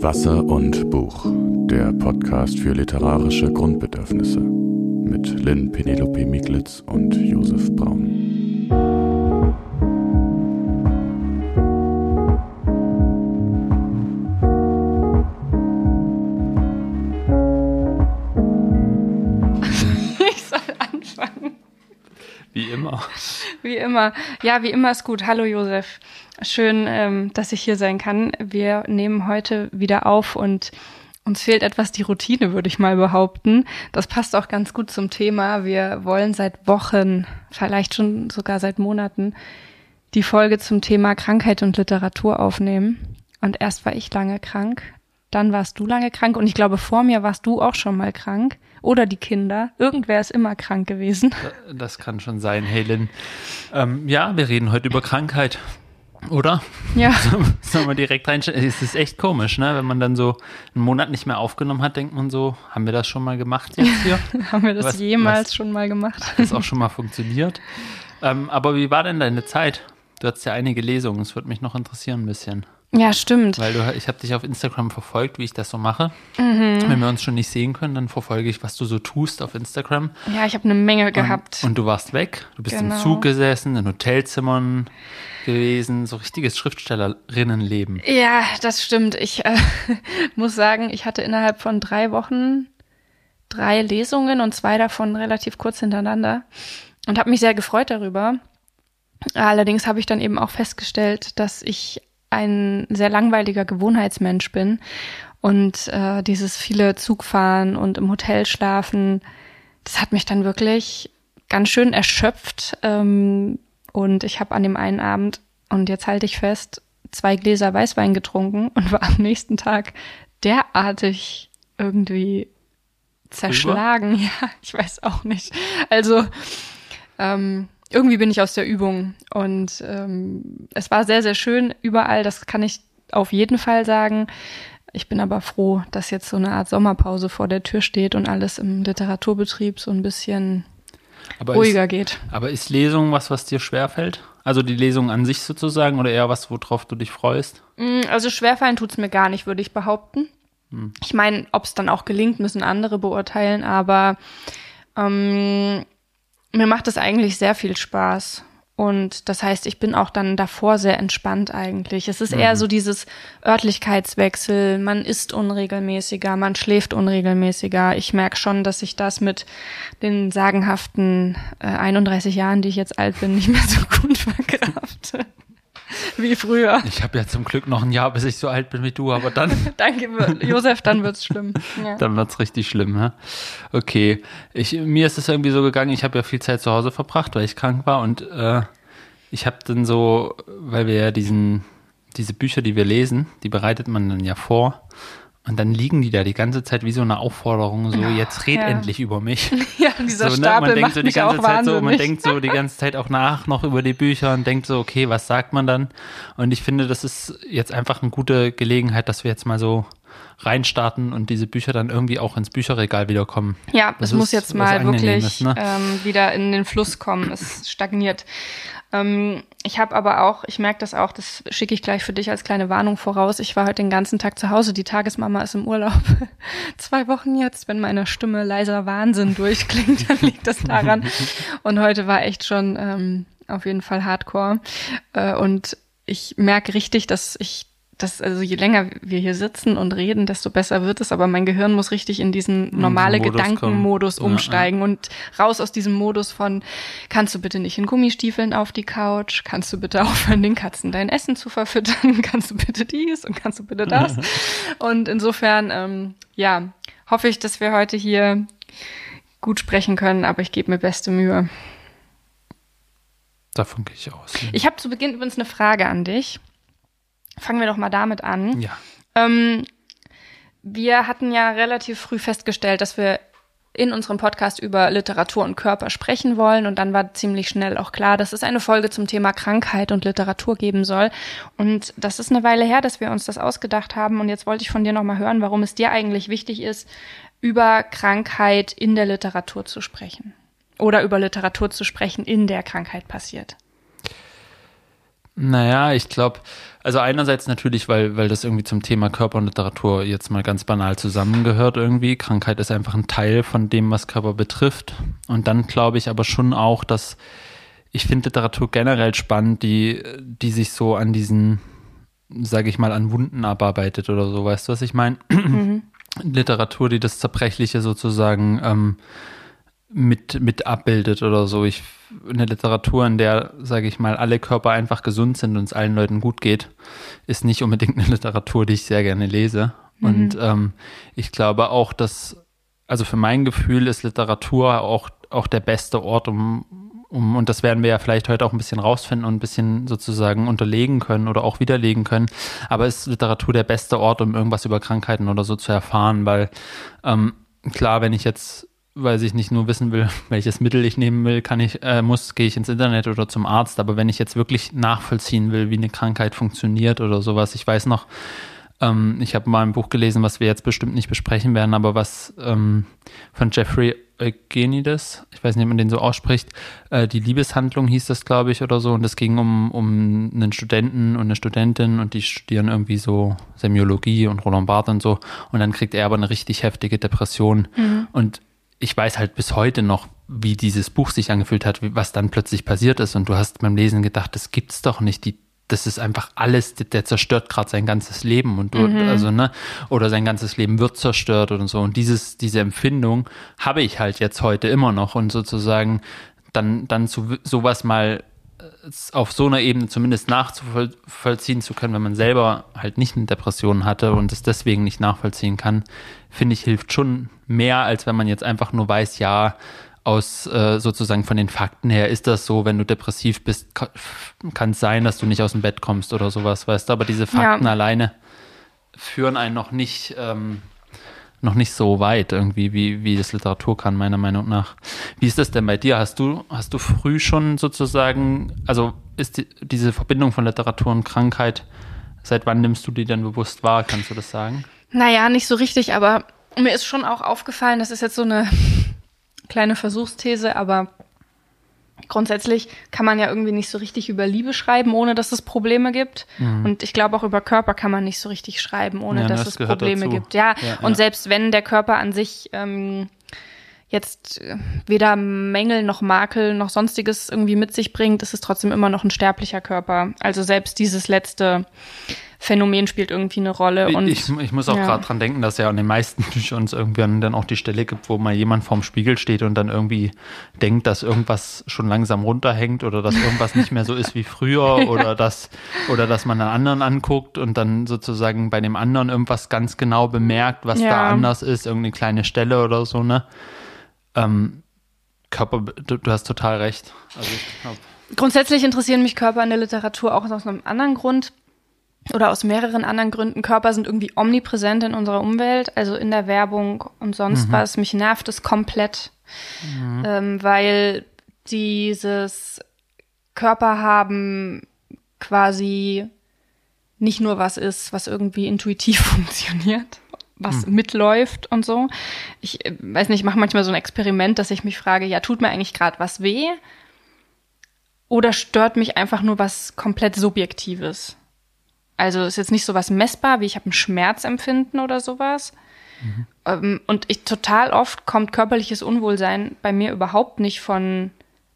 Wasser und Buch, der Podcast für literarische Grundbedürfnisse mit Lynn Penelope Miglitz und Josef Braun. Ich soll anfangen. Wie immer. Wie immer. Ja, wie immer ist gut. Hallo Josef. Schön, ähm, dass ich hier sein kann. Wir nehmen heute wieder auf und uns fehlt etwas die Routine, würde ich mal behaupten. Das passt auch ganz gut zum Thema. Wir wollen seit Wochen, vielleicht schon sogar seit Monaten, die Folge zum Thema Krankheit und Literatur aufnehmen. Und erst war ich lange krank, dann warst du lange krank und ich glaube, vor mir warst du auch schon mal krank. Oder die Kinder. Irgendwer ist immer krank gewesen. Das kann schon sein, Helen. Ähm, ja, wir reden heute über Krankheit. Oder? Ja. Sollen wir direkt reinstellen? Es ist echt komisch, ne? Wenn man dann so einen Monat nicht mehr aufgenommen hat, denkt man so, haben wir das schon mal gemacht jetzt hier? Haben wir das Was- jemals was- schon mal gemacht? Hat das auch schon mal funktioniert? Ähm, aber wie war denn deine Zeit? Du hattest ja einige Lesungen, das würde mich noch interessieren ein bisschen. Ja, stimmt. Weil du, ich habe dich auf Instagram verfolgt, wie ich das so mache. Mhm. Wenn wir uns schon nicht sehen können, dann verfolge ich, was du so tust auf Instagram. Ja, ich habe eine Menge gehabt. Und, und du warst weg. Du bist Genau. im Zug gesessen, in Hotelzimmern gewesen. So richtiges Schriftstellerinnenleben. ja, das stimmt. Ich äh, muss sagen, ich hatte innerhalb von drei Wochen drei Lesungen und zwei davon relativ kurz hintereinander und habe mich sehr gefreut darüber. Allerdings habe ich dann eben auch festgestellt, dass ich ein sehr langweiliger Gewohnheitsmensch bin und äh, dieses viele Zugfahren und im Hotel schlafen, das hat mich dann wirklich ganz schön erschöpft. Ähm, und ich habe an dem einen Abend, und jetzt halte ich fest, zwei Gläser Weißwein getrunken und war am nächsten Tag derartig irgendwie zerschlagen. Ja, ich weiß auch nicht. Also ähm, irgendwie bin ich aus der Übung und ähm, es war sehr, sehr schön überall. Das kann ich auf jeden Fall sagen. Ich bin aber froh, dass jetzt so eine Art Sommerpause vor der Tür steht und alles im Literaturbetrieb so ein bisschen Aber ruhiger ist, geht. aber ist Lesung was, was dir schwerfällt? Also die Lesung an sich sozusagen oder eher was, worauf du dich freust? Mm, Also schwerfallen tut's mir gar nicht, würde ich behaupten. Ich meine, ob es dann auch gelingt, müssen andere beurteilen, aber ähm, mir macht es eigentlich sehr viel Spaß. Und das heißt, ich bin auch dann davor sehr entspannt eigentlich. Es ist eher so dieses Örtlichkeitswechsel, man isst unregelmäßiger, man schläft unregelmäßiger. Ich merke schon, dass ich das mit den sagenhaften äh, 31 Jahren, die ich jetzt alt bin, nicht mehr so gut verkrafte wie früher. Ich habe ja zum Glück noch ein Jahr, bis ich so alt bin wie du, aber dann, Danke, Josef, dann wird's schlimm. Ja. dann wird's richtig schlimm. Ja? Okay, ich, mir ist es irgendwie so gegangen, ich habe ja viel Zeit zu Hause verbracht, weil ich krank war und äh, ich habe dann so, weil wir ja diesen, diese Bücher, die wir lesen, die bereitet man dann ja vor. Und dann liegen die da die ganze Zeit wie so eine Aufforderung, so jetzt red ja. endlich über mich. ja, dieser so, ne? Stapel Man denkt macht so die ganze Zeit so, man denkt so die ganze Zeit auch nach noch über die Bücher und denkt so, okay, was sagt man dann? Und ich finde, das ist jetzt einfach eine gute Gelegenheit, dass wir jetzt mal so reinstarten und diese Bücher dann irgendwie auch ins Bücherregal wiederkommen. Ja, Das es muss ist jetzt mal wirklich ne? ähm, wieder in den Fluss kommen. Es stagniert. Ähm, ich habe aber auch, ich merke das auch, das schicke ich gleich für dich als kleine Warnung voraus. Ich war heute den ganzen Tag zu Hause. Die Tagesmama ist im Urlaub. Zwei Wochen jetzt. Wenn meine Stimme leiser Wahnsinn durchklingt, dann liegt das daran. Und heute war echt schon ähm, auf jeden Fall Hardcore. Äh, und ich merke richtig, dass ich das, also je länger wir hier sitzen und reden, desto besser wird es, aber mein Gehirn muss richtig in diesen normale Modus kommen. Gedankenmodus Ja, ja. umsteigen und raus aus diesem Modus von, kannst du bitte nicht in Gummistiefeln auf die Couch, kannst du bitte aufhören, den Katzen dein Essen zu verfüttern, kannst du bitte dies und kannst du bitte das. und insofern, ähm, ja, hoffe ich, dass wir heute hier gut sprechen können, aber ich gebe mir beste Mühe. Davon gehe ich aus. Ich habe zu Beginn übrigens eine Frage an dich. Fangen wir doch mal damit an. ja. Ähm, wir hatten ja relativ früh festgestellt, dass wir in unserem Podcast über Literatur und Körper sprechen wollen. Und dann war ziemlich schnell auch klar, dass es eine Folge zum Thema Krankheit und Literatur geben soll. Und das ist eine Weile her, dass wir uns das ausgedacht haben. Und jetzt wollte ich von dir nochmal hören, warum es dir eigentlich wichtig ist, über Krankheit in der Literatur zu sprechen. Oder über Literatur zu sprechen, in der Krankheit passiert. Naja, ich glaube, also einerseits natürlich, weil, weil das irgendwie zum Thema Körper und Literatur jetzt mal ganz banal zusammengehört irgendwie. Krankheit ist einfach ein Teil von dem, was Körper betrifft. Und dann glaube ich aber schon auch, dass ich finde Literatur generell spannend, die, die sich so an diesen, sage ich mal, an Wunden abarbeitet oder so. Weißt du, was ich meine? Mhm. Literatur, die das Zerbrechliche sozusagen ähm, mit, mit abbildet oder so. Ich, eine Literatur, in der, sage ich mal, alle Körper einfach gesund sind und es allen Leuten gut geht, ist nicht unbedingt eine Literatur, die ich sehr gerne lese. Mhm. Und ähm, ich glaube auch, dass, also für mein Gefühl ist Literatur auch, auch der beste Ort, um, um, und das werden wir ja vielleicht heute auch ein bisschen rausfinden und ein bisschen sozusagen unterlegen können oder auch widerlegen können. Aber ist Literatur der beste Ort, um irgendwas über Krankheiten oder so zu erfahren? Weil ähm, klar, wenn ich jetzt weil ich nicht nur wissen will, welches Mittel ich nehmen will, kann ich, äh, muss, gehe ich ins Internet oder zum Arzt. Aber wenn ich jetzt wirklich nachvollziehen will, wie eine Krankheit funktioniert oder sowas, ich weiß noch, ähm, ich habe mal ein Buch gelesen, was wir jetzt bestimmt nicht besprechen werden, aber was ähm, von Jeffrey Eugenides, ich weiß nicht, ob man den so ausspricht, äh, die Liebeshandlung hieß das, glaube ich, oder so. Und es ging um, um einen Studenten und eine Studentin und die studieren irgendwie so Semiologie und Roland Barthes und so. Und dann kriegt er aber eine richtig heftige Depression. Mhm. Und ich weiß halt bis heute noch, wie dieses Buch sich angefühlt hat, was dann plötzlich passiert ist. Und du hast beim Lesen gedacht, das gibt's doch nicht. Die, das ist einfach alles, der zerstört gerade sein ganzes Leben und du, mhm. also, ne, oder sein ganzes Leben wird zerstört und so. Und dieses, diese Empfindung habe ich halt jetzt heute immer noch und sozusagen dann, dann zu sowas mal auf so einer Ebene zumindest nachzuvollziehen zu können, wenn man selber halt nicht eine Depression hatte und es deswegen nicht nachvollziehen kann, finde ich, hilft schon mehr, als wenn man jetzt einfach nur weiß, ja, aus äh, sozusagen von den Fakten her ist das so, wenn du depressiv bist, kann es sein, dass du nicht aus dem Bett kommst oder sowas, weißt du, aber diese Fakten ja. alleine führen einen noch nicht ähm, noch nicht so weit irgendwie, wie, wie das Literatur kann, meiner Meinung nach. Wie ist das denn bei dir? Hast du, hast du früh schon sozusagen, also ist die, diese Verbindung von Literatur und Krankheit, seit wann nimmst du die denn bewusst wahr? Kannst du das sagen? Naja, nicht so richtig, aber mir ist schon auch aufgefallen, das ist jetzt so eine kleine Versuchsthese, aber grundsätzlich kann man ja irgendwie nicht so richtig über Liebe schreiben, ohne dass es Probleme gibt. Mhm. Und ich glaube auch über Körper kann man nicht so richtig schreiben, ohne ja, dass das es Probleme dazu. gibt. Ja, ja und ja. selbst wenn der Körper an sich ähm, jetzt äh, weder Mängel noch Makel noch sonstiges irgendwie mit sich bringt, ist es trotzdem immer noch ein sterblicher Körper. Also selbst dieses letzte Phänomen spielt irgendwie eine Rolle. Und, ich, ich muss auch ja. gerade dran denken, dass ja an den meisten Büchern uns irgendwann dann auch die Stelle gibt, wo mal jemand vorm Spiegel steht und dann irgendwie denkt, dass irgendwas schon langsam runterhängt oder dass irgendwas nicht mehr so ist wie früher ja. oder dass oder dass man einen anderen anguckt und dann sozusagen bei dem anderen irgendwas ganz genau bemerkt, was ja. da anders ist, irgendeine kleine Stelle oder so, ne? Ähm, Körper, du, du, hast total recht. Also Grundsätzlich interessieren mich Körper in der Literatur auch aus einem anderen Grund oder aus mehreren anderen Gründen. Körper sind irgendwie omnipräsent in unserer Umwelt, also in der Werbung und sonst mhm. was. Mich nervt es komplett, mhm. ähm, weil dieses Körper haben quasi nicht nur was ist, was irgendwie intuitiv funktioniert, was mhm. mitläuft und so. Ich äh, weiß nicht, ich mache manchmal so ein Experiment, dass ich mich frage, ja, tut mir eigentlich gerade was weh? Oder stört mich einfach nur was komplett Subjektives? Also ist jetzt nicht so was messbar, wie ich habe ein Schmerzempfinden oder sowas. Mhm. Ähm, und ich total oft kommt körperliches Unwohlsein bei mir überhaupt nicht von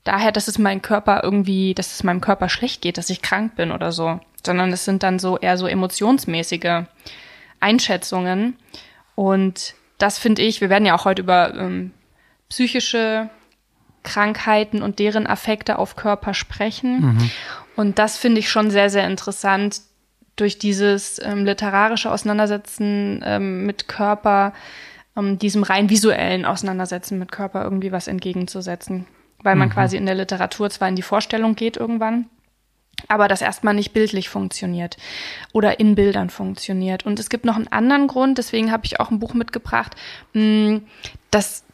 daher, dass es mein Körper irgendwie, dass es meinem Körper schlecht geht, dass ich krank bin oder so, sondern es sind dann so eher so emotionsmäßige Einschätzungen. Und das finde ich, wir werden ja auch heute über ähm, psychische Krankheiten und deren Affekte auf Körper sprechen. Mhm. Und das finde ich schon sehr, sehr interessant, durch dieses ähm, literarische Auseinandersetzen ähm, mit Körper, ähm, diesem rein visuellen Auseinandersetzen mit Körper irgendwie was entgegenzusetzen. Weil man mhm. quasi in der Literatur zwar in die Vorstellung geht irgendwann, aber das erstmal nicht bildlich funktioniert oder in Bildern funktioniert. Und es gibt noch einen anderen Grund, deswegen habe ich auch ein Buch mitgebracht, mh, das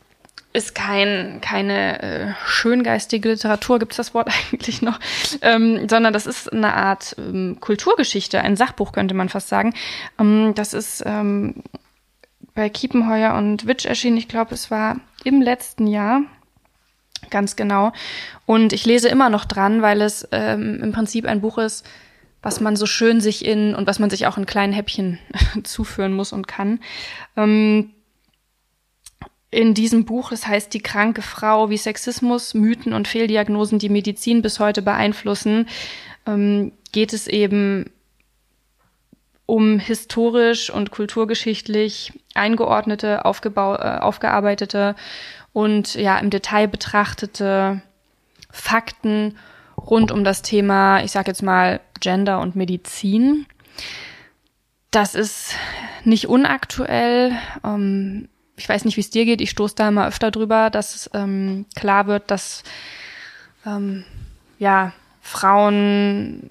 ist kein, keine äh, schöngeistige Literatur, gibt es das Wort eigentlich noch, ähm, sondern das ist eine Art ähm, Kulturgeschichte, ein Sachbuch könnte man fast sagen. Ähm, das ist ähm, bei Kiepenheuer und Witsch erschienen, ich glaube, es war im letzten Jahr. Ganz genau. Und ich lese immer noch dran, weil es ähm, im Prinzip ein Buch ist, was man so schön sich in und was man sich auch in kleinen Häppchen zuführen muss und kann. Ähm, in diesem Buch, das heißt Die kranke Frau, wie Sexismus, Mythen und Fehldiagnosen die Medizin bis heute beeinflussen, ähm, geht es eben um historisch und kulturgeschichtlich eingeordnete, äh, aufgearbeitete und ja im Detail betrachtete Fakten rund um das Thema, ich sage jetzt mal Gender und Medizin. Das ist nicht unaktuell. Ähm, ich weiß nicht, wie es dir geht. Ich stoße da immer öfter drüber, dass ähm, klar wird, dass ähm, ja Frauen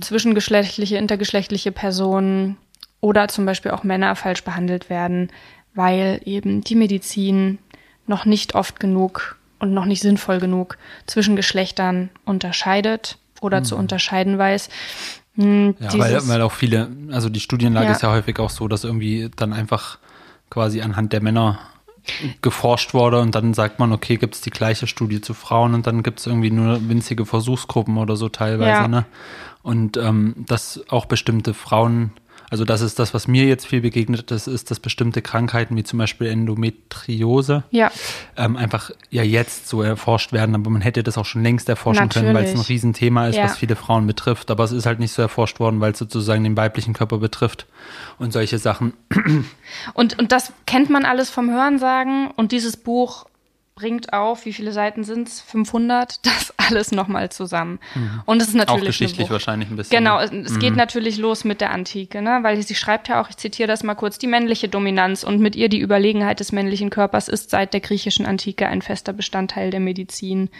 zwischengeschlechtliche, intergeschlechtliche Personen oder zum Beispiel auch Männer falsch behandelt werden, weil eben die Medizin noch nicht oft genug und noch nicht sinnvoll genug zwischen Geschlechtern unterscheidet oder mhm. zu unterscheiden weiß. Hm, ja, weil, weil auch viele, also die Studienlage ja. ist ja häufig auch so, dass irgendwie dann einfach quasi anhand der Männer geforscht wurde und dann sagt man, okay, gibt es die gleiche Studie zu Frauen und dann gibt es irgendwie nur winzige Versuchsgruppen oder so teilweise, ja. ne? Und ähm, dass auch bestimmte Frauen also das ist das, was mir jetzt viel begegnet, das ist, dass bestimmte Krankheiten wie zum Beispiel Endometriose ja. ähm, einfach ja jetzt so erforscht werden, aber man hätte das auch schon längst erforschen Natürlich. können, weil es ein Riesenthema ist, ja. was viele Frauen betrifft. Aber es ist halt nicht so erforscht worden, weil es sozusagen den weiblichen Körper betrifft und solche Sachen. Und, und das kennt man alles vom Hörensagen und dieses Buch bringt auf, wie viele Seiten sind's? 500, das alles nochmal zusammen. Mhm. Und es ist natürlich. Auch geschichtlich wahrscheinlich ein bisschen. Genau, ne? es, mhm. geht natürlich los mit der Antike, ne? weil sie schreibt ja auch, ich zitiere das mal kurz, die männliche Dominanz und mit ihr die Überlegenheit des männlichen Körpers ist seit der griechischen Antike ein fester Bestandteil der Medizin.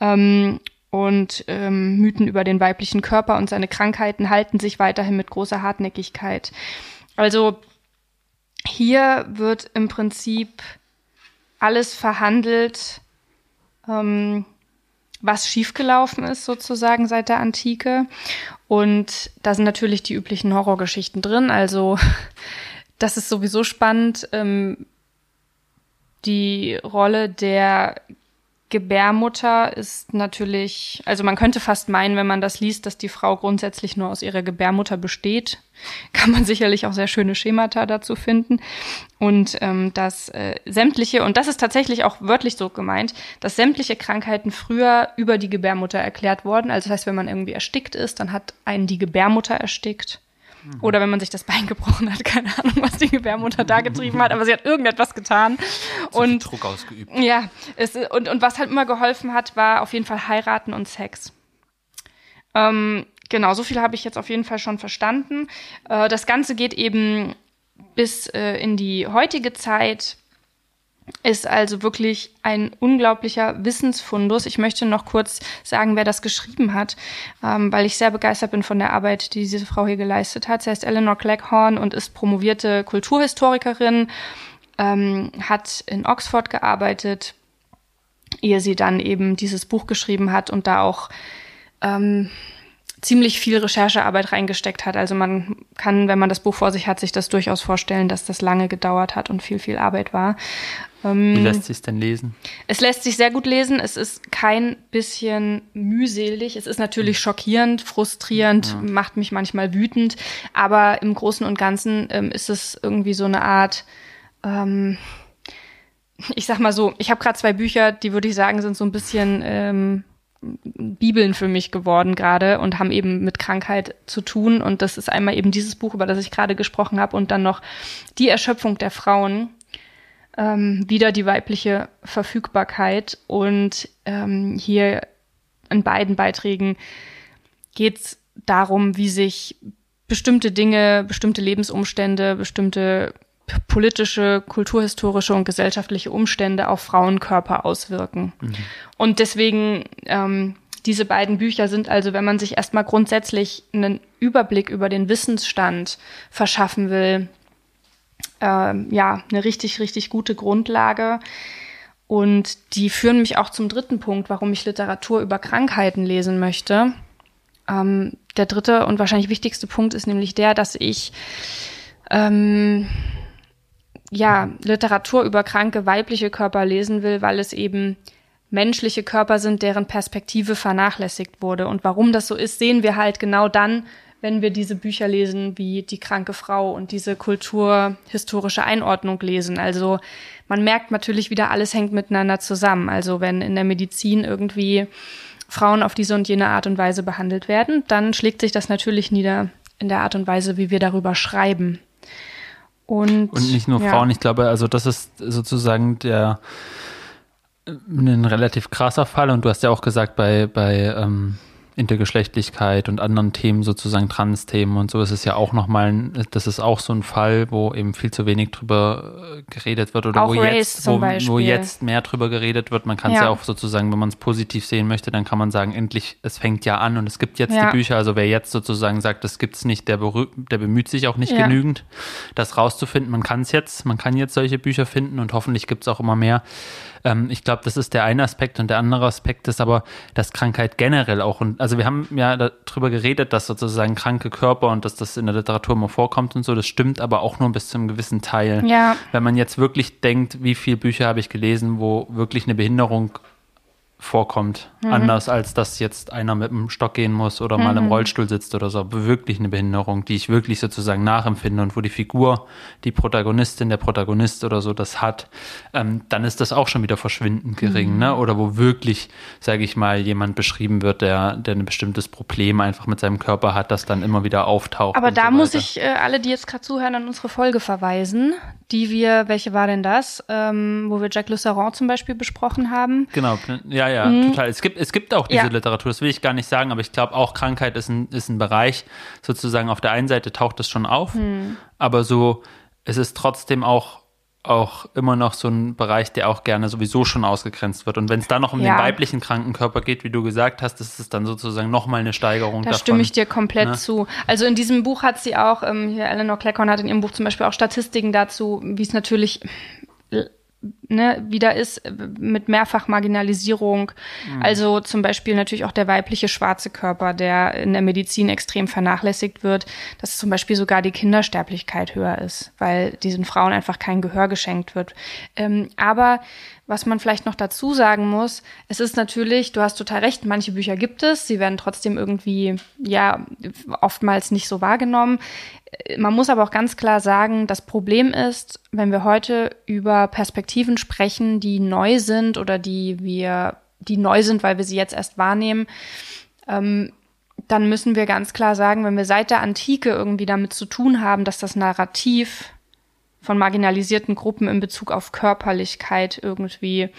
Ähm, und ähm, Mythen über den weiblichen Körper und seine Krankheiten halten sich weiterhin mit großer Hartnäckigkeit. Also hier wird im Prinzip alles verhandelt, ähm, was schiefgelaufen ist sozusagen seit der Antike. Und da sind natürlich die üblichen Horrorgeschichten drin. Also das ist sowieso spannend. Ähm, die Rolle der Gebärmutter ist natürlich, also man könnte fast meinen, wenn man das liest, dass die Frau grundsätzlich nur aus ihrer Gebärmutter besteht. Kann man sicherlich auch sehr schöne Schemata dazu finden. Und ähm, dass äh, sämtliche, und das ist tatsächlich auch wörtlich so gemeint, dass sämtliche Krankheiten früher über die Gebärmutter erklärt wurden. Also das heißt, wenn man irgendwie erstickt ist, dann hat einen die Gebärmutter erstickt. Mhm. Oder wenn man sich das Bein gebrochen hat, keine Ahnung, was die Gebärmutter da getrieben hat, aber sie hat irgendetwas getan. Zu und Druck ausgeübt. Ja, es, und, und was halt immer geholfen hat, war auf jeden Fall heiraten und Sex. Ähm, genau, so viel habe ich jetzt auf jeden Fall schon verstanden. Äh, das Ganze geht eben bis äh, in die heutige Zeit ist also wirklich ein unglaublicher Wissensfundus. Ich möchte noch kurz sagen, wer das geschrieben hat, ähm, weil ich sehr begeistert bin von der Arbeit, die diese Frau hier geleistet hat. Sie heißt Eleanor Cleghorn und ist promovierte Kulturhistorikerin, ähm, hat in Oxford gearbeitet, ehe sie dann eben dieses Buch geschrieben hat und da auch ähm, ziemlich viel Recherchearbeit reingesteckt hat. Also man kann, wenn man das Buch vor sich hat, sich das durchaus vorstellen, dass das lange gedauert hat und viel, viel Arbeit war. Ähm, Wie lässt sich denn lesen? Es lässt sich sehr gut lesen. Es ist kein bisschen mühselig. Es ist natürlich hm. schockierend, frustrierend, ja. macht mich manchmal wütend. Aber im Großen und Ganzen ähm, ist es irgendwie so eine Art, ähm, ich sag mal so, ich habe gerade zwei Bücher, die würde ich sagen, sind so ein bisschen ähm, Bibeln für mich geworden gerade und haben eben mit Krankheit zu tun. Und das ist einmal eben dieses Buch, über das ich gerade gesprochen habe, und dann noch die Erschöpfung der Frauen, ähm, wieder die weibliche Verfügbarkeit. Und ähm, hier in beiden Beiträgen geht es darum, wie sich bestimmte Dinge, bestimmte Lebensumstände, bestimmte politische, kulturhistorische und gesellschaftliche Umstände auf Frauenkörper auswirken. Mhm. Und deswegen, ähm, diese beiden Bücher sind also, wenn man sich erstmal grundsätzlich einen Überblick über den Wissensstand verschaffen will, ähm, ja, eine richtig, richtig gute Grundlage. Und die führen mich auch zum dritten Punkt, warum ich Literatur über Krankheiten lesen möchte. Ähm, der dritte und wahrscheinlich wichtigste Punkt ist nämlich der, dass ich ähm, ja, Literatur über kranke weibliche Körper lesen will, weil es eben menschliche Körper sind, deren Perspektive vernachlässigt wurde. Und warum das so ist, sehen wir halt genau dann, wenn wir diese Bücher lesen, wie Die kranke Frau und diese kulturhistorische Einordnung lesen. Also man merkt natürlich wieder, alles hängt miteinander zusammen. Also wenn in der Medizin irgendwie Frauen auf diese und jene Art und Weise behandelt werden, dann schlägt sich das natürlich nieder in der Art und Weise, wie wir darüber schreiben. Und, und nicht nur ja. Frauen, ich glaube, also das ist sozusagen der ein relativ krasser Fall und du hast ja auch gesagt, bei, bei ähm, Intergeschlechtlichkeit und anderen Themen, sozusagen Trans-Themen und so, ist es ja auch nochmal, das ist auch so ein Fall, wo eben viel zu wenig drüber äh, geredet wird oder Auch wo Race jetzt, wo, wo jetzt mehr drüber geredet wird. Man kann es Ja. ja. auch sozusagen, wenn man es positiv sehen möchte, dann kann man sagen, endlich, es fängt ja an und es gibt jetzt Ja. die Bücher. Also wer jetzt sozusagen sagt, das gibt's nicht, der, der bemüht sich auch nicht Ja. genügend, das rauszufinden. Man kann es jetzt, man kann jetzt solche Bücher finden und hoffentlich gibt's auch immer mehr. Ähm, ich glaube, das ist der eine Aspekt und der andere Aspekt ist aber, dass Krankheit generell auch, und also wir haben ja darüber geredet, dass sozusagen kranke Körper und dass das in der Literatur immer vorkommt und so, das stimmt aber auch nur bis zu einem gewissen Teil. Ja. Wenn man jetzt wirklich denkt, wie viele Bücher habe ich gelesen, wo wirklich eine Behinderung vorkommt, Mhm. anders als dass jetzt einer mit dem Stock gehen muss oder mal im Rollstuhl sitzt oder so, wirklich eine Behinderung, die ich wirklich sozusagen nachempfinde und wo die Figur, die Protagonistin, der Protagonist oder so das hat, ähm, dann ist das auch schon wieder verschwindend gering, Mhm. ne? Oder wo wirklich, sage ich mal, jemand beschrieben wird, der, der ein bestimmtes Problem einfach mit seinem Körper hat, das dann immer wieder auftaucht. Aber da so muss ich äh, alle, die jetzt gerade zuhören, an unsere Folge verweisen, die wir, welche war denn das, ähm, wo wir Jacques Lusseron zum Beispiel besprochen haben. Genau, ja, ja, total. Es gibt, es gibt auch diese Mhm. Ja. Literatur, das will ich gar nicht sagen, aber ich glaube auch Krankheit ist ein, ist ein Bereich, sozusagen auf der einen Seite taucht es schon auf, Hm. aber so, es ist trotzdem auch, auch immer noch so ein Bereich, der auch gerne sowieso schon ausgegrenzt wird. Und wenn es dann noch um Ja. den weiblichen Krankenkörper geht, wie du gesagt hast, ist es dann sozusagen nochmal eine Steigerung Da davon. stimme ich dir komplett ne? zu. Also in diesem Buch hat sie auch, ähm, hier Eleanor Cleckhorn hat in ihrem Buch zum Beispiel auch Statistiken dazu, wie es natürlich ne, wieder ist äh, mit Mehrfachmarginalisierung. Mhm. Also zum Beispiel natürlich auch der weibliche schwarze Körper, der in der Medizin extrem vernachlässigt wird, dass zum Beispiel sogar die Kindersterblichkeit höher ist, weil diesen Frauen einfach kein Gehör geschenkt wird. Ähm, aber was man vielleicht noch dazu sagen muss, es ist natürlich, du hast total recht, manche Bücher gibt es, sie werden trotzdem irgendwie, ja, oftmals nicht so wahrgenommen. Man muss aber auch ganz klar sagen, das Problem ist, wenn wir heute über Perspektiven sprechen, die neu sind oder die wir, die neu sind, weil wir sie jetzt erst wahrnehmen, ähm, dann müssen wir ganz klar sagen, wenn wir seit der Antike irgendwie damit zu tun haben, dass das Narrativ von marginalisierten Gruppen in Bezug auf Körperlichkeit irgendwie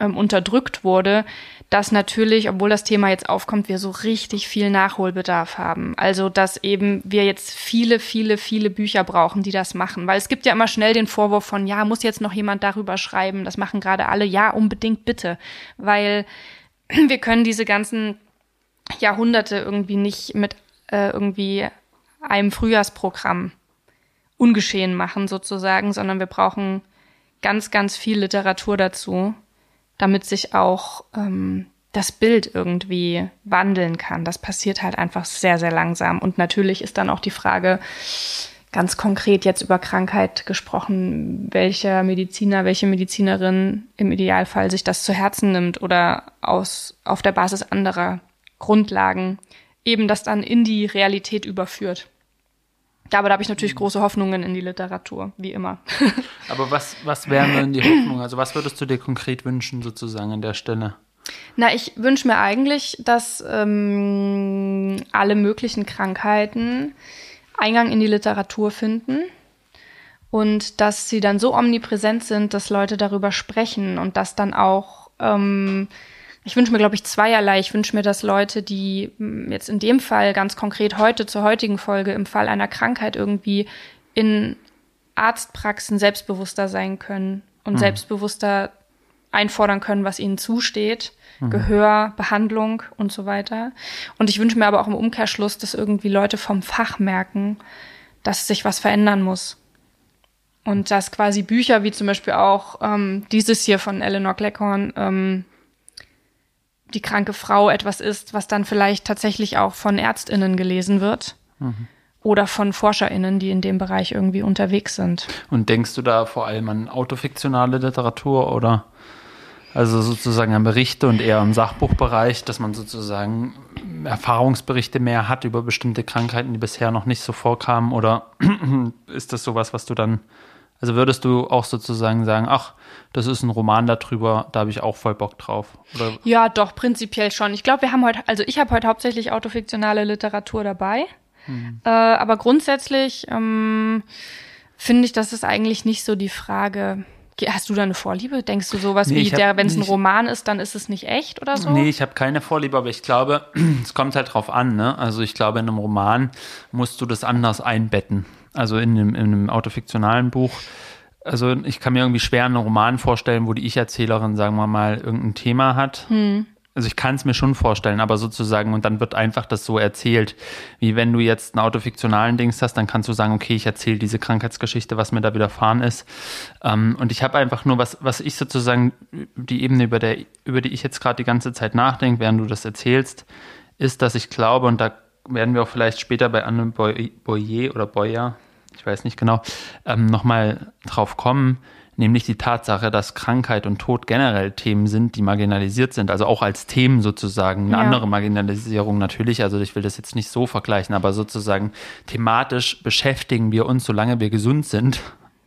ähm, unterdrückt wurde, dass natürlich, obwohl das Thema jetzt aufkommt, wir so richtig viel Nachholbedarf haben. Also, dass eben wir jetzt viele, viele, viele Bücher brauchen, die das machen. Weil es gibt ja immer schnell den Vorwurf von, ja, muss jetzt noch jemand darüber schreiben? Das machen gerade alle. Ja, unbedingt bitte. Weil wir können diese ganzen Jahrhunderte irgendwie nicht mit äh, irgendwie einem Frühjahrsprogramm ungeschehen machen sozusagen, sondern wir brauchen ganz, ganz viel Literatur dazu, damit sich auch ähm, das Bild irgendwie wandeln kann. Das passiert halt einfach sehr, sehr langsam. Und natürlich ist dann auch die Frage, ganz konkret jetzt über Krankheit gesprochen, welcher Mediziner, welche Medizinerin im Idealfall sich das zu Herzen nimmt oder aus, auf der Basis anderer Grundlagen eben das dann in die Realität überführt. Aber da habe ich natürlich große Hoffnungen in die Literatur, wie immer. Aber was, was wären denn die Hoffnungen? Also was würdest du dir konkret wünschen sozusagen an der Stelle? Na, ich wünsche mir eigentlich, dass ähm, alle möglichen Krankheiten Eingang in die Literatur finden und dass sie dann so omnipräsent sind, dass Leute darüber sprechen und dass dann auch, ähm, ich wünsche mir, glaube ich, zweierlei. Ich wünsche mir, dass Leute, die mh, jetzt in dem Fall ganz konkret heute zur heutigen Folge im Fall einer Krankheit irgendwie in Arztpraxen selbstbewusster sein können und selbstbewusster einfordern können, was ihnen zusteht. Gehör, Behandlung und so weiter. Und ich wünsche mir aber auch im Umkehrschluss, dass irgendwie Leute vom Fach merken, dass sich was verändern muss. Und dass quasi Bücher wie zum Beispiel auch ähm, dieses hier von Eleanor Cleckhorn, ähm, die kranke Frau etwas ist, was dann vielleicht tatsächlich auch von ÄrztInnen gelesen wird. oder von ForscherInnen, die in dem Bereich irgendwie unterwegs sind. Und denkst du da vor allem an autofiktionale Literatur oder also sozusagen an Berichte und eher im Sachbuchbereich, dass man sozusagen Erfahrungsberichte mehr hat über bestimmte Krankheiten, die bisher noch nicht so vorkamen? Oder ist das sowas, was du dann, also würdest du auch sozusagen sagen, ach, das ist ein Roman darüber, da habe ich auch voll Bock drauf? Oder? Ja, doch, prinzipiell schon. Ich glaube, wir haben heute, also ich habe heute hauptsächlich autofiktionale Literatur dabei. Hm. Äh, aber grundsätzlich ähm, finde ich, das ist eigentlich nicht so die Frage. Hast du da eine Vorliebe? Denkst du sowas nee, wie, wenn es ein Roman ist, dann ist es nicht echt oder so? Nee, ich habe keine Vorliebe, aber ich glaube, es kommt halt drauf an. Ne? Also ich glaube, in einem Roman musst du das anders einbetten. Also in einem, in einem autofiktionalen Buch. Also ich kann mir irgendwie schwer einen Roman vorstellen, wo die Ich-Erzählerin, sagen wir mal, irgendein Thema hat. Hm also ich kann es mir schon vorstellen, aber sozusagen, und dann wird einfach das so erzählt, wie wenn du jetzt einen autofiktionalen Dings hast, dann kannst du sagen, okay, ich erzähle diese Krankheitsgeschichte, was mir da widerfahren ist. Ähm, und ich habe einfach nur, was, was ich sozusagen, die Ebene, über, der, über die ich jetzt gerade die ganze Zeit nachdenke, während du das erzählst, ist, dass ich glaube, und da werden wir auch vielleicht später bei Anne Boyer oder Boyer, ich weiß nicht genau, ähm, nochmal drauf kommen, nämlich die Tatsache, dass Krankheit und Tod generell Themen sind, die marginalisiert sind, also auch als Themen sozusagen. Eine ja. andere Marginalisierung natürlich, also ich will das jetzt nicht so vergleichen, aber sozusagen thematisch beschäftigen wir uns, solange wir gesund sind,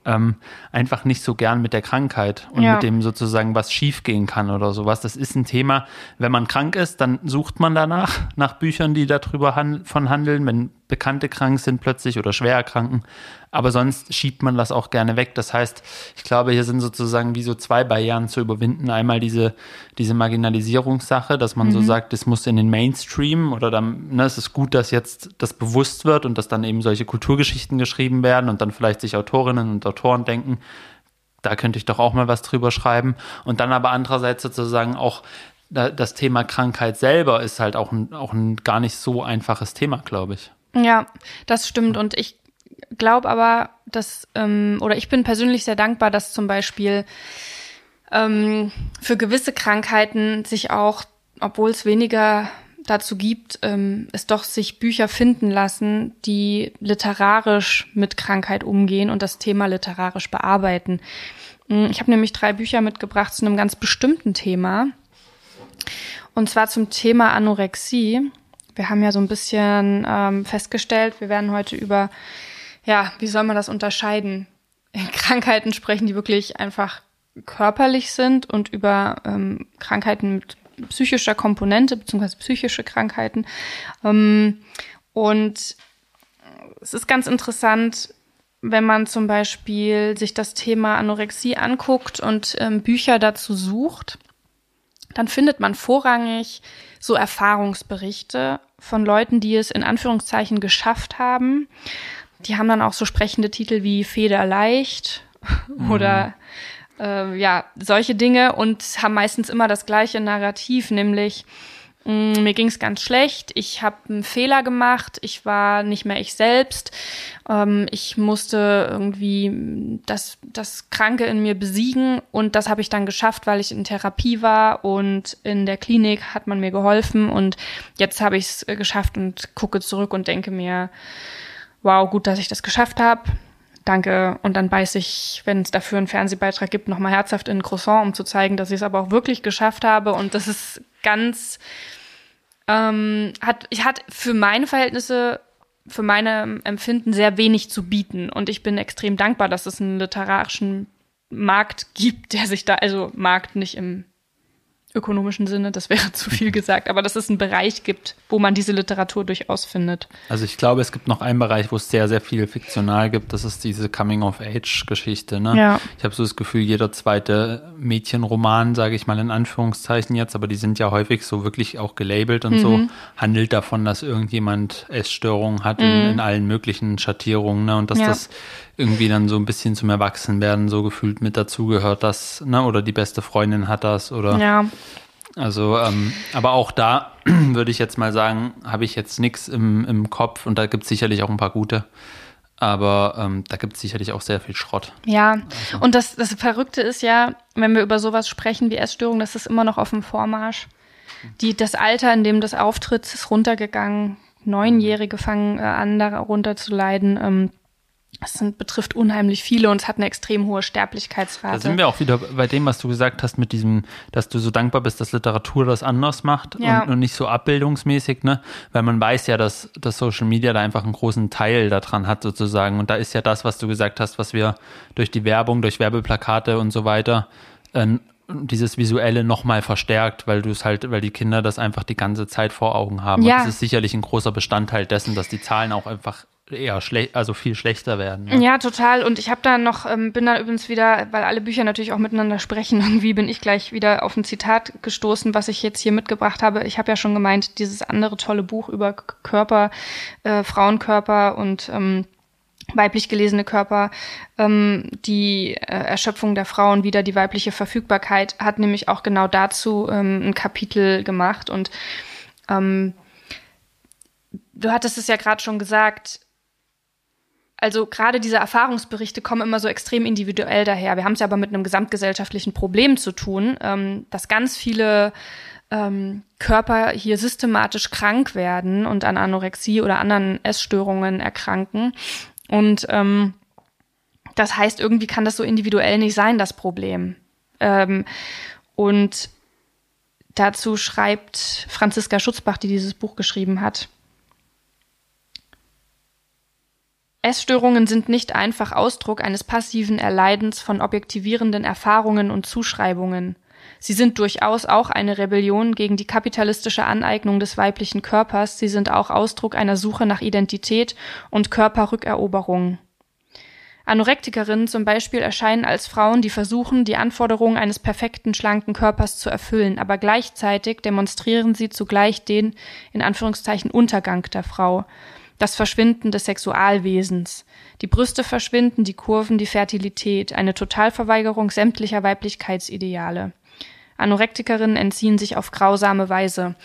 ähm, einfach nicht so gern mit der Krankheit und ja. mit dem sozusagen, was schiefgehen kann oder sowas. Das ist ein Thema, wenn man krank ist, dann sucht man danach, nach Büchern, die darüber han von handeln. Wenn Bekannte krank sind plötzlich oder schwer erkranken. Aber sonst schiebt man das auch gerne weg. Das heißt, ich glaube, hier sind sozusagen wie so zwei Barrieren zu überwinden. Einmal diese, diese Marginalisierungssache, dass man mhm. so sagt, es muss in den Mainstream oder dann, ne, es ist gut, dass jetzt das bewusst wird und dass dann eben solche Kulturgeschichten geschrieben werden und dann vielleicht sich Autorinnen und Autoren denken, da könnte ich doch auch mal was drüber schreiben. Und dann aber andererseits sozusagen auch das Thema Krankheit selber ist halt auch ein, auch ein gar nicht so einfaches Thema, glaube ich. Ja, das stimmt. Und ich glaube aber, dass, ähm, oder ich bin persönlich sehr dankbar, dass zum Beispiel ähm, für gewisse Krankheiten sich auch, obwohl es weniger dazu gibt, ähm, es doch sich Bücher finden lassen, die literarisch mit Krankheit umgehen und das Thema literarisch bearbeiten. Hm, ich habe nämlich drei Bücher mitgebracht zu einem ganz bestimmten Thema. Und zwar zum Thema Anorexie. Wir haben ja so ein bisschen ähm, festgestellt, wir werden heute über, ja, wie soll man das unterscheiden? Krankheiten sprechen, die wirklich einfach körperlich sind und über ähm, Krankheiten mit psychischer Komponente, beziehungsweise psychische Krankheiten. Ähm, und es ist ganz interessant, wenn man zum Beispiel sich das Thema Anorexie anguckt und ähm, Bücher dazu sucht, dann findet man vorrangig so Erfahrungsberichte von Leuten, die es in Anführungszeichen geschafft haben. Die haben dann auch so sprechende Titel wie Federleicht mhm. oder äh, ja, solche Dinge und haben meistens immer das gleiche Narrativ, nämlich Mm, mir ging es ganz schlecht, ich habe einen Fehler gemacht, ich war nicht mehr ich selbst, ähm, ich musste irgendwie das, das Kranke in mir besiegen und das habe ich dann geschafft, weil ich in Therapie war und in der Klinik hat man mir geholfen und jetzt habe ich es geschafft und gucke zurück und denke mir, wow, gut, dass ich das geschafft habe. Danke. Und dann beiß ich, wenn es dafür einen Fernsehbeitrag gibt, nochmal herzhaft in ein Croissant, um zu zeigen, dass ich es aber auch wirklich geschafft habe. Und das ist ganz, ähm, hat, ich hat für meine Verhältnisse, für meine Empfinden sehr wenig zu bieten. Und ich bin extrem dankbar, dass es einen literarischen Markt gibt, der sich da, also Markt nicht im ökonomischen Sinne, das wäre zu viel gesagt, aber dass es einen Bereich gibt, wo man diese Literatur durchaus findet. Also ich glaube, es gibt noch einen Bereich, wo es sehr, sehr viel fiktional gibt, das ist diese Coming-of-Age-Geschichte. Ne? Ja. Ich habe so das Gefühl, jeder zweite Mädchenroman, sage ich mal in Anführungszeichen jetzt, aber die sind ja häufig so wirklich auch gelabelt und mhm. so, handelt davon, dass irgendjemand Essstörungen hat mhm. in, in, allen möglichen Schattierungen ne? und dass ja. das irgendwie dann so ein bisschen zum Erwachsenwerden so gefühlt mit dazugehört, das, ne, oder die beste Freundin hat das oder. Ja. Also, ähm, aber auch da würde ich jetzt mal sagen, habe ich jetzt nichts im, im Kopf und da gibt es sicherlich auch ein paar gute. Aber ähm, da gibt es sicherlich auch sehr viel Schrott. Ja, also. und das, das Verrückte ist ja, wenn wir über sowas sprechen wie Essstörung, das ist immer noch auf dem Vormarsch. Die, das Alter, in dem das auftritt, ist runtergegangen Neunjährige fangen äh, an, darunter zu leiden. Ähm, es sind, betrifft unheimlich viele und es hat eine extrem hohe Sterblichkeitsrate. Da sind wir auch wieder bei dem, was du gesagt hast, mit diesem, dass du so dankbar bist, dass Literatur das anders macht Ja. und, und nicht so abbildungsmäßig, ne? Weil man weiß ja, dass, dass Social Media da einfach einen großen Teil daran hat, sozusagen. Und da ist ja das, was du gesagt hast, was wir durch die Werbung, durch Werbeplakate und so weiter, äh, dieses Visuelle nochmal verstärkt, weil du es halt, weil die Kinder das einfach die ganze Zeit vor Augen haben. Ja. Und das ist sicherlich ein großer Bestandteil dessen, dass die Zahlen auch einfach eher schlecht, also viel schlechter werden. Ne? Ja, total. Und ich habe da noch, ähm, bin da übrigens wieder, weil alle Bücher natürlich auch miteinander sprechen, irgendwie bin ich gleich wieder auf ein Zitat gestoßen, was ich jetzt hier mitgebracht habe. Ich habe ja schon gemeint, dieses andere tolle Buch über Körper, äh, Frauenkörper und ähm, weiblich gelesene Körper, ähm, die äh, Erschöpfung der Frauen, wieder die weibliche Verfügbarkeit, hat nämlich auch genau dazu ähm, ein Kapitel gemacht. Und ähm, du hattest es ja gerade schon gesagt, also gerade diese Erfahrungsberichte kommen immer so extrem individuell daher. Wir haben es ja aber mit einem gesamtgesellschaftlichen Problem zu tun, ähm, dass ganz viele ähm, Körper hier systematisch krank werden und an Anorexie oder anderen Essstörungen erkranken. Und ähm, das heißt, irgendwie kann das so individuell nicht sein, das Problem. Ähm, und dazu schreibt Franziska Schutzbach, die dieses Buch geschrieben hat. Essstörungen sind nicht einfach Ausdruck eines passiven Erleidens von objektivierenden Erfahrungen und Zuschreibungen. Sie sind durchaus auch eine Rebellion gegen die kapitalistische Aneignung des weiblichen Körpers, sie sind auch Ausdruck einer Suche nach Identität und Körperrückeroberung. Anorektikerinnen zum Beispiel erscheinen als Frauen, die versuchen, die Anforderungen eines perfekten, schlanken Körpers zu erfüllen, aber gleichzeitig demonstrieren sie zugleich den, in Anführungszeichen, Untergang der Frau, das Verschwinden des Sexualwesens. Die Brüste verschwinden, die Kurven, die Fertilität, eine Totalverweigerung sämtlicher Weiblichkeitsideale. Anorektikerinnen entziehen sich auf grausame Weise.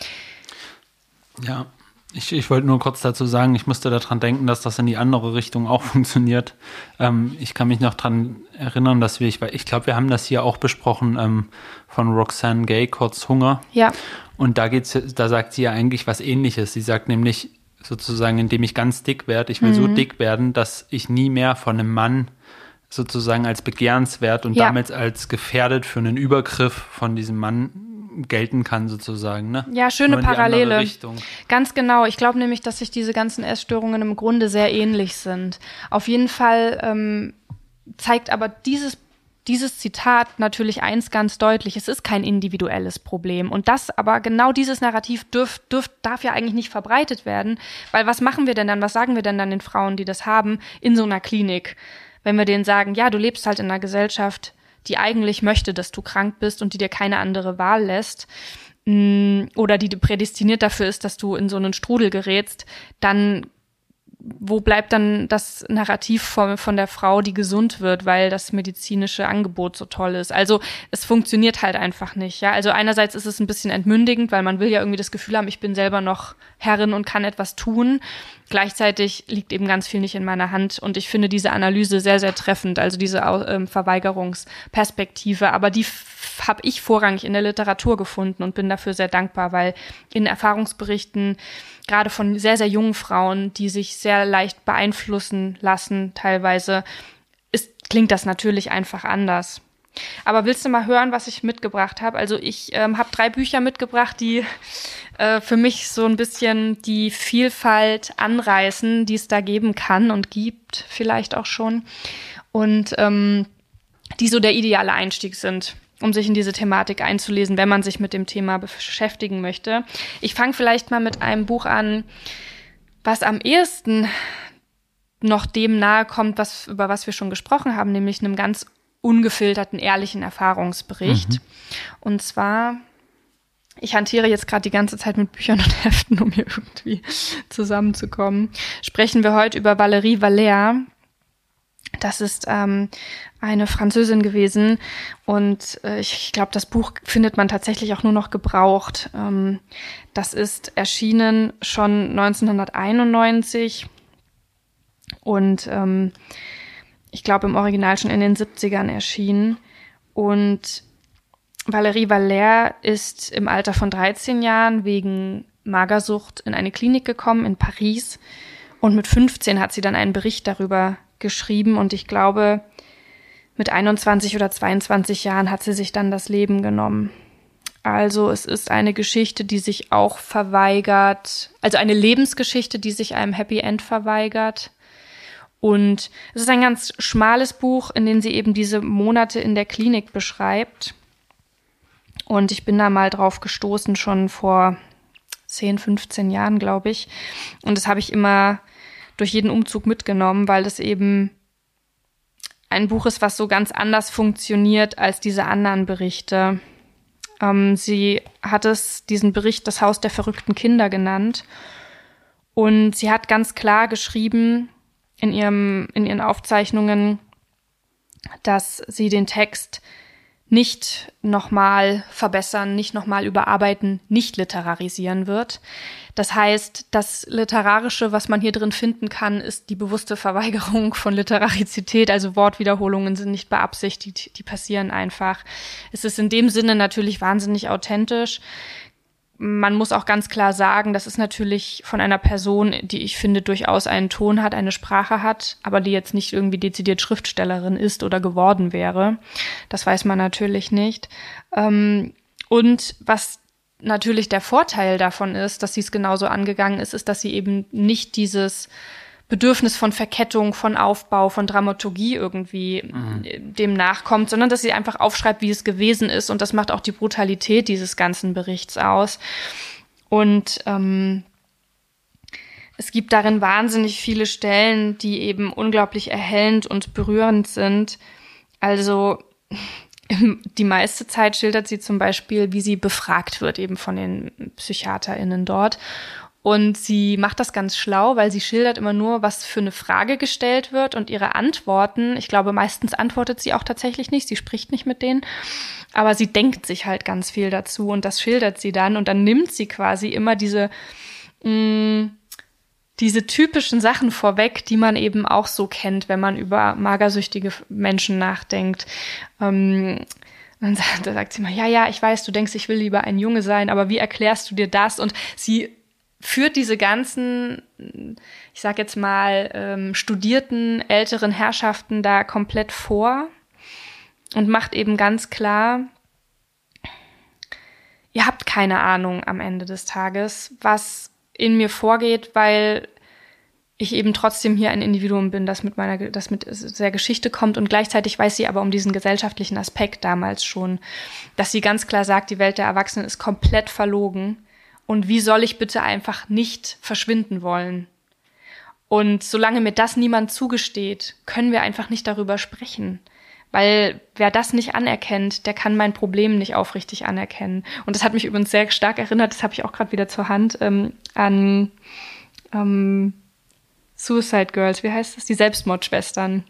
Ja, ich, ich wollte nur kurz dazu sagen, ich musste daran denken, dass das in die andere Richtung auch funktioniert. Ähm, ich kann mich noch daran erinnern, dass wir, ich, ich glaube, wir haben das hier auch besprochen ähm, von Roxanne Gay, kurz Hunger. Ja, Und da geht's, da sagt sie ja eigentlich was ähnliches. Sie sagt nämlich sozusagen, indem ich ganz dick werde, ich will Mhm. so dick werden, dass ich nie mehr von einem Mann sozusagen als begehrenswert und Ja. damit als gefährdet für einen Übergriff von diesem Mann gelten kann, sozusagen. Ne? Ja, schöne Parallele. Ganz genau. Ich glaube nämlich, dass sich diese ganzen Essstörungen im Grunde sehr ähnlich sind. Auf jeden Fall ähm, zeigt aber dieses dieses Zitat natürlich eins ganz deutlich. Es ist kein individuelles Problem. Und das aber genau dieses Narrativ dürf, dürf, darf ja eigentlich nicht verbreitet werden. Weil was machen wir denn dann? Was sagen wir denn dann den Frauen, die das haben, in so einer Klinik? Wenn wir denen sagen, ja, du lebst halt in einer Gesellschaft, die eigentlich möchte, dass du krank bist und die dir keine andere Wahl lässt, mh, oder die prädestiniert dafür ist, dass du in so einen Strudel gerätst, dann wo bleibt dann das Narrativ von, von der Frau, die gesund wird, weil das medizinische Angebot so toll ist? Also es funktioniert halt einfach nicht. Ja, also einerseits ist es ein bisschen entmündigend, weil man will ja irgendwie das Gefühl haben, ich bin selber noch Herrin und kann etwas tun. Gleichzeitig liegt eben ganz viel nicht in meiner Hand und ich finde diese Analyse sehr, sehr treffend, also diese ähm, Verweigerungsperspektive. Aber die habe ich vorrangig in der Literatur gefunden und bin dafür sehr dankbar, weil in Erfahrungsberichten gerade von sehr, sehr jungen Frauen, die sich sehr leicht beeinflussen lassen, teilweise, ist, klingt das natürlich einfach anders. Aber willst du mal hören, was ich mitgebracht habe? Also ich ähm, habe drei Bücher mitgebracht, die äh, für mich so ein bisschen die Vielfalt anreißen, die es da geben kann und gibt, vielleicht auch schon. Und ähm, die so der ideale Einstieg sind, um sich in diese Thematik einzulesen, wenn man sich mit dem Thema beschäftigen möchte. Ich fange vielleicht mal mit einem Buch an, was am ehesten noch dem nahe kommt, was, über was wir schon gesprochen haben, nämlich einem ganz ungefilterten, ehrlichen Erfahrungsbericht. Und zwar, ich hantiere jetzt gerade die ganze Zeit mit Büchern und Heften, um hier irgendwie zusammenzukommen, sprechen wir heute über Valérie Valère. Das ist ähm, eine Französin gewesen und äh, ich glaube, das Buch findet man tatsächlich auch nur noch gebraucht. Ähm, das ist erschienen schon 1991 und ähm, ich glaube im Original schon in den 70ern erschienen. Und Valérie Valère ist im Alter von 13 Jahren wegen Magersucht in eine Klinik gekommen in Paris und mit 15 hat sie dann einen Bericht darüber geschrieben und ich glaube, mit 21 oder 22 Jahren hat sie sich dann das Leben genommen. Also es ist eine Geschichte, die sich auch verweigert, also eine Lebensgeschichte, die sich einem Happy End verweigert. Und es ist ein ganz schmales Buch, in dem sie eben diese Monate in der Klinik beschreibt. Und ich bin da mal drauf gestoßen, schon vor 10, 15 Jahren, glaube ich. Und das habe ich immer durch jeden Umzug mitgenommen, weil das eben ein Buch ist, was so ganz anders funktioniert als diese anderen Berichte. Ähm, sie hat es, diesen Bericht, das Haus der verrückten Kinder genannt. Und sie hat ganz klar geschrieben in ihrem, in ihren Aufzeichnungen, dass sie den Text nicht nochmal verbessern, nicht nochmal überarbeiten, nicht literarisieren wird. Das heißt, das Literarische, was man hier drin finden kann, ist die bewusste Verweigerung von Literarizität. Also Wortwiederholungen sind nicht beabsichtigt, die passieren einfach. Es ist in dem Sinne natürlich wahnsinnig authentisch man muss auch ganz klar sagen, das ist natürlich von einer Person, die ich finde durchaus einen Ton hat, eine Sprache hat, aber die jetzt nicht irgendwie dezidiert Schriftstellerin ist oder geworden wäre. Das weiß man natürlich nicht. Ähm, und was natürlich der Vorteil davon ist, dass sie es genauso angegangen ist, ist, dass sie eben nicht dieses Bedürfnis von Verkettung, von Aufbau, von Dramaturgie irgendwie mhm. dem nachkommt, sondern dass sie einfach aufschreibt, wie es gewesen ist. Und das macht auch die Brutalität dieses ganzen Berichts aus. Und ähm, es gibt darin wahnsinnig viele Stellen, die eben unglaublich erhellend und berührend sind. Also die meiste Zeit schildert sie zum Beispiel, wie sie befragt wird, eben von den PsychiaterInnen dort. Und sie macht das ganz schlau, weil sie schildert immer nur, was für eine Frage gestellt wird und ihre Antworten. Ich glaube, meistens antwortet sie auch tatsächlich nicht. Sie spricht nicht mit denen. Aber sie denkt sich halt ganz viel dazu und das schildert sie dann. Und dann nimmt sie quasi immer diese, mh, mm, diese typischen Sachen vorweg, die man eben auch so kennt, wenn man über magersüchtige Menschen nachdenkt. Ähm, dann sagt, da sagt sie mal, ja, ja, ich weiß, du denkst, ich will lieber ein Junge sein, aber wie erklärst du dir das? Und sie führt diese ganzen, ich sag jetzt mal, ähm, studierten älteren Herrschaften da komplett vor und macht eben ganz klar, ihr habt keine Ahnung am Ende des Tages, was in mir vorgeht, weil ich eben trotzdem hier ein Individuum bin, das mit meiner, das mit der Geschichte kommt und gleichzeitig weiß sie aber um diesen gesellschaftlichen Aspekt damals schon, dass sie ganz klar sagt, die Welt der Erwachsenen ist komplett verlogen und wie soll ich bitte einfach nicht verschwinden wollen? Und solange mir das niemand zugesteht, können wir einfach nicht darüber sprechen. Weil wer das nicht anerkennt, der kann mein Problem nicht aufrichtig anerkennen. Und das hat mich übrigens sehr stark erinnert, das habe ich auch gerade wieder zur Hand, ähm, an ähm, Suicide Girls, wie heißt das? Die Selbstmordschwestern,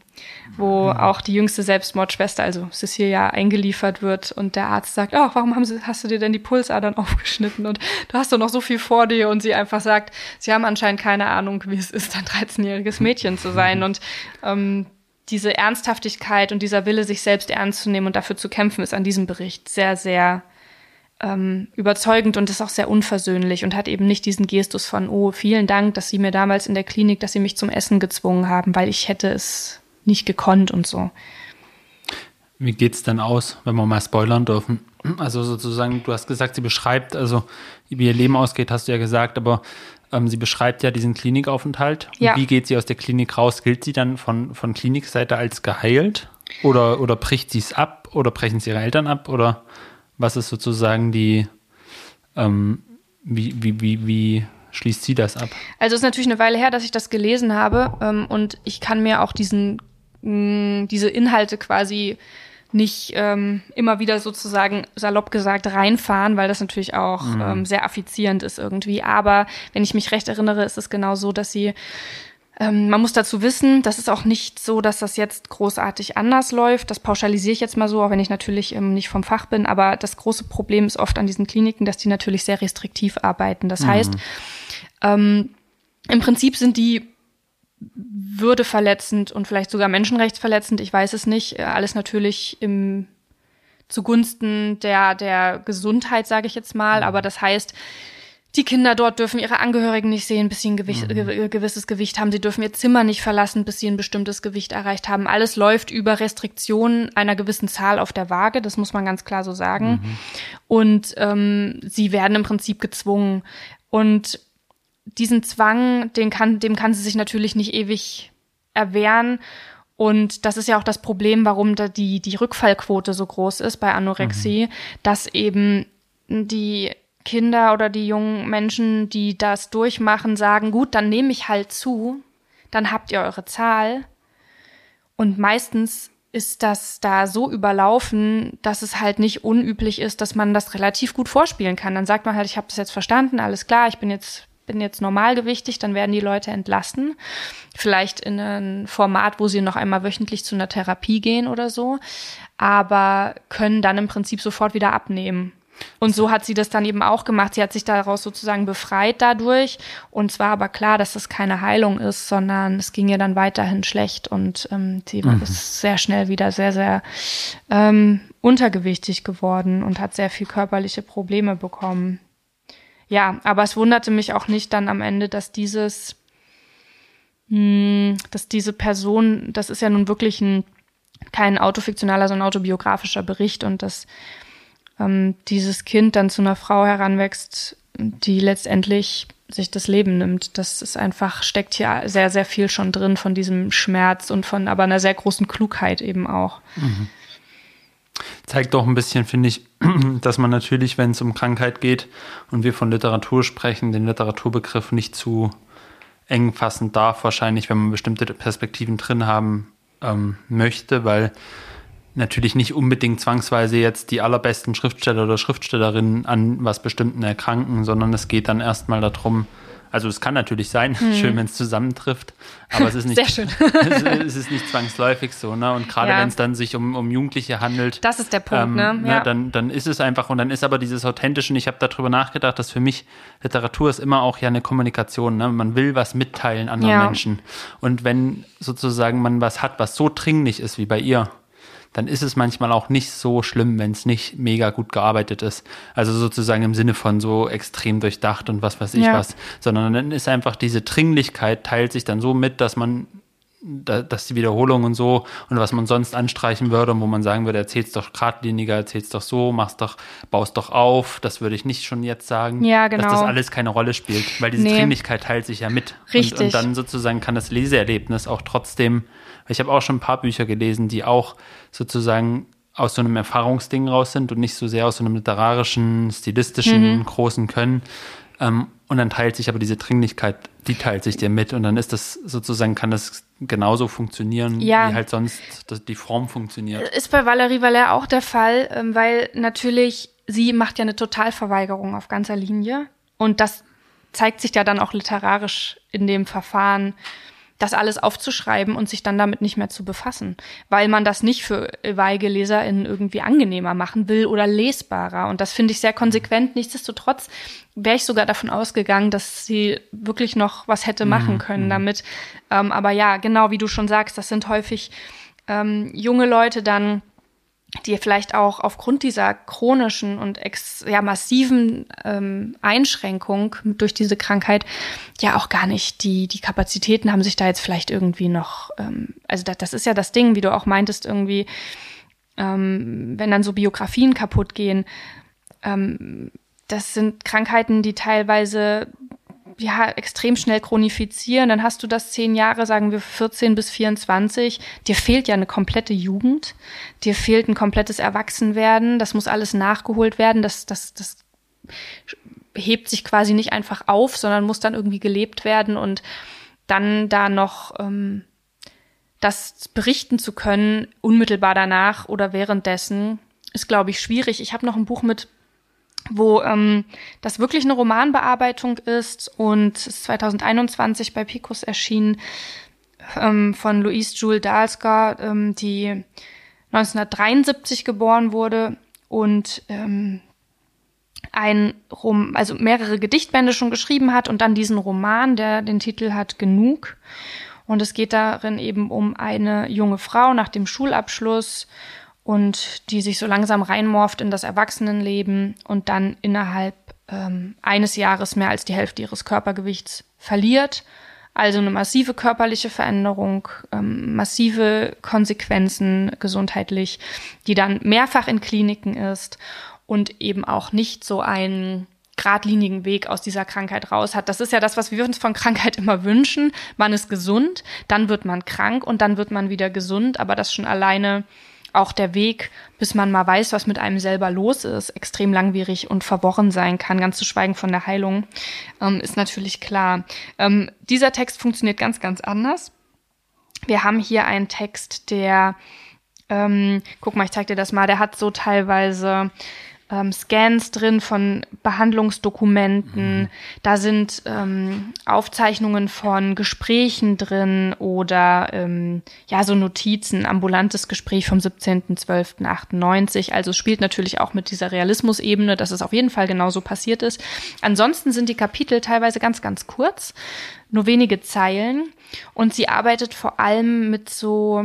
wo mhm. auch die jüngste Selbstmordschwester, also Cecilia, eingeliefert wird und der Arzt sagt, oh, warum haben sie, hast du dir denn die Pulsadern aufgeschnitten und du hast doch noch so viel vor dir und sie einfach sagt, sie haben anscheinend keine Ahnung, wie es ist, ein 13-jähriges Mädchen zu sein mhm. und ähm, diese Ernsthaftigkeit und dieser Wille, sich selbst ernst zu nehmen und dafür zu kämpfen, ist an diesem Bericht sehr, sehr ähm, überzeugend und ist auch sehr unversöhnlich und hat eben nicht diesen Gestus von, oh, vielen Dank, dass Sie mir damals in der Klinik, dass Sie mich zum Essen gezwungen haben, weil ich hätte es nicht gekonnt und so. Wie geht's denn aus, wenn wir mal spoilern dürfen? Also sozusagen, du hast gesagt, sie beschreibt, also wie ihr Leben ausgeht, hast du ja gesagt, aber ähm, sie beschreibt ja diesen Klinikaufenthalt. Ja. Wie geht sie aus der Klinik raus? Gilt sie dann von, von Klinikseite als geheilt? Oder, oder bricht sie es ab? Oder brechen sie ihre Eltern ab? Oder was ist sozusagen die, ähm, wie, wie, wie, wie schließt sie das ab? Also es ist natürlich eine Weile her, dass ich das gelesen habe ähm, und ich kann mir auch diesen, mh, diese Inhalte quasi nicht ähm, immer wieder sozusagen salopp gesagt reinfahren, weil das natürlich auch mhm. ähm, sehr affizierend ist irgendwie. Aber wenn ich mich recht erinnere, ist es genau so, dass sie ähm, man muss dazu wissen, das ist auch nicht so, dass das jetzt großartig anders läuft. Das pauschalisiere ich jetzt mal so, auch wenn ich natürlich ähm, nicht vom Fach bin. Aber das große Problem ist oft an diesen Kliniken, dass die natürlich sehr restriktiv arbeiten. Das mhm. heißt, ähm, im Prinzip sind die würdeverletzend und vielleicht sogar menschenrechtsverletzend. Ich weiß es nicht. Äh, alles natürlich im zugunsten der der Gesundheit, sage ich jetzt mal. Mhm. Aber das heißt, die Kinder dort dürfen ihre Angehörigen nicht sehen, bis sie ein Gewicht, mhm. ge gewisses Gewicht haben. Sie dürfen ihr Zimmer nicht verlassen, bis sie ein bestimmtes Gewicht erreicht haben. Alles läuft über Restriktionen einer gewissen Zahl auf der Waage, das muss man ganz klar so sagen. Mhm. Und ähm, sie werden im Prinzip gezwungen. Und diesen Zwang, den kann, dem kann sie sich natürlich nicht ewig erwehren. Und das ist ja auch das Problem, warum da die, die Rückfallquote so groß ist bei Anorexie, mhm. dass eben die Kinder oder die jungen Menschen, die das durchmachen, sagen, gut, dann nehme ich halt zu, dann habt ihr eure Zahl. Und meistens ist das da so überlaufen, dass es halt nicht unüblich ist, dass man das relativ gut vorspielen kann. Dann sagt man halt, ich habe das jetzt verstanden, alles klar, ich bin jetzt bin jetzt normalgewichtig, dann werden die Leute entlassen. Vielleicht in ein Format, wo sie noch einmal wöchentlich zu einer Therapie gehen oder so, aber können dann im Prinzip sofort wieder abnehmen. Und so hat sie das dann eben auch gemacht. Sie hat sich daraus sozusagen befreit dadurch. Und zwar aber klar, dass das keine Heilung ist, sondern es ging ihr dann weiterhin schlecht und ähm, sie mhm. ist sehr schnell wieder sehr, sehr ähm, untergewichtig geworden und hat sehr viel körperliche Probleme bekommen. Ja, aber es wunderte mich auch nicht dann am Ende, dass dieses, mh, hm, dass diese Person, das ist ja nun wirklich ein kein autofiktionaler, sondern autobiografischer Bericht und dass ähm, dieses Kind dann zu einer Frau heranwächst, die letztendlich sich das Leben nimmt. Das ist einfach, steckt hier sehr, sehr viel schon drin von diesem Schmerz und von aber einer sehr großen Klugheit eben auch. Mhm. Zeigt doch ein bisschen, finde ich, dass man natürlich, wenn es um Krankheit geht und wir von Literatur sprechen, den Literaturbegriff nicht zu eng fassen darf, wahrscheinlich, wenn man bestimmte Perspektiven drin haben ähm, möchte, weil natürlich nicht unbedingt zwangsweise jetzt die allerbesten Schriftsteller oder Schriftstellerinnen an was Bestimmten erkranken, sondern es geht dann erstmal darum, also es kann natürlich sein, hm. schön, wenn es zusammentrifft, aber es ist nicht, Sehr schön. es ist nicht zwangsläufig so, ne? Und gerade ja. wenn es dann sich um, um Jugendliche handelt, das ist der Punkt, ähm, ne? ne? Ja. ne? Dann, dann ist es einfach und dann ist aber dieses Authentische, und ich habe darüber nachgedacht, dass für mich Literatur ist immer auch ja eine Kommunikation, ne? Man will was mitteilen anderen ja. Menschen. Und wenn sozusagen man was hat, was so dringlich ist wie bei ihr, dann ist es manchmal auch nicht so schlimm, wenn es nicht mega gut gearbeitet ist. Also sozusagen im Sinne von so extrem durchdacht und was weiß ich ja. was, sondern dann ist einfach diese Dringlichkeit teilt sich dann so mit, dass man dass die Wiederholung und so und was man sonst anstreichen würde und wo man sagen würde, erzähl's doch geradliniger, erzähl's doch so, mach's doch, baust doch auf, das würde ich nicht schon jetzt sagen, ja, genau. dass das alles keine Rolle spielt, weil diese nee. Dringlichkeit teilt sich ja mit. Richtig. Und, und dann sozusagen kann das Leseerlebnis auch trotzdem ich habe auch schon ein paar Bücher gelesen, die auch sozusagen aus so einem Erfahrungsding raus sind und nicht so sehr aus so einem literarischen, stilistischen, mhm. großen Können. Ähm, und dann teilt sich aber diese Dringlichkeit, die teilt sich dir mit. Und dann ist das sozusagen, kann das genauso funktionieren, ja. wie halt sonst die Form funktioniert. Ist bei Valérie Valère auch der Fall, ähm, weil natürlich sie macht ja eine Totalverweigerung auf ganzer Linie. Und das zeigt sich ja dann auch literarisch in dem Verfahren das alles aufzuschreiben und sich dann damit nicht mehr zu befassen, weil man das nicht für weige LeserInnen irgendwie angenehmer machen will oder lesbarer. Und das finde ich sehr konsequent. Nichtsdestotrotz wäre ich sogar davon ausgegangen, dass sie wirklich noch was hätte machen mhm, können mhm. damit. Ähm, aber ja, genau wie du schon sagst, das sind häufig ähm, junge Leute dann, die vielleicht auch aufgrund dieser chronischen und ex, ja, massiven ähm, Einschränkung durch diese Krankheit ja auch gar nicht die, die Kapazitäten haben, sich da jetzt vielleicht irgendwie noch, ähm, also das, das ist ja das Ding, wie du auch meintest, irgendwie, ähm, wenn dann so Biografien kaputt gehen, ähm, das sind Krankheiten, die teilweise ja, extrem schnell chronifizieren, dann hast du das zehn Jahre, sagen wir 14 bis 24. Dir fehlt ja eine komplette Jugend. Dir fehlt ein komplettes Erwachsenwerden. Das muss alles nachgeholt werden. Das, das, das hebt sich quasi nicht einfach auf, sondern muss dann irgendwie gelebt werden und dann da noch ähm, das berichten zu können, unmittelbar danach oder währenddessen, ist, glaube ich, schwierig. Ich habe noch ein Buch mit wo ähm, das wirklich eine Romanbearbeitung ist und ist 2021 bei Picos erschienen ähm, von Louise Jules Dalsgaard, ähm, die 1973 geboren wurde und ähm, ein Rom also mehrere Gedichtbände schon geschrieben hat und dann diesen Roman, der den Titel hat Genug. Und es geht darin eben um eine junge Frau nach dem Schulabschluss und die sich so langsam reinmorft in das Erwachsenenleben und dann innerhalb ähm, eines Jahres mehr als die Hälfte ihres Körpergewichts verliert. Also eine massive körperliche Veränderung, ähm, massive Konsequenzen gesundheitlich, die dann mehrfach in Kliniken ist und eben auch nicht so einen geradlinigen Weg aus dieser Krankheit raus hat. Das ist ja das, was wir uns von Krankheit immer wünschen. Man ist gesund, dann wird man krank und dann wird man wieder gesund, aber das schon alleine auch der Weg, bis man mal weiß, was mit einem selber los ist, extrem langwierig und verworren sein kann, ganz zu schweigen von der Heilung, ähm, ist natürlich klar. Ähm, dieser Text funktioniert ganz, ganz anders. Wir haben hier einen Text, der, ähm, guck mal, ich zeig dir das mal, der hat so teilweise ähm, Scans drin von Behandlungsdokumenten. Mhm. Da sind ähm, Aufzeichnungen von Gesprächen drin oder ähm, ja so Notizen, ambulantes Gespräch vom 17.12.98. Also spielt natürlich auch mit dieser Realismusebene, dass es auf jeden Fall genauso passiert ist. Ansonsten sind die Kapitel teilweise ganz, ganz kurz, nur wenige Zeilen und sie arbeitet vor allem mit so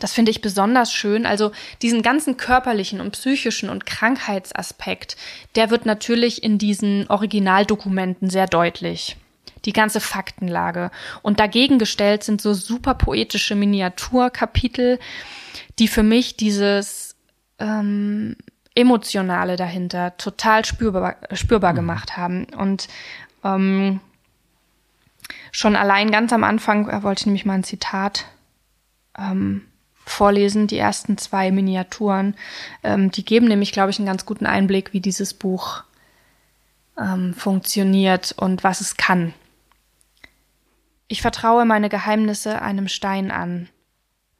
das finde ich besonders schön. Also diesen ganzen körperlichen und psychischen und Krankheitsaspekt, der wird natürlich in diesen Originaldokumenten sehr deutlich. Die ganze Faktenlage. Und dagegen gestellt sind so super poetische Miniaturkapitel, die für mich dieses ähm, Emotionale dahinter total spürbar, spürbar mhm. gemacht haben. Und ähm, schon allein ganz am Anfang äh, wollte ich nämlich mal ein Zitat ähm, vorlesen, die ersten zwei Miniaturen. Ähm, die geben nämlich, glaube ich, einen ganz guten Einblick, wie dieses Buch ähm, funktioniert und was es kann. Ich vertraue meine Geheimnisse einem Stein an.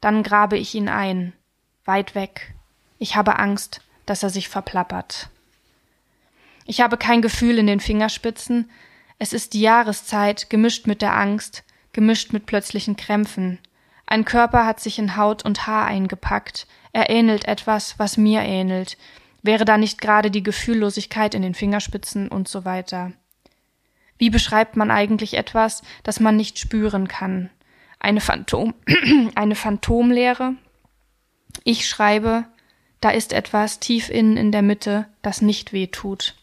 Dann grabe ich ihn ein, weit weg. Ich habe Angst, dass er sich verplappert. Ich habe kein Gefühl in den Fingerspitzen. Es ist die Jahreszeit, gemischt mit der Angst, gemischt mit plötzlichen Krämpfen. Ein Körper hat sich in Haut und Haar eingepackt. Er ähnelt etwas, was mir ähnelt. Wäre da nicht gerade die Gefühllosigkeit in den Fingerspitzen und so weiter. Wie beschreibt man eigentlich etwas, das man nicht spüren kann? Eine Phantom, eine Phantomlehre? Ich schreibe, da ist etwas tief innen in der Mitte, das nicht weh tut.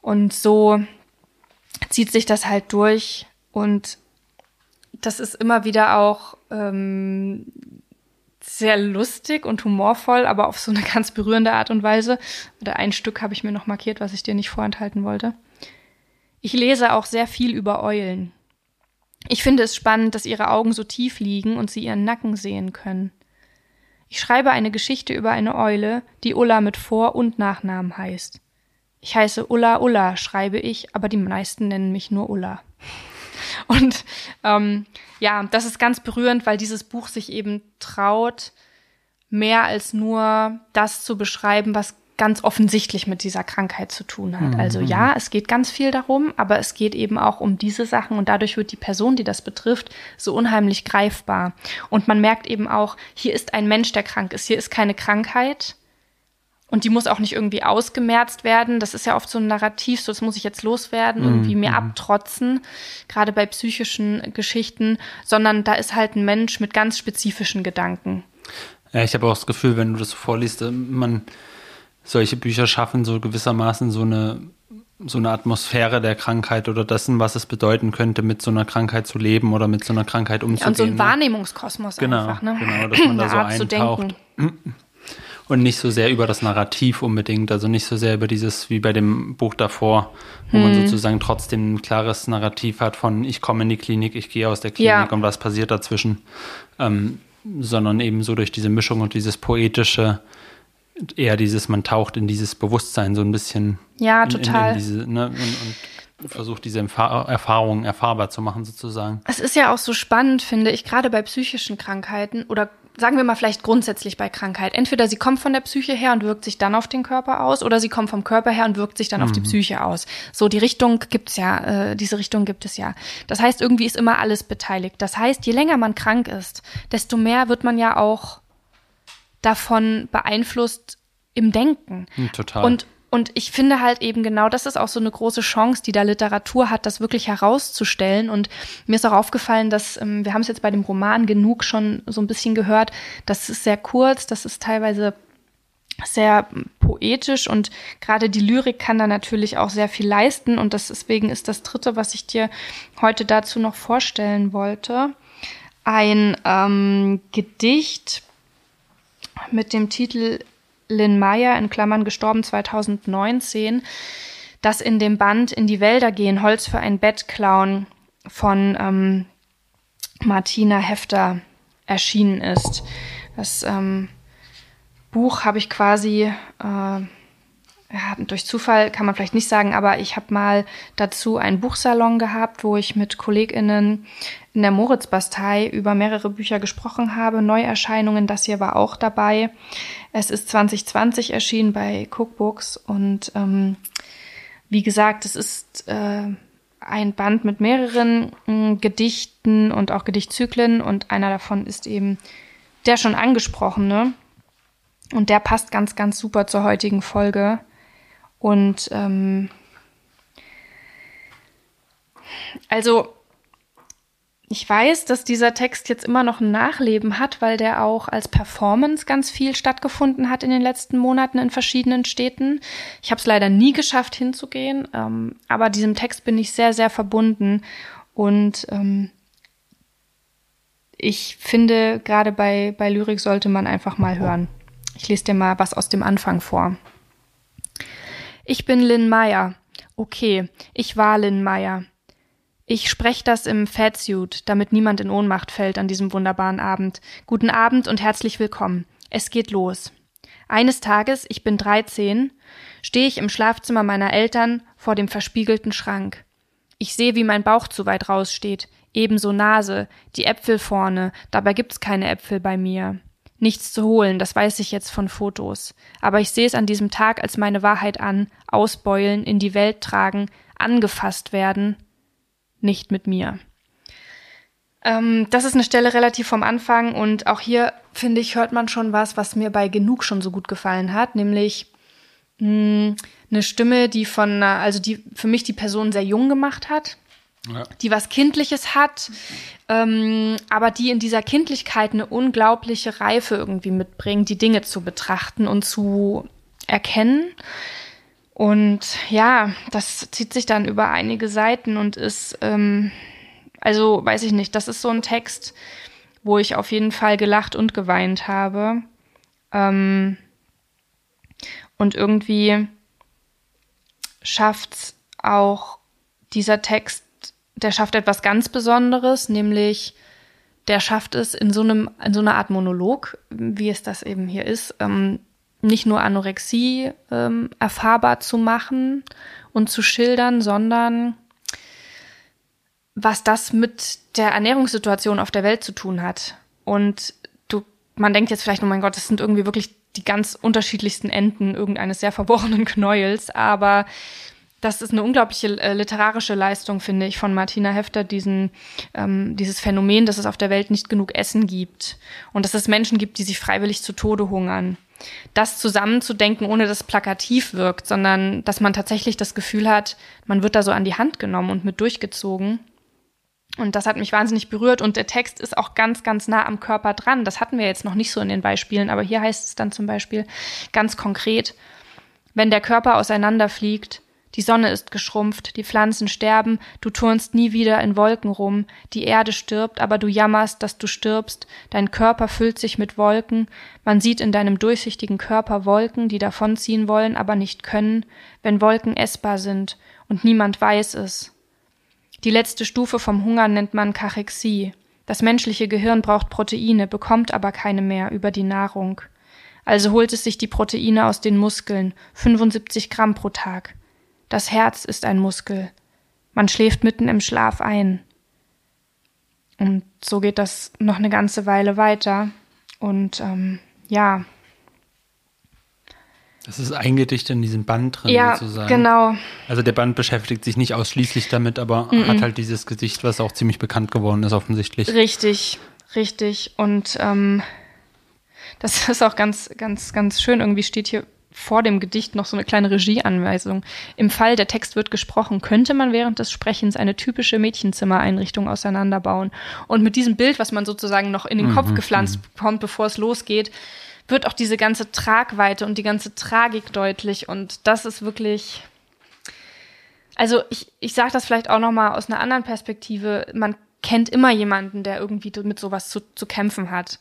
Und so zieht sich das halt durch und das ist immer wieder auch ähm, sehr lustig und humorvoll, aber auf so eine ganz berührende Art und Weise. Oder ein Stück habe ich mir noch markiert, was ich dir nicht vorenthalten wollte. Ich lese auch sehr viel über Eulen. Ich finde es spannend, dass ihre Augen so tief liegen und sie ihren Nacken sehen können. Ich schreibe eine Geschichte über eine Eule, die Ulla mit Vor- und Nachnamen heißt. Ich heiße Ulla Ulla, schreibe ich, aber die meisten nennen mich nur Ulla. Und ähm, ja, das ist ganz berührend, weil dieses Buch sich eben traut, mehr als nur das zu beschreiben, was ganz offensichtlich mit dieser Krankheit zu tun hat. Also mhm. ja, es geht ganz viel darum, aber es geht eben auch um diese Sachen und dadurch wird die Person, die das betrifft, so unheimlich greifbar. Und man merkt eben auch, hier ist ein Mensch, der krank ist. Hier ist keine Krankheit, und die muss auch nicht irgendwie ausgemerzt werden. Das ist ja oft so ein Narrativ, so das muss ich jetzt loswerden, irgendwie mir mhm. abtrotzen, gerade bei psychischen Geschichten, sondern da ist halt ein Mensch mit ganz spezifischen Gedanken. Ja, ich habe auch das Gefühl, wenn du das so vorliest, äh, man solche Bücher schaffen so gewissermaßen so eine so eine Atmosphäre der Krankheit oder dessen, was es bedeuten könnte, mit so einer Krankheit zu leben oder mit so einer Krankheit umzugehen. Ja, und so ein ne? Wahrnehmungskosmos genau, einfach, ne? Genau, dass man da so eintaucht. Und nicht so sehr über das Narrativ unbedingt, also nicht so sehr über dieses, wie bei dem Buch davor, wo hm. man sozusagen trotzdem ein klares Narrativ hat von ich komme in die Klinik, ich gehe aus der Klinik ja. und was passiert dazwischen, ähm, sondern eben so durch diese Mischung und dieses poetische, eher dieses, man taucht in dieses Bewusstsein so ein bisschen. Ja, total. In, in diese, ne, und, und versucht diese Erfahrungen erfahrbar zu machen sozusagen. Es ist ja auch so spannend, finde ich, gerade bei psychischen Krankheiten oder sagen wir mal vielleicht grundsätzlich bei Krankheit. Entweder sie kommt von der Psyche her und wirkt sich dann auf den Körper aus, oder sie kommt vom Körper her und wirkt sich dann mhm. auf die mhm. Psyche aus. So, die Richtung gibt's ja, äh, diese Richtung gibt es ja. Das heißt, irgendwie ist immer alles beteiligt. Das heißt, je länger man krank ist, desto mehr wird man ja auch davon beeinflusst im Denken. Hm, total. Und und ich finde halt eben genau, das ist auch so eine große Chance, die da Literatur hat, das wirklich herauszustellen. Und mir ist auch aufgefallen, dass, ähm, wir haben es jetzt bei dem Roman genug schon so ein bisschen gehört, das ist sehr kurz, das ist teilweise sehr poetisch und gerade die Lyrik kann da natürlich auch sehr viel leisten und das deswegen ist das dritte, was ich dir heute dazu noch vorstellen wollte, ein ähm, Gedicht mit dem Titel Lynn Meyer in Klammern gestorben 2019, das in dem Band In die Wälder gehen, Holz für ein Bett klauen von ähm, Martina Hefter erschienen ist. Das ähm, Buch habe ich quasi äh, ja, durch Zufall kann man vielleicht nicht sagen, aber ich habe mal dazu einen Buchsalon gehabt, wo ich mit KollegInnen in der Moritzbastei über mehrere Bücher gesprochen habe. Neuerscheinungen, das hier war auch dabei. Es ist 2020 erschienen bei Cookbooks und ähm, wie gesagt, es ist äh, ein Band mit mehreren äh, Gedichten und auch Gedichtzyklen und einer davon ist eben der schon angesprochene. Und der passt ganz, ganz super zur heutigen Folge. Und ähm, also ich weiß, dass dieser Text jetzt immer noch ein Nachleben hat, weil der auch als Performance ganz viel stattgefunden hat in den letzten Monaten in verschiedenen Städten. Ich habe es leider nie geschafft hinzugehen, ähm, aber diesem Text bin ich sehr, sehr verbunden und ähm, ich finde, gerade bei, bei Lyrik sollte man einfach mal hören. Ich lese dir mal was aus dem Anfang vor. Ich bin Lynn Meyer. Okay, ich war Lynn Meyer. Ich spreche das im Fatsuit, damit niemand in Ohnmacht fällt an diesem wunderbaren Abend. Guten Abend und herzlich willkommen. Es geht los. Eines Tages, ich bin 13, stehe ich im Schlafzimmer meiner Eltern vor dem verspiegelten Schrank. Ich sehe, wie mein Bauch zu weit raussteht, ebenso Nase, die Äpfel vorne, dabei gibt's keine Äpfel bei mir nichts zu holen, das weiß ich jetzt von Fotos. Aber ich sehe es an diesem Tag als meine Wahrheit an, ausbeulen, in die Welt tragen, angefasst werden, nicht mit mir. Ähm, das ist eine Stelle relativ vom Anfang und auch hier, finde ich, hört man schon was, was mir bei Genug schon so gut gefallen hat, nämlich mh, hm, eine Stimme, die von, also die für mich die Person sehr jung gemacht hat ja. die was Kindliches hat, ähm, aber die in dieser Kindlichkeit eine unglaubliche Reife irgendwie mitbringt, die Dinge zu betrachten und zu erkennen. Und ja, das zieht sich dann über einige Seiten und ist, ähm, also weiß ich nicht, das ist so ein Text, wo ich auf jeden Fall gelacht und geweint habe. Ähm, und irgendwie schafft auch dieser Text der schafft etwas ganz Besonderes, nämlich der schafft es in so einem, in so einer Art Monolog, wie es das eben hier ist, ähm, nicht nur Anorexie ähm, erfahrbar zu machen und zu schildern, sondern was das mit der Ernährungssituation auf der Welt zu tun hat. Und du, man denkt jetzt vielleicht, oh mein Gott, das sind irgendwie wirklich die ganz unterschiedlichsten Enden irgendeines sehr verworrenen Knäuels, aber das ist eine unglaubliche äh, literarische Leistung, finde ich, von Martina Hefter, diesen, ähm, dieses Phänomen, dass es auf der Welt nicht genug Essen gibt und dass es Menschen gibt, die sich freiwillig zu Tode hungern. Das zusammenzudenken, ohne dass plakativ wirkt, sondern dass man tatsächlich das Gefühl hat, man wird da so an die Hand genommen und mit durchgezogen. Und das hat mich wahnsinnig berührt und der Text ist auch ganz, ganz nah am Körper dran. Das hatten wir jetzt noch nicht so in den Beispielen, aber hier heißt es dann zum Beispiel ganz konkret, wenn der Körper auseinanderfliegt, die Sonne ist geschrumpft, die Pflanzen sterben, du turnst nie wieder in Wolken rum, die Erde stirbt, aber du jammerst, dass du stirbst, dein Körper füllt sich mit Wolken, man sieht in deinem durchsichtigen Körper Wolken, die davonziehen wollen, aber nicht können, wenn Wolken essbar sind, und niemand weiß es. Die letzte Stufe vom Hunger nennt man Kachexie. Das menschliche Gehirn braucht Proteine, bekommt aber keine mehr über die Nahrung. Also holt es sich die Proteine aus den Muskeln, 75 Gramm pro Tag. Das Herz ist ein Muskel. Man schläft mitten im Schlaf ein. Und so geht das noch eine ganze Weile weiter. Und ähm, ja. Das ist ein Gedicht in diesem Band drin, ja, sozusagen. Genau. Also der Band beschäftigt sich nicht ausschließlich damit, aber mm -mm. hat halt dieses Gedicht, was auch ziemlich bekannt geworden ist, offensichtlich. Richtig, richtig. Und ähm, das ist auch ganz, ganz, ganz schön. Irgendwie steht hier vor dem Gedicht noch so eine kleine Regieanweisung. Im Fall der Text wird gesprochen, könnte man während des Sprechens eine typische Mädchenzimmereinrichtung auseinanderbauen. Und mit diesem Bild, was man sozusagen noch in den mhm, Kopf gepflanzt mhm. bekommt, bevor es losgeht, wird auch diese ganze Tragweite und die ganze Tragik deutlich. Und das ist wirklich. Also ich, ich sage das vielleicht auch noch mal aus einer anderen Perspektive. Man kennt immer jemanden, der irgendwie mit sowas zu, zu kämpfen hat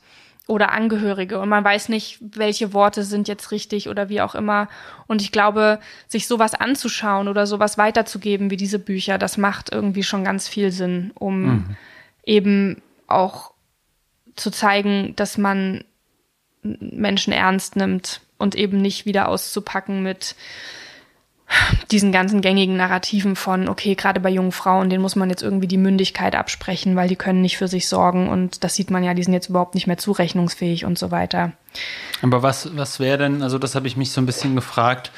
oder Angehörige und man weiß nicht, welche Worte sind jetzt richtig oder wie auch immer. Und ich glaube, sich sowas anzuschauen oder sowas weiterzugeben wie diese Bücher, das macht irgendwie schon ganz viel Sinn, um mhm. eben auch zu zeigen, dass man Menschen ernst nimmt und eben nicht wieder auszupacken mit diesen ganzen gängigen Narrativen von, okay, gerade bei jungen Frauen, denen muss man jetzt irgendwie die Mündigkeit absprechen, weil die können nicht für sich sorgen und das sieht man ja, die sind jetzt überhaupt nicht mehr zurechnungsfähig und so weiter. Aber was, was wäre denn, also das habe ich mich so ein bisschen gefragt,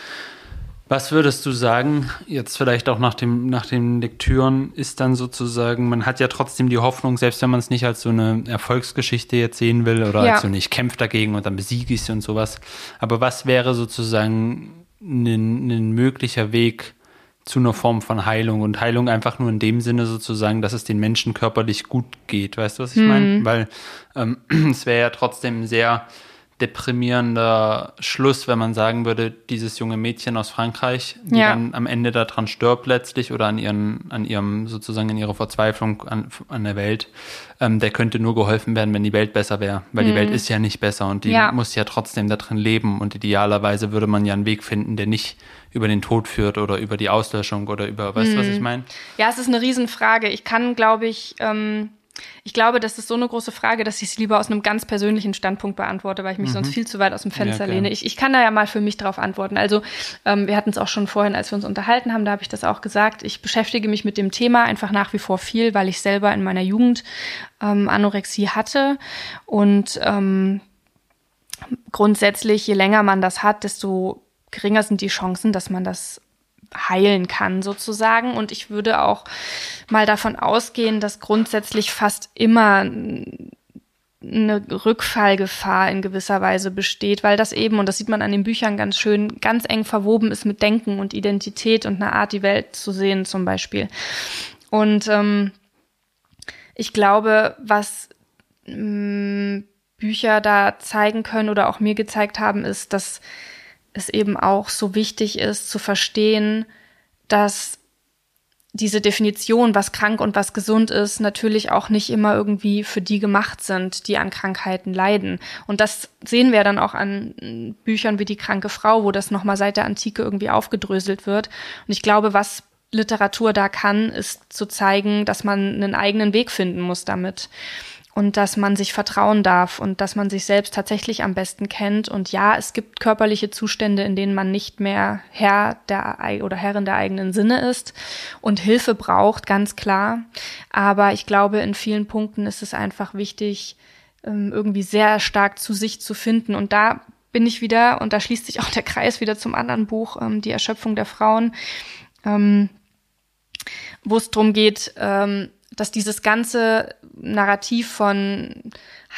was würdest du sagen, jetzt vielleicht auch nach, dem, nach den Lektüren, ist dann sozusagen, man hat ja trotzdem die Hoffnung, selbst wenn man es nicht als so eine Erfolgsgeschichte jetzt sehen will oder ja. als so nicht kämpft dagegen und dann besiege ich sie und sowas, aber was wäre sozusagen ein, ein möglicher Weg zu einer Form von Heilung und Heilung einfach nur in dem Sinne sozusagen, dass es den Menschen körperlich gut geht. Weißt du, was ich mhm. meine? Weil ähm, es wäre ja trotzdem sehr deprimierender Schluss, wenn man sagen würde, dieses junge Mädchen aus Frankreich, die ja. dann am Ende daran stirbt letztlich oder an ihren, an ihrem sozusagen in ihrer Verzweiflung an, an der Welt, ähm, der könnte nur geholfen werden, wenn die Welt besser wäre, weil mhm. die Welt ist ja nicht besser und die ja. muss ja trotzdem da drin leben und idealerweise würde man ja einen Weg finden, der nicht über den Tod führt oder über die Auslöschung oder über, weißt du, mhm. was ich meine? Ja, es ist eine Riesenfrage. Ich kann, glaube ich, ähm ich glaube, das ist so eine große Frage, dass ich es lieber aus einem ganz persönlichen Standpunkt beantworte, weil ich mich mhm. sonst viel zu weit aus dem Fenster ja, lehne. Ich, ich kann da ja mal für mich drauf antworten. Also ähm, wir hatten es auch schon vorhin, als wir uns unterhalten haben, da habe ich das auch gesagt. Ich beschäftige mich mit dem Thema einfach nach wie vor viel, weil ich selber in meiner Jugend ähm, Anorexie hatte und ähm, grundsätzlich, je länger man das hat, desto geringer sind die Chancen, dass man das heilen kann sozusagen. Und ich würde auch mal davon ausgehen, dass grundsätzlich fast immer eine Rückfallgefahr in gewisser Weise besteht, weil das eben, und das sieht man an den Büchern ganz schön, ganz eng verwoben ist mit Denken und Identität und einer Art, die Welt zu sehen zum Beispiel. Und ähm, ich glaube, was ähm, Bücher da zeigen können oder auch mir gezeigt haben, ist, dass es eben auch so wichtig ist zu verstehen, dass diese Definition, was krank und was gesund ist, natürlich auch nicht immer irgendwie für die gemacht sind, die an Krankheiten leiden. Und das sehen wir dann auch an Büchern wie Die kranke Frau, wo das nochmal seit der Antike irgendwie aufgedröselt wird. Und ich glaube, was Literatur da kann, ist zu zeigen, dass man einen eigenen Weg finden muss damit und dass man sich vertrauen darf und dass man sich selbst tatsächlich am besten kennt. Und ja, es gibt körperliche Zustände, in denen man nicht mehr Herr der oder Herrin der eigenen Sinne ist und Hilfe braucht, ganz klar. Aber ich glaube, in vielen Punkten ist es einfach wichtig, ähm, irgendwie sehr stark zu sich zu finden. Und da bin ich wieder, und da schließt sich auch der Kreis wieder zum anderen Buch, ähm, Die Erschöpfung der Frauen, ähm, wo es darum geht, dass dieses ganze Narrativ von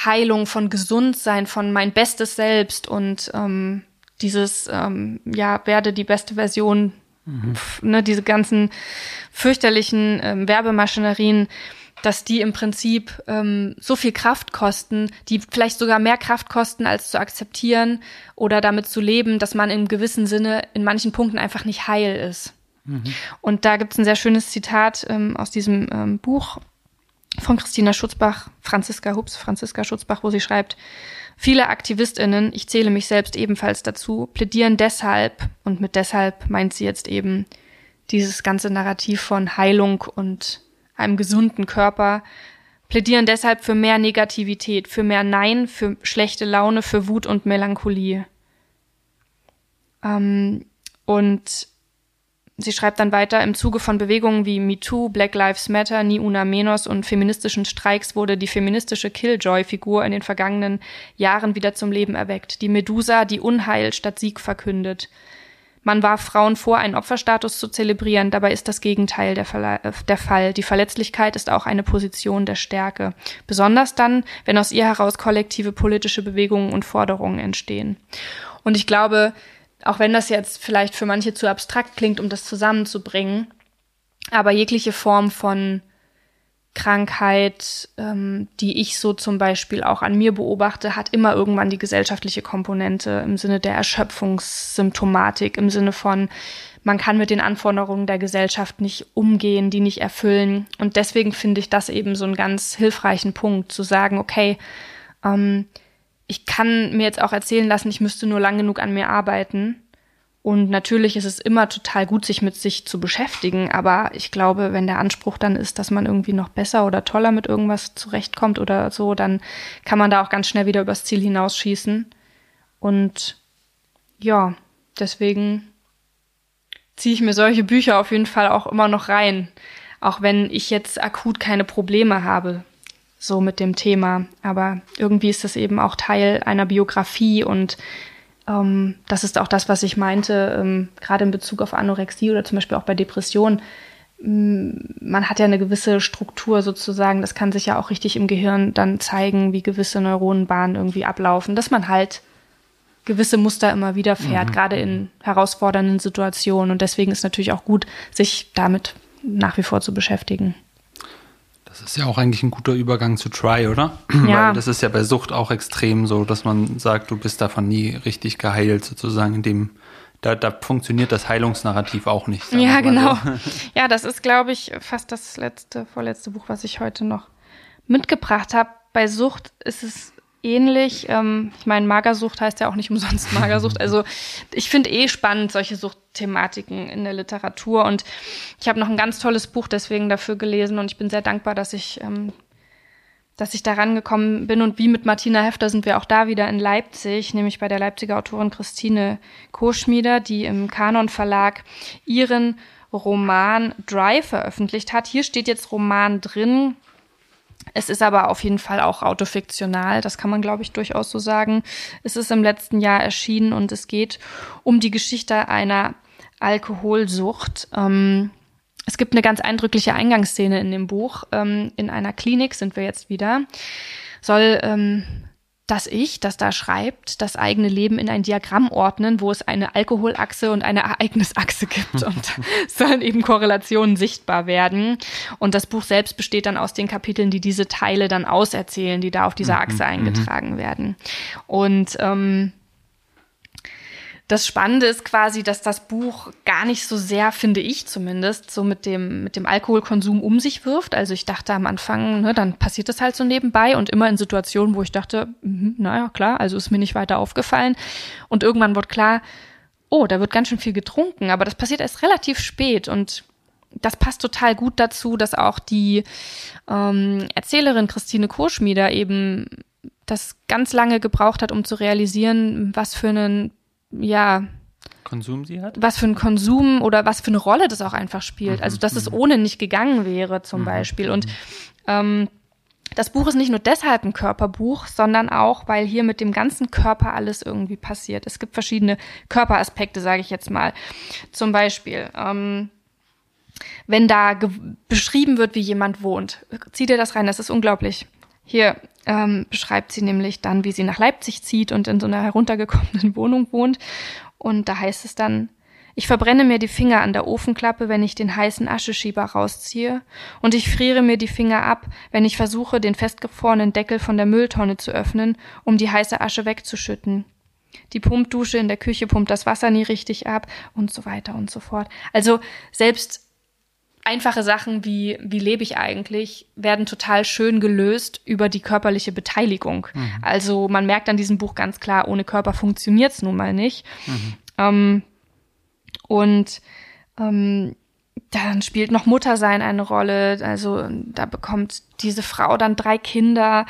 Heilung, von Gesundsein, von mein bestes Selbst und ähm, dieses, ähm, ja, werde die beste Version, mhm. ne, diese ganzen fürchterlichen ähm, Werbemaschinerien, dass die im Prinzip ähm, so viel Kraft kosten, die vielleicht sogar mehr Kraft kosten, als zu akzeptieren oder damit zu leben, dass man im gewissen Sinne in manchen Punkten einfach nicht heil ist. Mhm. Und da gibt es ein sehr schönes Zitat ähm, aus diesem ähm, Buch von Christina Schutzbach, Franziska Hups, Franziska Schutzbach, wo sie schreibt, viele AktivistInnen, ich zähle mich selbst ebenfalls dazu, plädieren deshalb, und mit deshalb meint sie jetzt eben dieses ganze Narrativ von Heilung und einem gesunden Körper, plädieren deshalb für mehr Negativität, für mehr Nein, für schlechte Laune, für Wut und Melancholie. Ähm, und Sie schreibt dann weiter, im Zuge von Bewegungen wie MeToo, Black Lives Matter, Ni Una Menos und feministischen Streiks wurde die feministische Killjoy-Figur in den vergangenen Jahren wieder zum Leben erweckt. Die Medusa, die Unheil statt Sieg verkündet. Man warf Frauen vor, einen Opferstatus zu zelebrieren, dabei ist das Gegenteil der, Verla äh, der Fall. Die Verletzlichkeit ist auch eine Position der Stärke. Besonders dann, wenn aus ihr heraus kollektive politische Bewegungen und Forderungen entstehen. Und ich glaube, auch wenn das jetzt vielleicht für manche zu abstrakt klingt, um das zusammenzubringen, aber jegliche Form von Krankheit, ähm, die ich so zum Beispiel auch an mir beobachte, hat immer irgendwann die gesellschaftliche Komponente im Sinne der Erschöpfungssymptomatik, im Sinne von, man kann mit den Anforderungen der Gesellschaft nicht umgehen, die nicht erfüllen. Und deswegen finde ich das eben so einen ganz hilfreichen Punkt, zu sagen, okay, ähm, ich kann mir jetzt auch erzählen lassen, ich müsste nur lang genug an mir arbeiten und natürlich ist es immer total gut, sich mit sich zu beschäftigen, aber ich glaube, wenn der Anspruch dann ist, dass man irgendwie noch besser oder toller mit irgendwas zurechtkommt oder so, dann kann man da auch ganz schnell wieder übers Ziel hinausschießen. Und ja, deswegen ziehe ich mir solche Bücher auf jeden Fall auch immer noch rein, auch wenn ich jetzt akut keine Probleme habe, so mit dem Thema. Aber irgendwie ist das eben auch Teil einer Biografie und ähm, das ist auch das, was ich meinte, ähm, gerade in Bezug auf Anorexie oder zum Beispiel auch bei Depressionen. Mm, man hat ja eine gewisse Struktur sozusagen, das kann sich ja auch richtig im Gehirn dann zeigen, wie gewisse Neuronenbahnen irgendwie ablaufen, dass man halt gewisse Muster immer wieder fährt, mhm. gerade in herausfordernden Situationen. Und deswegen ist natürlich auch gut, sich damit nach wie vor zu beschäftigen. Das ist ja auch eigentlich ein guter Übergang zu Try, oder? Ja. Weil das ist ja bei Sucht auch extrem so, dass man sagt, du bist davon nie richtig geheilt, sozusagen, in dem da, da funktioniert das Heilungsnarrativ auch nicht. Ja, genau. So. Ja, das ist, glaube ich, fast das letzte, vorletzte Buch, was ich heute noch mitgebracht habe. Bei Sucht ist es ähnlich. Ähm, ich meine, Magersucht heißt ja auch nicht umsonst Magersucht. Also ich finde eh spannend solche Suchtthematiken in der Literatur. Und ich habe noch ein ganz tolles Buch deswegen dafür gelesen und ich bin sehr dankbar, dass ich, ähm, dass ich da rangekommen bin. Und wie mit Martina Hefter sind wir auch da wieder in Leipzig, nämlich bei der Leipziger Autorin Christine Koschmieder, die im Kanon Verlag ihren Roman Dry veröffentlicht hat. Hier steht jetzt Roman drin. Es ist aber auf jeden Fall auch autofiktional, das kann man, glaube ich, durchaus so sagen. Es ist im letzten Jahr erschienen und es geht um die Geschichte einer Alkoholsucht. Ähm, es gibt eine ganz eindrückliche Eingangsszene in dem Buch. Ähm, in einer Klinik sind wir jetzt wieder. Soll ähm, das Ich, das da schreibt, das eigene Leben in ein Diagramm ordnen, wo es eine Alkoholachse und eine Ereignisachse gibt und sollen eben Korrelationen sichtbar werden. Und das Buch selbst besteht dann aus den Kapiteln, die diese Teile dann auserzählen, die da auf dieser mhm, Achse mhm. eingetragen werden. Und ähm, das Spannende ist quasi, dass das Buch gar nicht so sehr, finde ich zumindest, so mit dem, mit dem Alkoholkonsum um sich wirft. Also ich dachte am Anfang, ne, dann passiert das halt so nebenbei und immer in Situationen, wo ich dachte, mh, naja, klar, also ist mir nicht weiter aufgefallen. Und irgendwann wird klar, oh, da wird ganz schön viel getrunken, aber das passiert erst relativ spät und das passt total gut dazu, dass auch die ähm, Erzählerin Christine Koschmieder eben das ganz lange gebraucht hat, um zu realisieren, was für einen ja, Konsum sie hat? Was für ein Konsum oder was für eine Rolle das auch einfach spielt. Mhm, also, dass es mhm. ohne nicht gegangen wäre, zum mhm. Beispiel. Und ähm, das Buch ist nicht nur deshalb ein Körperbuch, sondern auch, weil hier mit dem ganzen Körper alles irgendwie passiert. Es gibt verschiedene Körperaspekte, sage ich jetzt mal. Zum Beispiel, ähm, wenn da beschrieben wird, wie jemand wohnt. Zieh dir das rein, das ist unglaublich. Hier ähm, beschreibt sie nämlich dann, wie sie nach Leipzig zieht und in so einer heruntergekommenen Wohnung wohnt. Und da heißt es dann, ich verbrenne mir die Finger an der Ofenklappe, wenn ich den heißen Ascheschieber rausziehe, und ich friere mir die Finger ab, wenn ich versuche, den festgefrorenen Deckel von der Mülltonne zu öffnen, um die heiße Asche wegzuschütten. Die Pumpdusche in der Küche pumpt das Wasser nie richtig ab und so weiter und so fort. Also selbst einfache Sachen wie, wie lebe ich eigentlich, werden total schön gelöst über die körperliche Beteiligung. Mhm. Also man merkt an diesem Buch ganz klar, ohne Körper funktioniert es nun mal nicht. Mhm. Ähm, und ähm, dann spielt noch Muttersein eine Rolle. Also da bekommt diese Frau dann drei Kinder.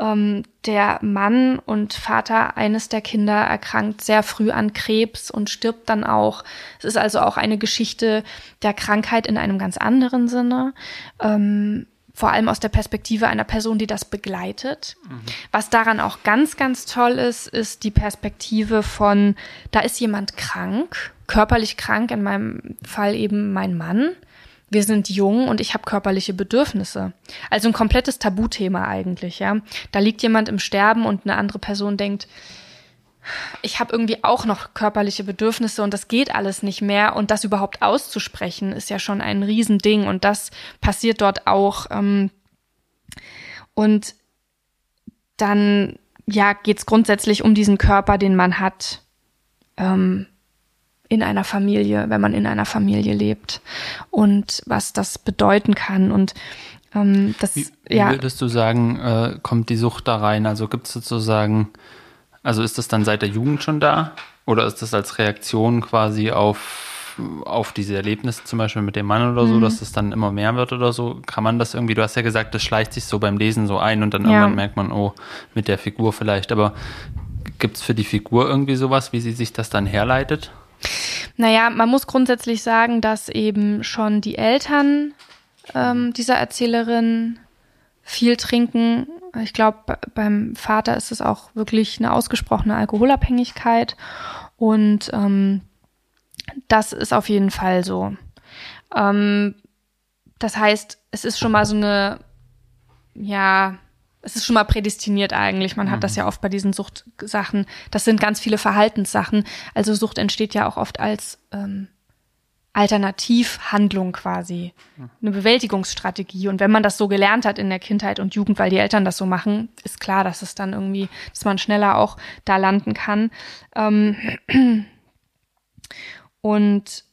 Ähm, der Mann und Vater eines der Kinder erkrankt sehr früh an Krebs und stirbt dann auch. Es ist also auch eine Geschichte der Krankheit in einem ganz anderen Sinne. Ähm, vor allem aus der Perspektive einer Person, die das begleitet. Mhm. Was daran auch ganz, ganz toll ist, ist die Perspektive von, da ist jemand krank, körperlich krank, in meinem Fall eben mein Mann. Wir sind jung und ich habe körperliche Bedürfnisse. Also ein komplettes Tabuthema eigentlich, ja. Da liegt jemand im Sterben und eine andere Person denkt, ich habe irgendwie auch noch körperliche Bedürfnisse und das geht alles nicht mehr. Und das überhaupt auszusprechen, ist ja schon ein Riesending. Und das passiert dort auch. Ähm, Und dann, ja, geht es grundsätzlich um diesen Körper, den man hat ähm, in einer Familie, wenn man in einer Familie lebt und was das bedeuten kann. Und ähm, das, wie, ja. Wie würdest du sagen, äh, kommt die Sucht da rein? Also gibt es sozusagen, also ist das dann seit der Jugend schon da? Oder ist das als Reaktion quasi auf, auf diese Erlebnisse, zum Beispiel mit dem Mann oder so, Mhm. dass es dann immer mehr wird oder so? Kann man das irgendwie, du hast ja gesagt, das schleicht sich so beim Lesen so ein und dann Ja. irgendwann merkt man, oh, mit der Figur vielleicht. Aber gibt es für die Figur irgendwie sowas, wie sie sich das dann herleitet? Naja, man muss grundsätzlich sagen, dass eben schon die Eltern ähm, dieser Erzählerin viel trinken. Ich glaube, beim Vater ist es auch wirklich eine ausgesprochene Alkoholabhängigkeit. Und ähm, das ist auf jeden Fall so. Ähm, das heißt, es ist schon mal so eine, ja, es ist schon mal prädestiniert eigentlich. Man hat das ja oft bei diesen Suchtsachen. Das sind ganz viele Verhaltenssachen. Also Sucht entsteht ja auch oft als ähm, Alternativhandlung quasi, eine Bewältigungsstrategie. Und wenn man das so gelernt hat in der Kindheit und Jugend, weil die Eltern das so machen, ist klar, dass es dann irgendwie, dass man schneller auch da landen kann. Ähm, und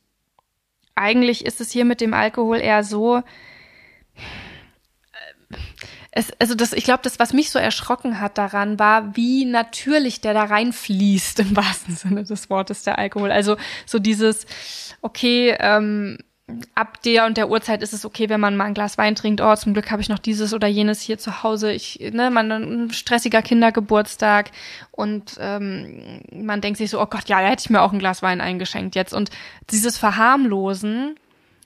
eigentlich ist es hier mit dem Alkohol eher so, es, also das, ich glaube, das, was mich so erschrocken hat daran, war, wie natürlich der da reinfließt, im wahrsten Sinne des Wortes, der Alkohol. Also so dieses, okay, ähm, ab der und der Uhrzeit ist es okay, wenn man mal ein Glas Wein trinkt. Oh, zum Glück habe ich noch dieses oder jenes hier zu Hause. Ich, ne, man ein stressiger Kindergeburtstag und ähm, man denkt sich so, oh Gott, ja, da hätte ich mir auch ein Glas Wein eingeschenkt jetzt. Und dieses Verharmlosen,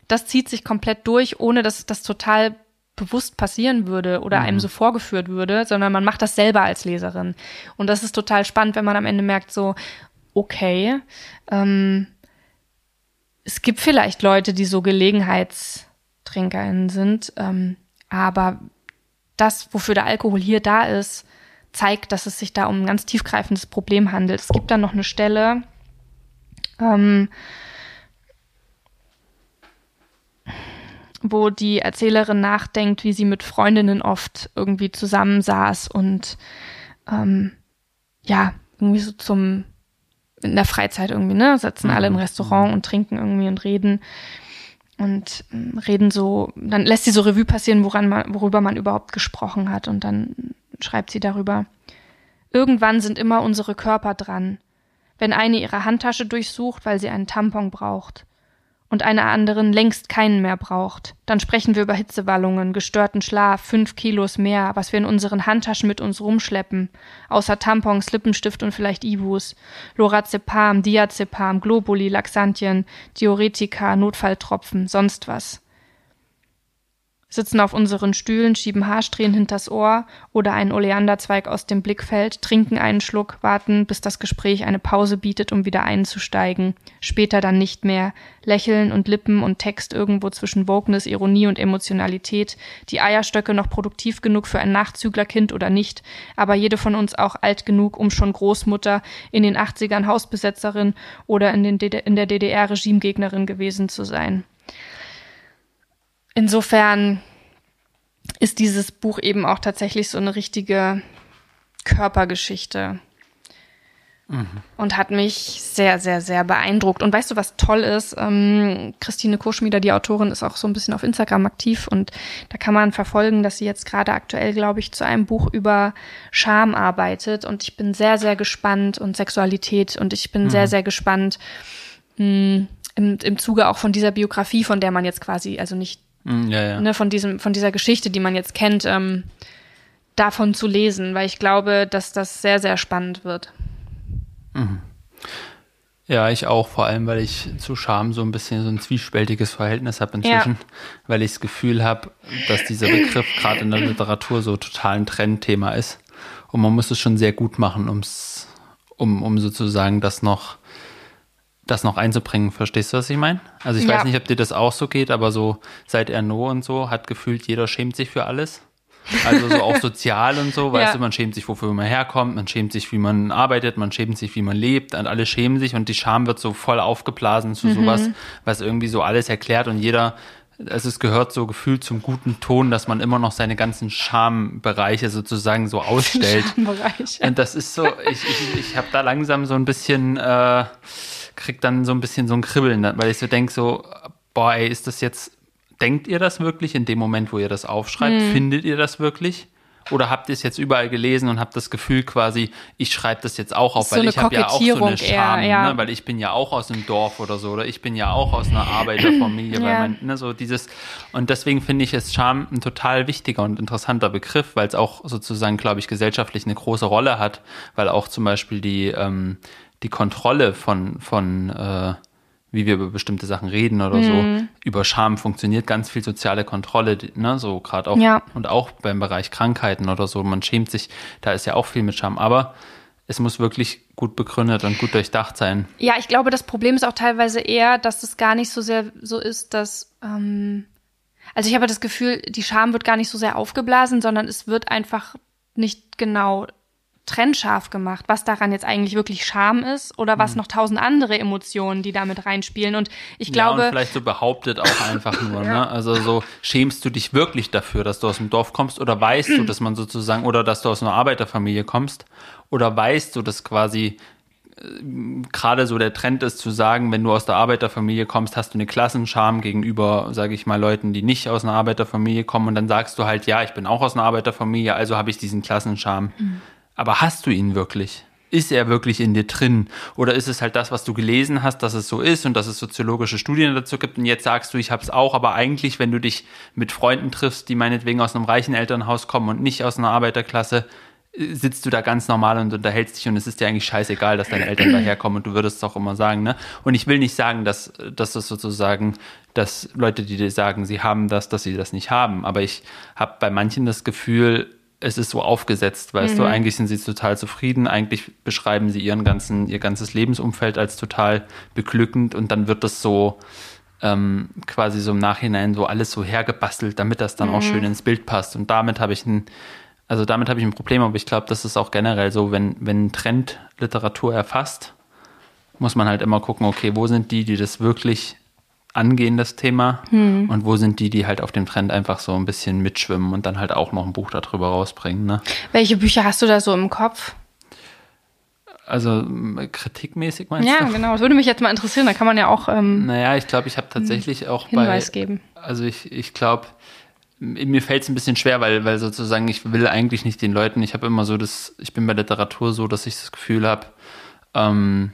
das zieht sich komplett durch, ohne dass das total bewusst passieren würde oder einem so vorgeführt würde, sondern man macht das selber als Leserin. Und das ist total spannend, wenn man am Ende merkt, so, okay, ähm, es gibt vielleicht Leute, die so GelegenheitstrinkerInnen sind, ähm, aber das, wofür der Alkohol hier da ist, zeigt, dass es sich da um ein ganz tiefgreifendes Problem handelt. Es gibt dann noch eine Stelle, ähm, wo die Erzählerin nachdenkt, wie sie mit Freundinnen oft irgendwie zusammensaß und ähm, ja, irgendwie so zum in der Freizeit irgendwie, ne? Sitzen alle im Restaurant und trinken irgendwie und reden und ähm, reden so, dann lässt sie so Revue passieren, woran man, worüber man überhaupt gesprochen hat und dann schreibt sie darüber. Irgendwann sind immer unsere Körper dran. Wenn eine ihre Handtasche durchsucht, weil sie einen Tampon braucht und eine anderen längst keinen mehr braucht. Dann sprechen wir über Hitzewallungen, gestörten Schlaf, fünf Kilos mehr, was wir in unseren Handtaschen mit uns rumschleppen. Außer Tampons, Lippenstift und vielleicht Ibus. Lorazepam, Diazepam, Globuli, Laxantien, Diuretika, Notfalltropfen, sonst was. Sitzen auf unseren Stühlen, schieben Haarsträhnen hinters Ohr oder einen Oleanderzweig aus dem Blickfeld, trinken einen Schluck, warten, bis das Gespräch eine Pause bietet, um wieder einzusteigen. Später dann nicht mehr. Lächeln und Lippen und Text irgendwo zwischen Wokeness, Ironie und Emotionalität. Die Eierstöcke noch produktiv genug für ein Nachzüglerkind oder nicht, aber jede von uns auch alt genug, um schon Großmutter, in den 80ern Hausbesetzerin oder in, den DD in der DDR Regimegegnerin gewesen zu sein. Insofern ist dieses Buch eben auch tatsächlich so eine richtige Körpergeschichte. Und hat mich sehr, sehr, sehr beeindruckt. Und weißt du, was toll ist? Ähm, Christine Koschmieder, die Autorin, ist auch so ein bisschen auf Instagram aktiv und da kann man verfolgen, dass sie jetzt gerade aktuell, glaube ich, zu einem Buch über Scham arbeitet. Und ich bin sehr, sehr gespannt und Sexualität und ich bin sehr, sehr gespannt mh, im, im Zuge auch von dieser Biografie, von der man jetzt quasi, also nicht Ja, ja. ne, von diesem, von dieser Geschichte, die man jetzt kennt, ähm, davon zu lesen, weil ich glaube, dass das sehr, sehr spannend wird. Ja, ich auch, vor allem, weil ich zu Scham so ein bisschen so ein zwiespältiges Verhältnis habe inzwischen, weil ich das Gefühl habe, dass dieser Begriff gerade in der Literatur so total ein Trendthema ist. Und man muss es schon sehr gut machen, um's, um, um sozusagen das noch, das noch einzubringen. Verstehst du, was ich meine? Also ich Ja. weiß nicht, ob dir das auch so geht, aber so seit Erno und so hat gefühlt, jeder schämt sich für alles. Also so auch sozial und so, weißt Ja. du, man schämt sich, wofür man herkommt, man schämt sich, wie man arbeitet, man schämt sich, wie man lebt und alle schämen sich und die Scham wird so voll aufgeblasen zu sowas, was irgendwie so alles erklärt und jeder also es gehört so gefühlt zum guten Ton, dass man immer noch seine ganzen Schambereiche sozusagen so ausstellt. Schambereiche. Und das ist so, ich, ich, ich habe da langsam so ein bisschen, äh, krieg dann so ein bisschen so ein Kribbeln, weil ich so denke so, boah, ey, ist das jetzt, denkt ihr das wirklich in dem Moment, wo ihr das aufschreibt? Hm. Findet ihr das wirklich? Oder habt ihr es jetzt überall gelesen und habt das Gefühl quasi, ich schreibe das jetzt auch auf, So weil eine ich habe ja auch so eine Scham, eher, ja. ne? weil ich bin ja auch aus einem Dorf oder so, oder ich bin ja auch aus einer Arbeiterfamilie, weil Ja. man, ne, so dieses, und deswegen finde ich es Scham ein total wichtiger und interessanter Begriff, weil es auch sozusagen, glaube ich, gesellschaftlich eine große Rolle hat, weil auch zum Beispiel die, ähm, die Kontrolle von, von äh, wie wir über bestimmte Sachen reden oder Mhm. so, über Scham funktioniert ganz viel soziale Kontrolle, ne, so gerade auch Ja. und auch beim Bereich Krankheiten oder so, man schämt sich, da ist ja auch viel mit Scham, aber es muss wirklich gut begründet und gut durchdacht sein. Ja, ich glaube, das Problem ist auch teilweise eher, dass es gar nicht so sehr so ist, dass. Ähm, also ich habe das Gefühl, die Scham wird gar nicht so sehr aufgeblasen, sondern es wird einfach nicht genau trennscharf gemacht, was daran jetzt eigentlich wirklich Scham ist oder was noch tausend andere Emotionen, die damit reinspielen. Und ich Mhm. ja, und glaube, vielleicht so behauptet auch einfach nur, ne? Also so schämst du dich wirklich dafür, dass du aus dem Dorf kommst oder weißt du, dass man sozusagen oder dass du aus einer Arbeiterfamilie kommst oder weißt du, dass quasi äh, gerade so der Trend ist zu sagen, wenn du aus der Arbeiterfamilie kommst, hast du eine Klassenscham gegenüber, sage ich mal, Leuten, die nicht aus einer Arbeiterfamilie kommen und dann sagst du halt, ja, ich bin auch aus einer Arbeiterfamilie, also habe ich diesen Klassenscham. Aber hast du ihn wirklich? Ist er wirklich in dir drin? Oder ist es halt das, was du gelesen hast, dass es so ist und dass es soziologische Studien dazu gibt und jetzt sagst du, ich habe es auch, aber eigentlich, wenn du dich mit Freunden triffst, die meinetwegen aus einem reichen Elternhaus kommen und nicht aus einer Arbeiterklasse, äh, sitzt du da ganz normal und unterhältst dich und es ist dir eigentlich scheißegal, dass deine Eltern daherkommen und du würdest es auch immer sagen, ne? Und ich will nicht sagen, dass, dass das sozusagen, dass Leute, die dir sagen, sie haben das, dass sie das nicht haben, aber ich habe bei manchen das Gefühl, es ist so aufgesetzt, weißt du, eigentlich sind sie total zufrieden, eigentlich beschreiben sie ihren ganzen, ihr ganzes Lebensumfeld als total beglückend. Und dann wird das so ähm, quasi so im Nachhinein so alles so hergebastelt, damit das dann auch schön ins Bild passt. Und damit habe ich ein, also damit habe ich ein Problem, aber ich glaube, das ist auch generell so, wenn, wenn ein Trend Literatur erfasst, muss man halt immer gucken, okay, wo sind die, die das wirklich angehen, das Thema, und wo sind die, die halt auf dem Trend einfach so ein bisschen mitschwimmen und dann halt auch noch ein Buch darüber rausbringen, ne? welche Bücher hast du da so im Kopf? Also kritikmäßig meinst Ja, du? genau. Das würde mich jetzt mal interessieren. Da kann man ja auch ähm, Naja, ich glaube, ich habe tatsächlich auch Hinweis bei, geben. Also ich, ich glaube, mir fällt es ein bisschen schwer, weil, weil sozusagen ich will eigentlich nicht den Leuten, ich habe immer so das, ich bin bei Literatur so, dass ich das Gefühl habe, ähm,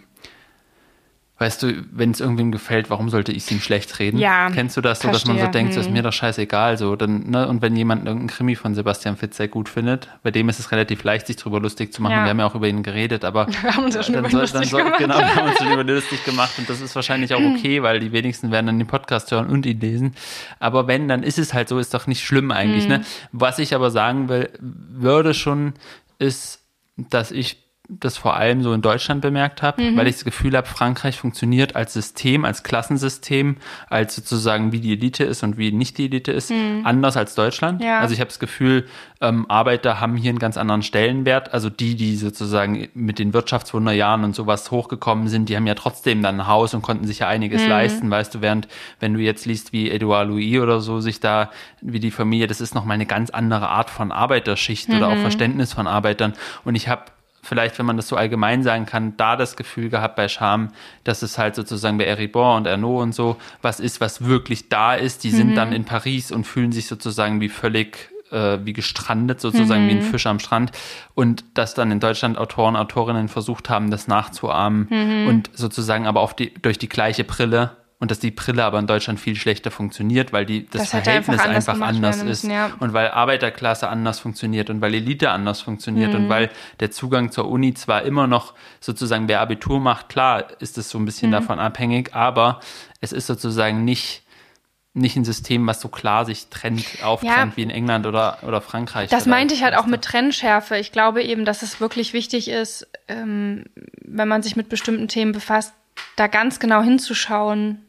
weißt du, wenn es irgendwem gefällt, warum sollte ich es ihm schlecht reden? Ja, Kennst du das so, dass man so denkt, so ist Hm. mir doch scheißegal, so, dann, ne, und wenn jemand irgendeinen Krimi von Sebastian Fitzek gut findet, bei dem ist es relativ leicht, sich drüber lustig zu machen, Ja. wir haben ja auch über ihn geredet, aber Wir haben uns ja schon dann über soll, lustig soll, gemacht. Genau, wir haben uns schon über lustig gemacht und das ist wahrscheinlich auch okay, weil die wenigsten werden dann den Podcast hören und ihn lesen. Aber wenn, dann ist es halt so, ist doch nicht schlimm eigentlich. Mhm. Ne? Was ich aber sagen will, würde schon, ist, dass ich das vor allem so in Deutschland bemerkt habe, Mhm. weil ich das Gefühl habe, Frankreich funktioniert als System, als Klassensystem, als sozusagen wie die Elite ist und wie nicht die Elite ist, anders als Deutschland. Mhm. Ja. Also ich habe das Gefühl, ähm, Arbeiter haben hier einen ganz anderen Stellenwert. Also die, die sozusagen mit den Wirtschaftswunderjahren und sowas hochgekommen sind, die haben ja trotzdem dann ein Haus und konnten sich ja einiges Mhm. leisten, weißt du, während wenn du jetzt liest, wie Edouard Louis oder so sich da, wie die Familie, das ist nochmal eine ganz andere Art von Arbeiterschicht oder Mhm. auch Verständnis von Arbeitern. Und ich habe vielleicht, wenn man das so allgemein sagen kann, da das Gefühl gehabt bei Charme, dass es halt sozusagen bei Eribon und Ernaud und so was ist, was wirklich da ist. Die sind dann in Paris und fühlen sich sozusagen wie völlig äh, wie gestrandet, sozusagen wie ein Fisch am Strand. Und dass dann in Deutschland Autoren, Autorinnen versucht haben, das nachzuahmen und sozusagen aber auf die, durch die gleiche Brille und dass die Brille aber in Deutschland viel schlechter funktioniert, weil die, das, Das Verhältnis einfach anders einfach anders ist müssen, ja. und weil Arbeiterklasse anders funktioniert und weil Elite anders funktioniert Mhm. und weil der Zugang zur Uni zwar immer noch sozusagen, wer Abitur macht, klar ist es so ein Mhm. bisschen davon abhängig, aber es ist sozusagen nicht nicht ein System, was so klar sich trennt, auftrennt wie in England oder, oder Frankreich. Das meinte ich halt auch mit Trennschärfe. Ich glaube eben, dass es wirklich wichtig ist, ähm, wenn man sich mit bestimmten Themen befasst, da ganz genau hinzuschauen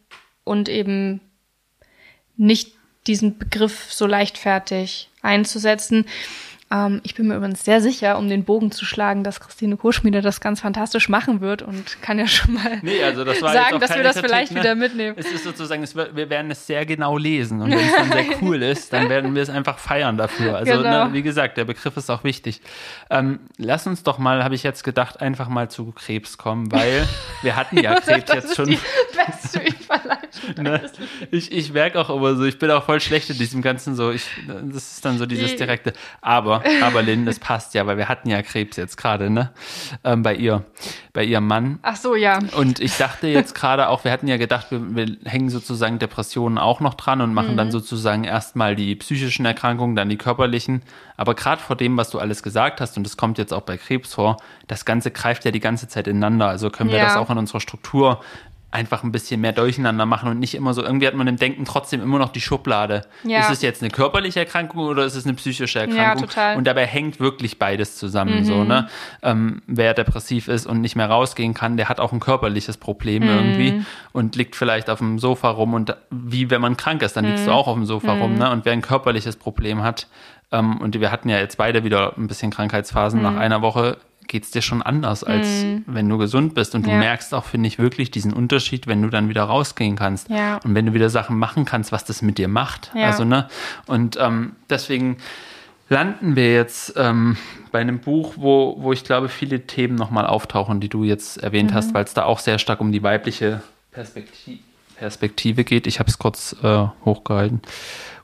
und eben nicht diesen Begriff so leichtfertig einzusetzen. Ähm, ich bin mir übrigens sehr sicher, um den Bogen zu schlagen, dass Christine Koschmiede das ganz fantastisch machen wird und kann ja schon mal nee, also das sagen, dass wir das Kritik, vielleicht ne? wieder mitnehmen. Es ist sozusagen, es, wir werden es sehr genau lesen und wenn es dann sehr cool ist, dann werden wir es einfach feiern dafür. Also genau. ne, wie gesagt, der Begriff ist auch wichtig. Ähm, lass uns doch mal, habe ich jetzt gedacht, einfach mal zu Krebs kommen, weil wir hatten ja Krebs jetzt schon. Beste ne? Ich, ich merke auch immer so, ich bin auch voll schlecht in diesem ganzen so, ich, das ist dann so dieses direkte, aber aber, Lynn, das passt ja, weil wir hatten ja Krebs jetzt gerade, ne? Ähm, bei ihr, bei ihrem Mann. Ach so, ja. Und ich dachte jetzt gerade auch, wir hatten ja gedacht, wir, wir, hängen sozusagen Depressionen auch noch dran und machen mhm. dann sozusagen erstmal die psychischen Erkrankungen, dann die körperlichen. Aber gerade vor dem, was du alles gesagt hast, und das kommt jetzt auch bei Krebs vor, das Ganze greift ja die ganze Zeit ineinander. Also können wir ja. das auch in unserer Struktur einfach ein bisschen mehr durcheinander machen und nicht immer so, irgendwie hat man im Denken trotzdem immer noch die Schublade. Ja. Ist es jetzt eine körperliche Erkrankung oder ist es eine psychische Erkrankung? Ja, total. Und dabei hängt wirklich beides zusammen. Mhm. So, ne? Ähm, wer depressiv ist und nicht mehr rausgehen kann, der hat auch ein körperliches Problem mhm. irgendwie und liegt vielleicht auf dem Sofa rum und wie wenn man krank ist, dann mhm. liegst du mhm. auch auf dem Sofa rum. Mhm. Ne? Und wer ein körperliches Problem hat, ähm, und wir hatten ja jetzt beide wieder ein bisschen Krankheitsphasen nach mhm. einer Woche, geht es dir schon anders, als mm. wenn du gesund bist. Und du ja. merkst auch, finde ich, wirklich diesen Unterschied, wenn du dann wieder rausgehen kannst. Ja. Und wenn du wieder Sachen machen kannst, was das mit dir macht. Ja. Also, ne? Und ähm, deswegen landen wir jetzt ähm, bei einem Buch, wo, wo ich glaube, viele Themen nochmal auftauchen, die du jetzt erwähnt mhm. hast, weil es da auch sehr stark um die weibliche Perspektive, Perspektive geht. Ich habe es kurz äh, hochgehalten,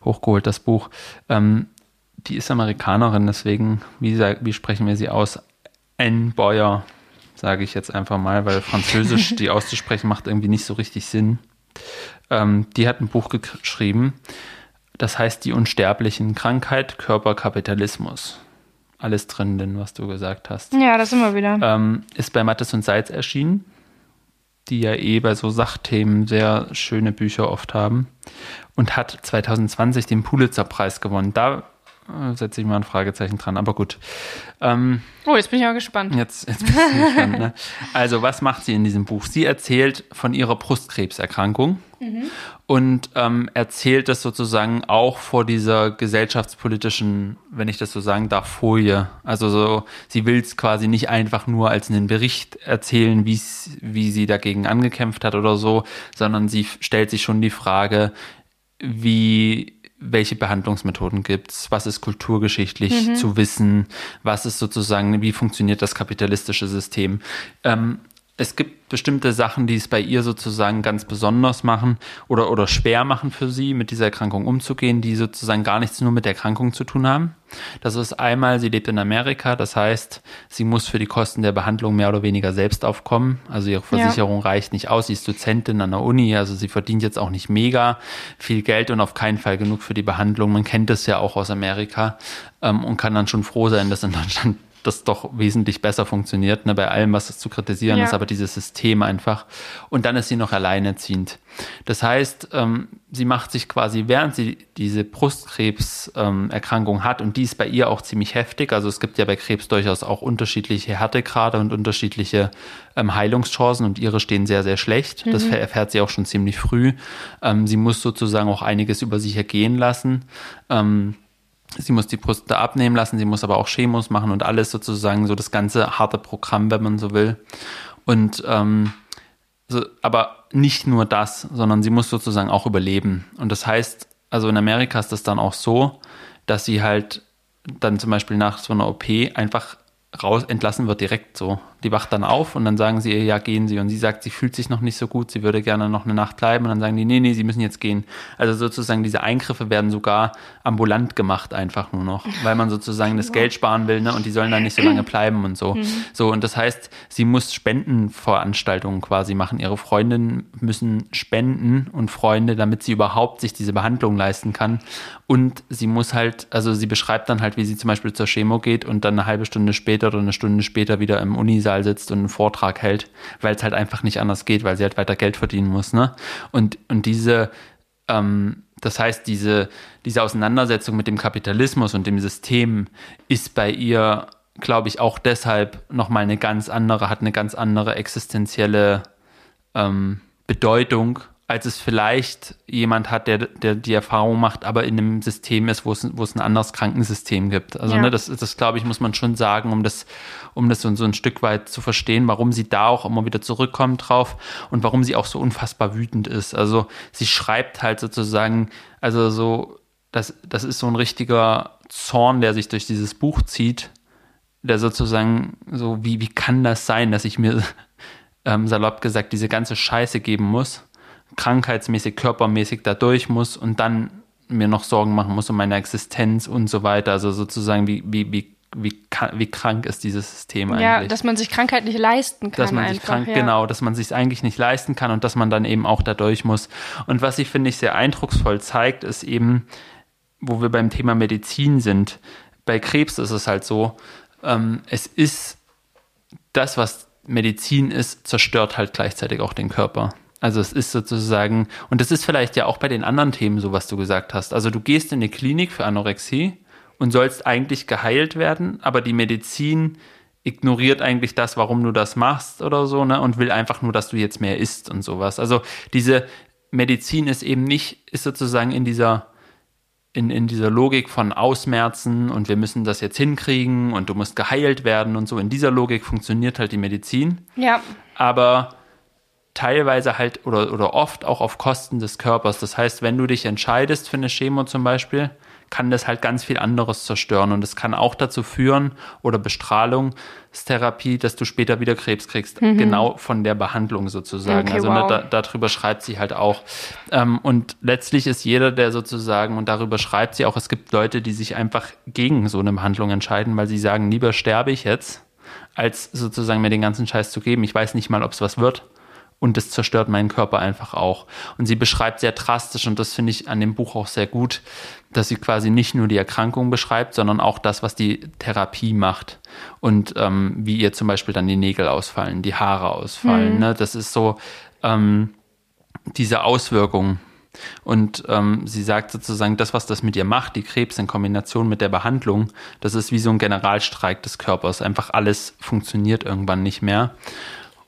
hochgeholt, das Buch. Ähm, die ist Amerikanerin, deswegen, wie, wie sprechen wir sie aus? N. Boyer, sage ich jetzt einfach mal, weil Französisch die auszusprechen macht irgendwie nicht so richtig Sinn. Ähm, die hat ein Buch geschrieben, das heißt Die Unsterblichen, Krankheit, Körper, Kapitalismus. Alles drin, denn was du gesagt hast. Ja, das immer wieder. Ähm, ist bei Mattes und Seitz erschienen, die ja eh bei so Sachthemen sehr schöne Bücher oft haben. Und hat 2020 den Pulitzer-Preis gewonnen. Da setze ich mal ein Fragezeichen dran, aber gut. Ähm, oh, jetzt bin ich auch gespannt. Jetzt, jetzt bin ich gespannt. Ne? Also, was macht sie in diesem Buch? Sie erzählt von ihrer Brustkrebserkrankung mhm. und ähm, erzählt das sozusagen auch vor dieser gesellschaftspolitischen, wenn ich das so sagen darf, Folie. Also so, sie will es quasi nicht einfach nur als einen Bericht erzählen, wie sie dagegen angekämpft hat oder so, sondern sie stellt sich schon die Frage, wie welche Behandlungsmethoden gibt's, was ist kulturgeschichtlich mhm. zu wissen, was ist sozusagen, wie funktioniert das kapitalistische System. Ähm, es gibt bestimmte Sachen, die es bei ihr sozusagen ganz besonders machen oder, oder schwer machen für sie, mit dieser Erkrankung umzugehen, die sozusagen gar nichts nur mit der Erkrankung zu tun haben. Das ist einmal, sie lebt in Amerika, das heißt, sie muss für die Kosten der Behandlung mehr oder weniger selbst aufkommen. Also ihre Versicherung ja. reicht nicht aus. Sie ist Dozentin an der Uni, also sie verdient jetzt auch nicht mega viel Geld und auf keinen Fall genug für die Behandlung. Man kennt das ja auch aus Amerika ähm, und kann dann schon froh sein, dass in Deutschland das doch wesentlich besser funktioniert, ne, bei allem, was es zu kritisieren ja. ist, aber dieses System einfach. Und dann ist sie noch alleinerziehend. Das heißt, ähm, sie macht sich quasi, während sie diese Brustkrebserkrankung ähm, hat, und die ist bei ihr auch ziemlich heftig, also es gibt ja bei Krebs durchaus auch unterschiedliche Härtegrade und unterschiedliche ähm, Heilungschancen und ihre stehen sehr, sehr schlecht. Mhm. Das erfährt sie auch schon ziemlich früh. Ähm, sie muss sozusagen auch einiges über sich ergehen lassen. Ähm, Sie muss die Brust abnehmen lassen, sie muss aber auch Chemos machen und alles sozusagen so das ganze harte Programm, wenn man so will. Und ähm, so, aber nicht nur das, sondern sie muss sozusagen auch überleben. Und das heißt, also in Amerika ist das dann auch so, dass sie halt dann zum Beispiel nach so einer OP einfach raus entlassen wird direkt so. Die wacht dann auf und dann sagen sie ihr, ja, gehen Sie. Und sie sagt, sie fühlt sich noch nicht so gut, sie würde gerne noch eine Nacht bleiben. Und dann sagen die, nee, nee, sie müssen jetzt gehen. Also sozusagen diese Eingriffe werden sogar ambulant gemacht, einfach nur noch, weil man sozusagen das Geld sparen will, ne? Und die sollen dann nicht so lange bleiben und so. Mhm. So, und das heißt, sie muss Spendenveranstaltungen quasi machen. Ihre Freundinnen müssen spenden und Freunde, damit sie überhaupt sich diese Behandlung leisten kann. Und sie muss halt, also sie beschreibt dann halt, wie sie zum Beispiel zur Chemo geht und dann eine halbe Stunde später oder eine Stunde später wieder im Unisaal sitzt und einen Vortrag hält, weil es halt einfach nicht anders geht, weil sie halt weiter Geld verdienen muss. Ne? Und, und diese, ähm, das heißt, diese, diese Auseinandersetzung mit dem Kapitalismus und dem System ist bei ihr, glaube ich, auch deshalb nochmal eine ganz andere, hat eine ganz andere existenzielle ähm, Bedeutung als es vielleicht jemand hat, der, der die Erfahrung macht, aber in einem System ist, wo es, wo es ein anderes Krankensystem gibt. Also, Ja. ne, das, das glaube ich, muss man schon sagen, um das, um das so, so ein Stück weit zu verstehen, warum sie da auch immer wieder zurückkommt drauf und warum sie auch so unfassbar wütend ist. Also, sie schreibt halt sozusagen, also so, das, das ist so ein richtiger Zorn, der sich durch dieses Buch zieht, der sozusagen so, wie, wie kann das sein, dass ich mir ähm, salopp gesagt diese ganze Scheiße geben muss, krankheitsmäßig, körpermäßig da durch muss und dann mir noch Sorgen machen muss um meine Existenz und so weiter. Also sozusagen, wie, wie, wie, wie, wie krank ist dieses System eigentlich? Ja, dass man sich Krankheit nicht leisten kann. dass man sich einfach, krank, ja. genau, dass man sich eigentlich nicht leisten kann und dass man dann eben auch da durch muss. Und was sie, finde ich, sehr eindrucksvoll zeigt, ist eben, wo wir beim Thema Medizin sind. Bei Krebs ist es halt so, ähm, es ist das, was Medizin ist, zerstört halt gleichzeitig auch den Körper. Also es ist sozusagen, und das ist vielleicht ja auch bei den anderen Themen so, was du gesagt hast. Also du gehst in eine Klinik für Anorexie und sollst eigentlich geheilt werden, aber die Medizin ignoriert eigentlich das, warum du das machst oder so, ne, und will einfach nur, dass du jetzt mehr isst und sowas. Also diese Medizin ist eben nicht, ist sozusagen in dieser in, in dieser Logik von Ausmerzen und wir müssen das jetzt hinkriegen und du musst geheilt werden und so. In dieser Logik funktioniert halt die Medizin, Ja, aber teilweise halt oder, oder oft auch auf Kosten des Körpers. Das heißt, wenn du dich entscheidest für eine Chemo zum Beispiel, kann das halt ganz viel anderes zerstören und es kann auch dazu führen oder Bestrahlungstherapie, dass du später wieder Krebs kriegst, genau von der Behandlung sozusagen. Okay, also wow. ne, da, darüber schreibt sie halt auch. Ähm, und letztlich ist jeder, der sozusagen, und darüber schreibt sie auch, es gibt Leute, die sich einfach gegen so eine Behandlung entscheiden, weil sie sagen, lieber sterbe ich jetzt, als sozusagen mir den ganzen Scheiß zu geben. Ich weiß nicht mal, ob es was wird. Und das zerstört meinen Körper einfach auch. Und sie beschreibt sehr drastisch, und das finde ich an dem Buch auch sehr gut, dass sie quasi nicht nur die Erkrankung beschreibt, sondern auch das, was die Therapie macht. Und ähm, wie ihr zum Beispiel dann die Nägel ausfallen, die Haare ausfallen. Ne? Das ist so ähm, diese Auswirkung. Und ähm, sie sagt sozusagen, das, was das mit ihr macht, die Krebs in Kombination mit der Behandlung, das ist wie so ein Generalstreik des Körpers. Einfach alles funktioniert irgendwann nicht mehr.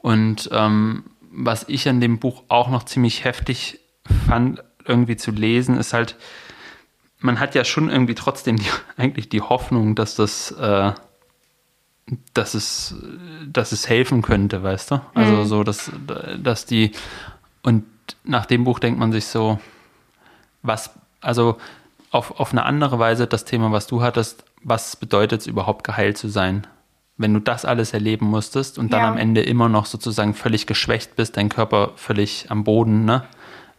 Und ähm, was ich an dem Buch auch noch ziemlich heftig fand, irgendwie zu lesen, ist halt, man hat ja schon irgendwie trotzdem die, eigentlich die Hoffnung, dass das, äh, dass es, dass es helfen könnte, weißt du? Also so, dass, dass die, und nach dem Buch denkt man sich so, was, also auf, auf eine andere Weise das Thema, was du hattest, was bedeutet es überhaupt geheilt zu sein? Wenn du das alles erleben musstest und dann Ja. am Ende immer noch sozusagen völlig geschwächt bist, dein Körper völlig am Boden, ne?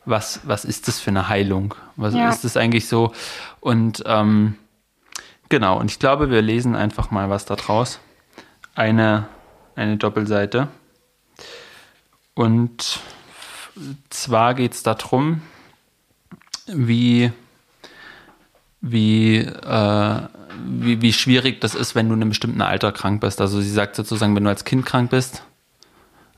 Was, was ist das für eine Heilung? Was Ja. ist das eigentlich so? Und ähm, genau, und ich glaube, wir lesen einfach mal was da draus. Eine, eine Doppelseite. Und zwar geht es darum, wie, wie, äh, wie, wie schwierig das ist, wenn du in einem bestimmten Alter krank bist. Also sie sagt sozusagen, wenn du als Kind krank bist,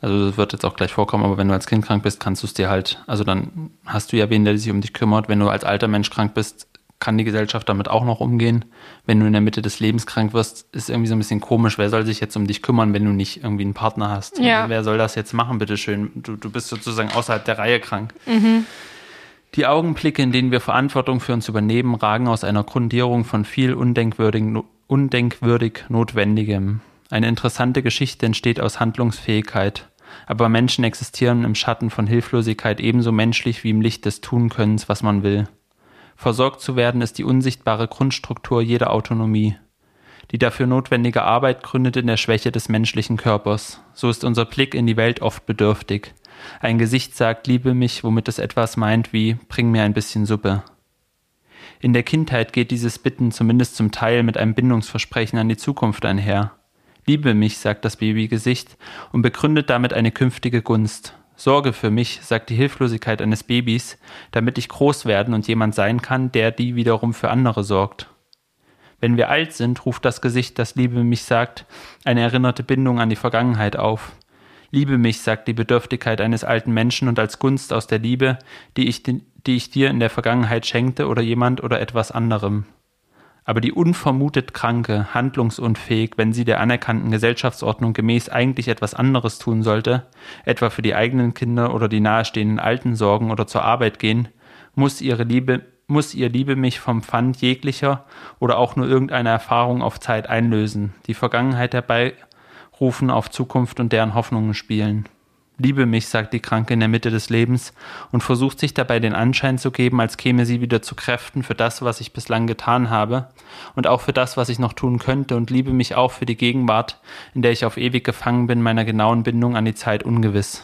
also das wird jetzt auch gleich vorkommen, aber wenn du als Kind krank bist, kannst du es dir halt, also dann hast du ja wen, der sich um dich kümmert. Wenn du als alter Mensch krank bist, kann die Gesellschaft damit auch noch umgehen. Wenn du in der Mitte des Lebens krank wirst, ist irgendwie so ein bisschen komisch. Wer soll sich jetzt um dich kümmern, wenn du nicht irgendwie einen Partner hast? Ja. Wer soll das jetzt machen, bitteschön? Du, du bist sozusagen außerhalb der Reihe krank. Die Augenblicke, in denen wir Verantwortung für uns übernehmen, ragen aus einer Grundierung von viel undenkwürdig, undenkwürdig Notwendigem. Eine interessante Geschichte entsteht aus Handlungsfähigkeit. Aber Menschen existieren im Schatten von Hilflosigkeit ebenso menschlich wie im Licht des Tunkönnens, was man will. Versorgt zu werden ist die unsichtbare Grundstruktur jeder Autonomie. Die dafür notwendige Arbeit gründet in der Schwäche des menschlichen Körpers. So ist unser Blick in die Welt oft bedürftig. Ein Gesicht sagt, liebe mich, womit es etwas meint wie, bring mir ein bisschen Suppe. In der Kindheit geht dieses Bitten zumindest zum Teil mit einem Bindungsversprechen an die Zukunft einher. Liebe mich, sagt das Babygesicht und begründet damit eine künftige Gunst. Sorge für mich, sagt die Hilflosigkeit eines Babys, damit ich groß werden und jemand sein kann, der die wiederum für andere sorgt. Wenn wir alt sind, ruft das Gesicht, das Liebe mich sagt, eine erinnerte Bindung an die Vergangenheit auf. Liebe mich, sagt die Bedürftigkeit eines alten Menschen und als Gunst aus der Liebe, die ich, die ich dir in der Vergangenheit schenkte oder jemand oder etwas anderem. Aber die unvermutet Kranke, handlungsunfähig, wenn sie der anerkannten Gesellschaftsordnung gemäß eigentlich etwas anderes tun sollte, etwa für die eigenen Kinder oder die nahestehenden Alten sorgen oder zur Arbeit gehen, muss ihre Liebe, muss ihr Liebe mich vom Pfand jeglicher oder auch nur irgendeiner Erfahrung auf Zeit einlösen, die Vergangenheit herbeirufen, auf Zukunft und deren Hoffnungen spielen. Liebe mich, sagt die Kranke in der Mitte des Lebens und versucht sich dabei den Anschein zu geben, als käme sie wieder zu Kräften für das, was ich bislang getan habe und auch für das, was ich noch tun könnte und liebe mich auch für die Gegenwart, in der ich auf ewig gefangen bin, meiner genauen Bindung an die Zeit ungewiss.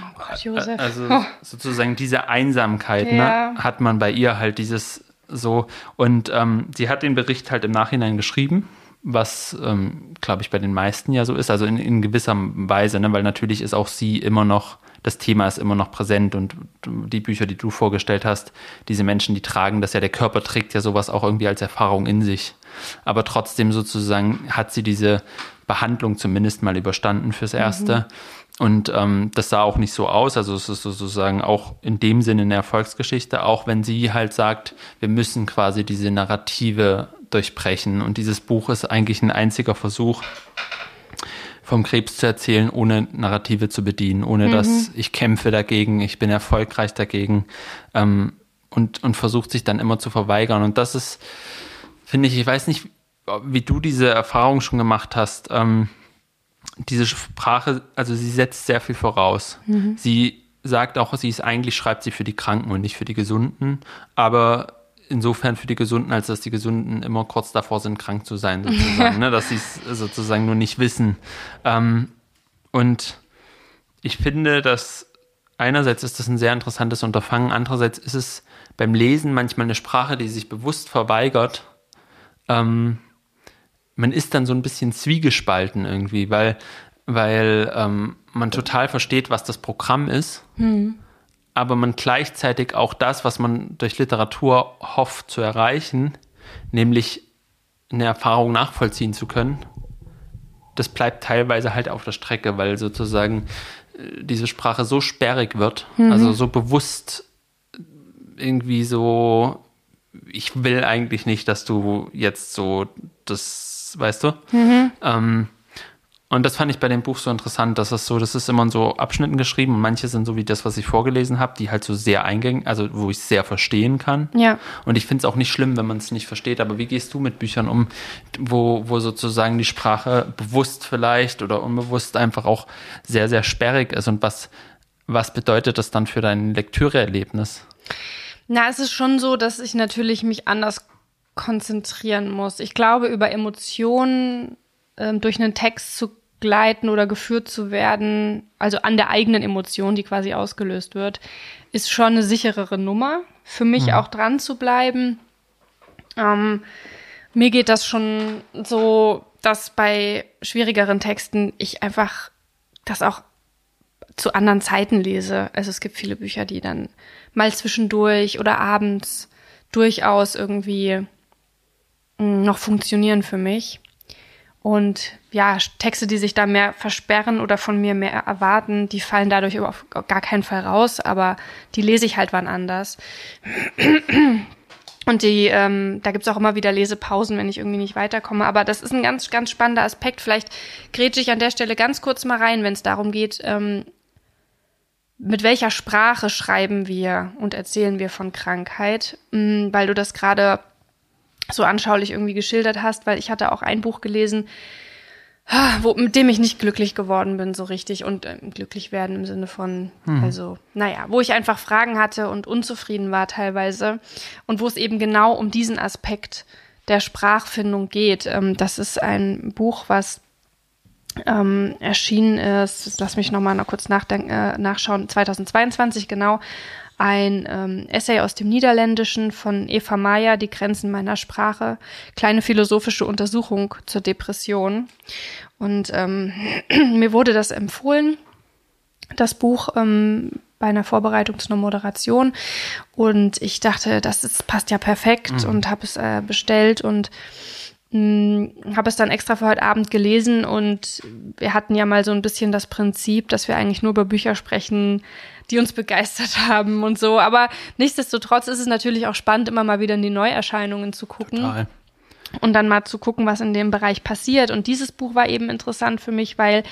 Oh Gott, Josef. Also Oh. sozusagen diese Einsamkeit Ja. ne, hat man bei ihr halt dieses so und ähm, sie hat den Bericht halt im Nachhinein geschrieben, was ähm, glaube ich bei den meisten ja so ist, also in, in gewisser Weise, ne, weil natürlich ist auch sie immer noch das Thema ist immer noch präsent und die Bücher, die du vorgestellt hast, diese Menschen, die tragen das ja, der Körper trägt ja sowas auch irgendwie als Erfahrung in sich. Aber trotzdem sozusagen hat sie diese Behandlung zumindest mal überstanden fürs Erste. Und ähm, das sah auch nicht so aus. Also es ist sozusagen auch in dem Sinne eine Erfolgsgeschichte, auch wenn sie halt sagt, wir müssen quasi diese Narrative durchbrechen. Und dieses Buch ist eigentlich ein einziger Versuch, vom Krebs zu erzählen, ohne Narrative zu bedienen, ohne dass ich kämpfe dagegen, ich bin erfolgreich dagegen ähm, und, und versucht sich dann immer zu verweigern. Und das ist, finde ich, ich weiß nicht, wie du diese Erfahrung schon gemacht hast. Ähm, diese Sprache, also sie setzt sehr viel voraus. Sie sagt auch, sie ist eigentlich, schreibt sie für die Kranken und nicht für die Gesunden, aber insofern für die Gesunden, als dass die Gesunden immer kurz davor sind, krank zu sein, sozusagen, ne? dass sie es sozusagen nur nicht wissen. Ähm, und ich finde, dass einerseits ist das ein sehr interessantes Unterfangen, andererseits ist es beim Lesen manchmal eine Sprache, die sich bewusst verweigert. Ähm, man ist dann so ein bisschen zwiegespalten irgendwie, weil, weil ähm, man total versteht, was das Programm ist, aber man gleichzeitig auch das, was man durch Literatur hofft zu erreichen, nämlich eine Erfahrung nachvollziehen zu können, das bleibt teilweise halt auf der Strecke, weil sozusagen äh, diese Sprache so sperrig wird, also so bewusst irgendwie so, ich will eigentlich nicht, dass du jetzt so das, weißt du? Ähm, und das fand ich bei dem Buch so interessant, dass es so, das ist immer in so Abschnitten geschrieben und manche sind so wie das, was ich vorgelesen habe, die halt so sehr eingängig, also wo ich sehr verstehen kann. Ja. Und ich finde es auch nicht schlimm, wenn man es nicht versteht, aber wie gehst du mit Büchern um, wo, wo sozusagen die Sprache bewusst vielleicht oder unbewusst einfach auch sehr, sehr sperrig ist und was, was bedeutet das dann für dein Lektüreerlebnis? Na, es ist schon so, dass ich natürlich mich anders konzentrieren muss. Ich glaube, über Emotionen ähm, durch einen Text zu gleiten oder geführt zu werden, also an der eigenen Emotion, die quasi ausgelöst wird, ist schon eine sicherere Nummer. Für mich auch dran zu bleiben. Ähm, mir geht das schon so, dass bei schwierigeren Texten ich einfach das auch zu anderen Zeiten lese. Also es gibt viele Bücher, die dann mal zwischendurch oder abends durchaus irgendwie mh, noch funktionieren für mich. Und ja, Texte, die sich da mehr versperren oder von mir mehr erwarten, die fallen dadurch auf gar keinen Fall raus, aber die lese ich halt wann anders. Und die, ähm, da gibt's auch immer wieder Lesepausen, wenn ich irgendwie nicht weiterkomme. Aber das ist ein ganz, ganz spannender Aspekt. Vielleicht grätsche ich an der Stelle ganz kurz mal rein, wenn es darum geht, ähm, mit welcher Sprache schreiben wir und erzählen wir von Krankheit, Mm, weil du das gerade so anschaulich irgendwie geschildert hast, weil ich hatte auch ein Buch gelesen, wo, mit dem ich nicht glücklich geworden bin, so richtig. Und ähm, glücklich werden im Sinne von, also, naja, wo ich einfach Fragen hatte und unzufrieden war teilweise. Und wo es eben genau um diesen Aspekt der Sprachfindung geht. Ähm, das ist ein Buch, was ähm, erschienen ist, lass mich nochmal noch kurz nachdenken, äh, nachschauen, 2022 genau, ein ähm, Essay aus dem Niederländischen von Eva Meyer, Die Grenzen meiner Sprache, kleine philosophische Untersuchung zur Depression. Und ähm, mir wurde das empfohlen, das Buch ähm, bei einer Vorbereitung zu einer Moderation. Und ich dachte, das ist, passt ja perfekt und habe es äh, bestellt und habe es dann extra für heute Abend gelesen und wir hatten ja mal so ein bisschen das Prinzip, dass wir eigentlich nur über Bücher sprechen, die uns begeistert haben und so. Aber nichtsdestotrotz ist es natürlich auch spannend, immer mal wieder in die Neuerscheinungen zu gucken. Total. und dann mal zu gucken, was in dem Bereich passiert. Und dieses Buch war eben interessant für mich, weil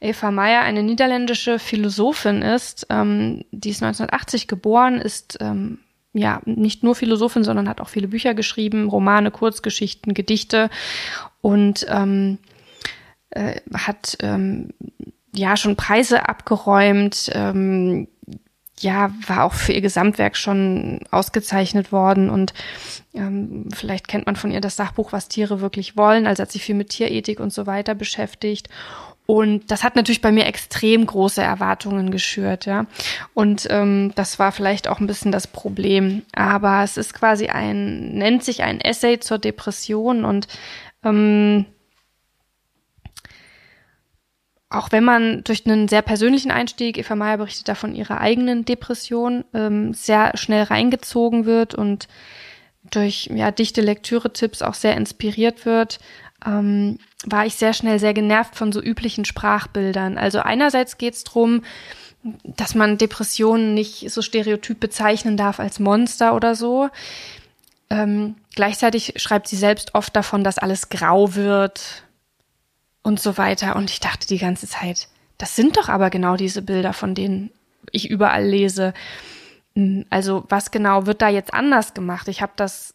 Eva Meyer eine niederländische Philosophin ist. Ähm, die ist 1980 geboren, ist ähm, ja nicht nur Philosophin, sondern hat auch viele Bücher geschrieben, Romane, Kurzgeschichten, Gedichte und ähm, äh, hat ähm, ja schon Preise abgeräumt. Ähm, ja, war auch für ihr Gesamtwerk schon ausgezeichnet worden und ähm, vielleicht kennt man von ihr das Sachbuch, was Tiere wirklich wollen. Also hat sich viel mit Tierethik und so weiter beschäftigt. Und das hat natürlich bei mir extrem große Erwartungen geschürt, ja. Und ähm, das war vielleicht auch ein bisschen das Problem. Aber es ist quasi ein, nennt sich ein Essay zur Depression und ähm, auch wenn man durch einen sehr persönlichen Einstieg, Eva Meyer berichtet da von ihrer eigenen Depression, ähm, sehr schnell reingezogen wird und durch ja, dichte Lektüre-Tipps auch sehr inspiriert wird, ähm, war ich sehr schnell sehr genervt von so üblichen Sprachbildern. Also einerseits geht es darum, dass man Depressionen nicht so stereotyp bezeichnen darf als Monster oder so. Ähm, gleichzeitig schreibt sie selbst oft davon, dass alles grau wird, und so weiter. Und ich dachte die ganze Zeit, das sind doch aber genau diese Bilder, von denen ich überall lese. Hm, also was genau wird da jetzt anders gemacht? Ich habe das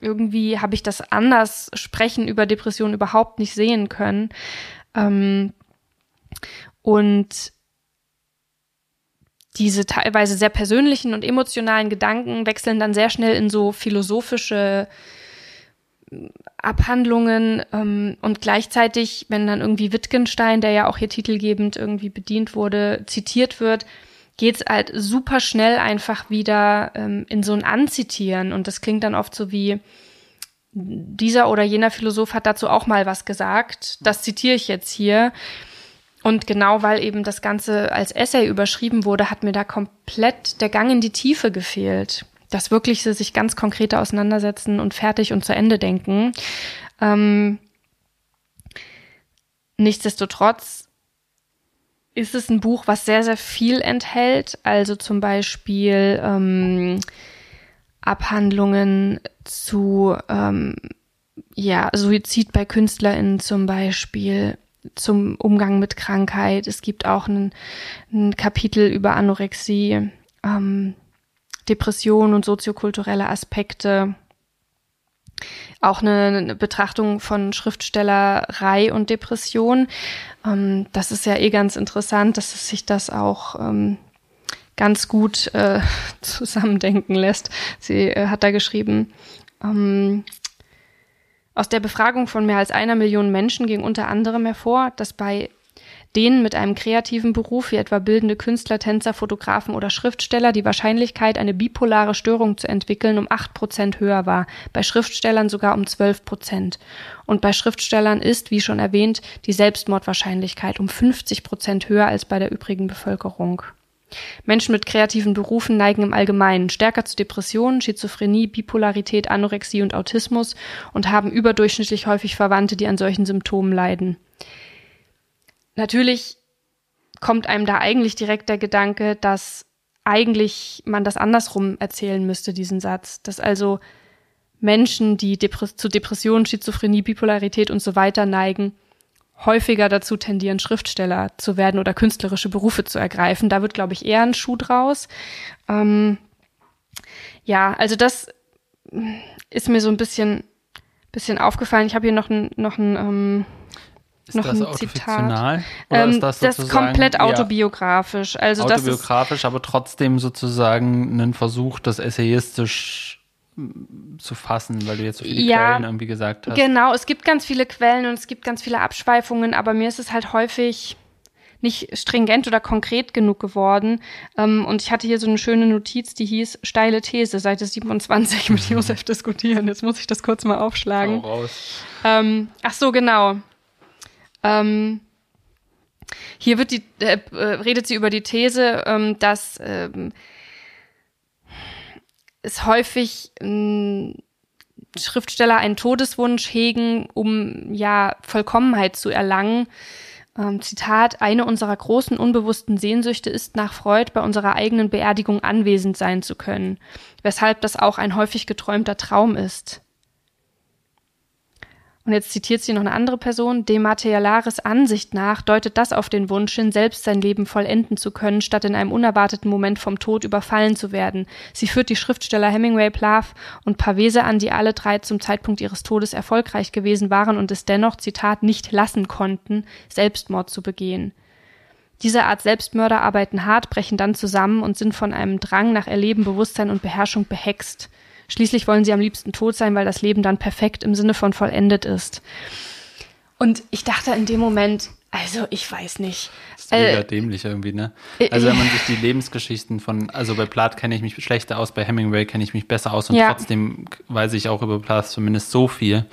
irgendwie habe ich das anders sprechen über Depressionen überhaupt nicht sehen können. Ähm, und diese teilweise sehr persönlichen und emotionalen Gedanken wechseln dann sehr schnell in so philosophische Abhandlungen ähm, und gleichzeitig, wenn dann irgendwie Wittgenstein, der ja auch hier titelgebend irgendwie bedient wurde, zitiert wird, geht's halt super schnell einfach wieder ähm, in so ein Anzitieren und das klingt dann oft so wie dieser oder jener Philosoph hat dazu auch mal was gesagt. Das zitiere ich jetzt hier. Und genau weil eben das Ganze als Essay überschrieben wurde, hat mir da komplett der Gang in die Tiefe gefehlt das wirklich sich ganz konkrete auseinandersetzen und fertig und zu Ende denken. Ähm, nichtsdestotrotz ist es ein Buch, was sehr, sehr viel enthält. Also zum Beispiel ähm, Abhandlungen zu ähm, ja, Suizid bei KünstlerInnen zum Beispiel, zum Umgang mit Krankheit. Es gibt auch ein, ein Kapitel über Anorexie. Ähm, Depression und soziokulturelle Aspekte, auch eine, Betrachtung von Schriftstellerei und Depression. Ähm, das ist ja eh ganz interessant, dass sich das auch ähm, ganz gut äh, zusammendenken lässt. Sie äh, hat da geschrieben, ähm, aus der Befragung von mehr als einer Million Menschen ging unter anderem hervor, dass bei denen mit einem kreativen Beruf wie etwa bildende Künstler, Tänzer, Fotografen oder Schriftsteller die Wahrscheinlichkeit, eine bipolare Störung zu entwickeln, um acht Prozent höher war, bei Schriftstellern sogar um zwölf Prozent. Und bei Schriftstellern ist, wie schon erwähnt, die Selbstmordwahrscheinlichkeit um 50 Prozent höher als bei der übrigen Bevölkerung. Menschen mit kreativen Berufen neigen im Allgemeinen stärker zu Depressionen, Schizophrenie, Bipolarität, Anorexie und Autismus und haben überdurchschnittlich häufig Verwandte, die an solchen Symptomen leiden. Natürlich kommt einem da eigentlich direkt der Gedanke, dass eigentlich man das andersrum erzählen müsste, diesen Satz. Dass also Menschen, die Depres zu Depressionen, Schizophrenie, Bipolarität und so weiter neigen, häufiger dazu tendieren, Schriftsteller zu werden oder künstlerische Berufe zu ergreifen. Da wird, glaube ich, eher ein Schuh draus. Ähm, ja, also das ist mir so ein bisschen, bisschen aufgefallen. Ich habe hier noch ein, noch ein ähm, ist noch das ein Zitat. Oder Ähm, ist das, das komplett autobiografisch. Also das ist autobiografisch, aber trotzdem sozusagen einen Versuch, das essayistisch mm, zu fassen, weil du jetzt so viele Ja, Quellen irgendwie gesagt hast. Genau, es gibt ganz viele Quellen und es gibt ganz viele Abschweifungen, aber mir ist es halt häufig nicht stringent oder konkret genug geworden. Ähm, und ich hatte hier so eine schöne Notiz, die hieß Steile These, Seite 27 mit Josef diskutieren. Jetzt muss ich das kurz mal Hau aufschlagen. raus. Ähm, ach so, genau. Ähm, hier wird die, äh, äh, redet sie über die These, ähm, dass ähm, es häufig ähm, Schriftsteller einen Todeswunsch hegen, um ja Vollkommenheit zu erlangen. Ähm, Zitat, eine unserer großen unbewussten Sehnsüchte ist nach Freud bei unserer eigenen Beerdigung anwesend sein zu können, weshalb das auch ein häufig geträumter Traum ist. Und jetzt zitiert sie noch eine andere Person, de Materialaris Ansicht nach deutet das auf den Wunsch hin, selbst sein Leben vollenden zu können, statt in einem unerwarteten Moment vom Tod überfallen zu werden. Sie führt die Schriftsteller Hemingway, Plath und Pavese an, die alle drei zum Zeitpunkt ihres Todes erfolgreich gewesen waren und es dennoch, Zitat, nicht lassen konnten, Selbstmord zu begehen. Diese Art Selbstmörder arbeiten hart, brechen dann zusammen und sind von einem Drang nach Erleben, Bewusstsein und Beherrschung behext. Schließlich wollen sie am liebsten tot sein, weil das Leben dann perfekt im Sinne von vollendet ist. Und ich dachte in dem Moment, also ich weiß nicht. Das ist mega äh, dämlich irgendwie, ne? Äh, also wenn man sich die Lebensgeschichten von, also bei Plath kenne ich mich schlechter aus, bei Hemingway kenne ich mich besser aus und ja. trotzdem weiß ich auch über Plath zumindest so viel,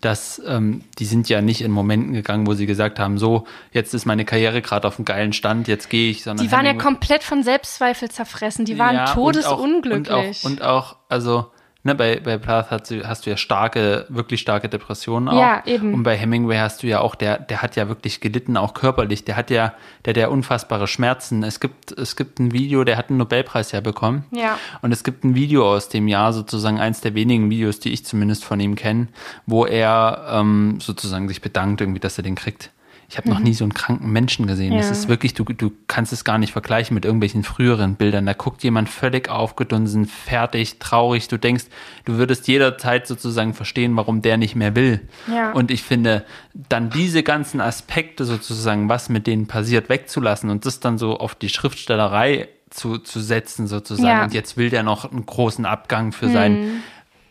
dass ähm, die sind ja nicht in Momenten gegangen, wo sie gesagt haben, so, jetzt ist meine Karriere gerade auf einem geilen Stand, jetzt gehe ich, sondern. Die waren Hemingway ja komplett von Selbstzweifel zerfressen, die waren ja, todesunglücklich. Und auch, und auch, also Ne, bei, bei Plath hast du, hast du ja starke, wirklich starke Depressionen auch. Ja, eben. Und bei Hemingway hast du ja auch, der, der hat ja wirklich gelitten, auch körperlich. Der hat ja, der, der unfassbare Schmerzen. Es gibt, es gibt ein Video, der hat einen Nobelpreis ja bekommen. Ja. Und es gibt ein Video aus dem Jahr, sozusagen eins der wenigen Videos, die ich zumindest von ihm kenne, wo er ähm, sozusagen sich bedankt, irgendwie, dass er den kriegt. Ich habe mhm. noch nie so einen kranken Menschen gesehen. Ja. Das ist wirklich, du, du kannst es gar nicht vergleichen mit irgendwelchen früheren Bildern. Da guckt jemand völlig aufgedunsen, fertig, traurig. Du denkst, du würdest jederzeit sozusagen verstehen, warum der nicht mehr will. Ja. Und ich finde, dann diese ganzen Aspekte sozusagen, was mit denen passiert, wegzulassen und das dann so auf die Schriftstellerei zu, zu setzen sozusagen. Ja. Und jetzt will der noch einen großen Abgang für mhm. sein,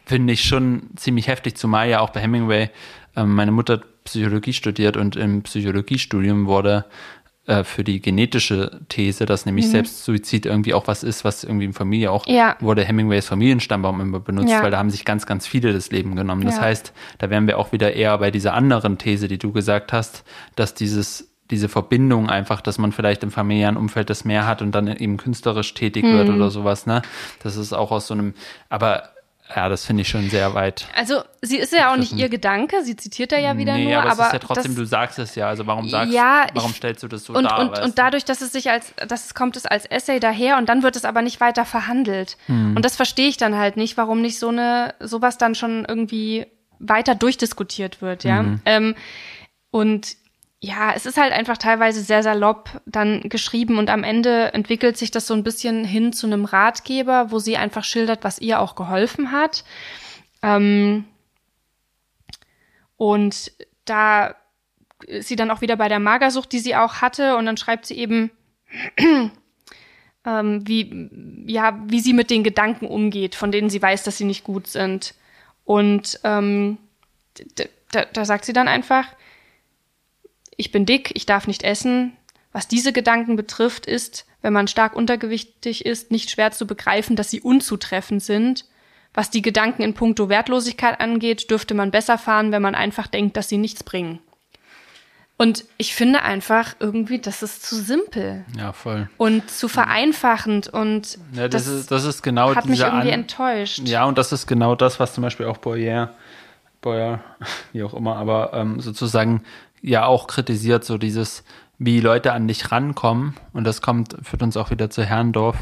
finde ich schon ziemlich heftig, zumal ja auch bei Hemingway ähm, meine Mutter Psychologie studiert und im Psychologiestudium wurde äh, für die genetische These, dass nämlich mhm. Selbstsuizid irgendwie auch was ist, was irgendwie in Familie auch ja. wurde Hemingways Familienstammbaum immer benutzt, ja. weil da haben sich ganz, ganz viele das Leben genommen. Das ja. heißt, da wären wir auch wieder eher bei dieser anderen These, die du gesagt hast, dass dieses diese Verbindung einfach, dass man vielleicht im familiären Umfeld das mehr hat und dann eben künstlerisch tätig mhm. wird oder sowas, ne? Das ist auch aus so einem, aber ja, das finde ich schon sehr weit. Also, sie ist ja auch nicht ihr Gedanke, sie zitiert er ja wieder nee, nur, aber, aber es ist ja trotzdem, das, du sagst es ja, also warum sagst ja, warum ich, stellst du das so und, dar? Und, und dadurch, dass es sich als, das kommt es als Essay daher und dann wird es aber nicht weiter verhandelt. Hm. Und das verstehe ich dann halt nicht, warum nicht so eine, sowas dann schon irgendwie weiter durchdiskutiert wird, ja. Mhm. Ähm, und ja, es ist halt einfach teilweise sehr salopp dann geschrieben und am Ende entwickelt sich das so ein bisschen hin zu einem Ratgeber, wo sie einfach schildert, was ihr auch geholfen hat. Ähm und da ist sie dann auch wieder bei der Magersucht, die sie auch hatte und dann schreibt sie eben, ähm, wie, ja, wie sie mit den Gedanken umgeht, von denen sie weiß, dass sie nicht gut sind. Und ähm, da, da sagt sie dann einfach, ich bin dick, ich darf nicht essen. Was diese Gedanken betrifft, ist, wenn man stark untergewichtig ist, nicht schwer zu begreifen, dass sie unzutreffend sind. Was die Gedanken in puncto Wertlosigkeit angeht, dürfte man besser fahren, wenn man einfach denkt, dass sie nichts bringen. Und ich finde einfach irgendwie, das ist zu simpel. Ja, voll. Und zu vereinfachend und ja, das, das, ist, das ist genau hat mich irgendwie An enttäuscht. Ja, und das ist genau das, was zum Beispiel auch Boyer, Boyer, wie auch immer, aber ähm, sozusagen ja auch kritisiert, so dieses, wie Leute an dich rankommen, und das kommt, führt uns auch wieder zu Herrndorf,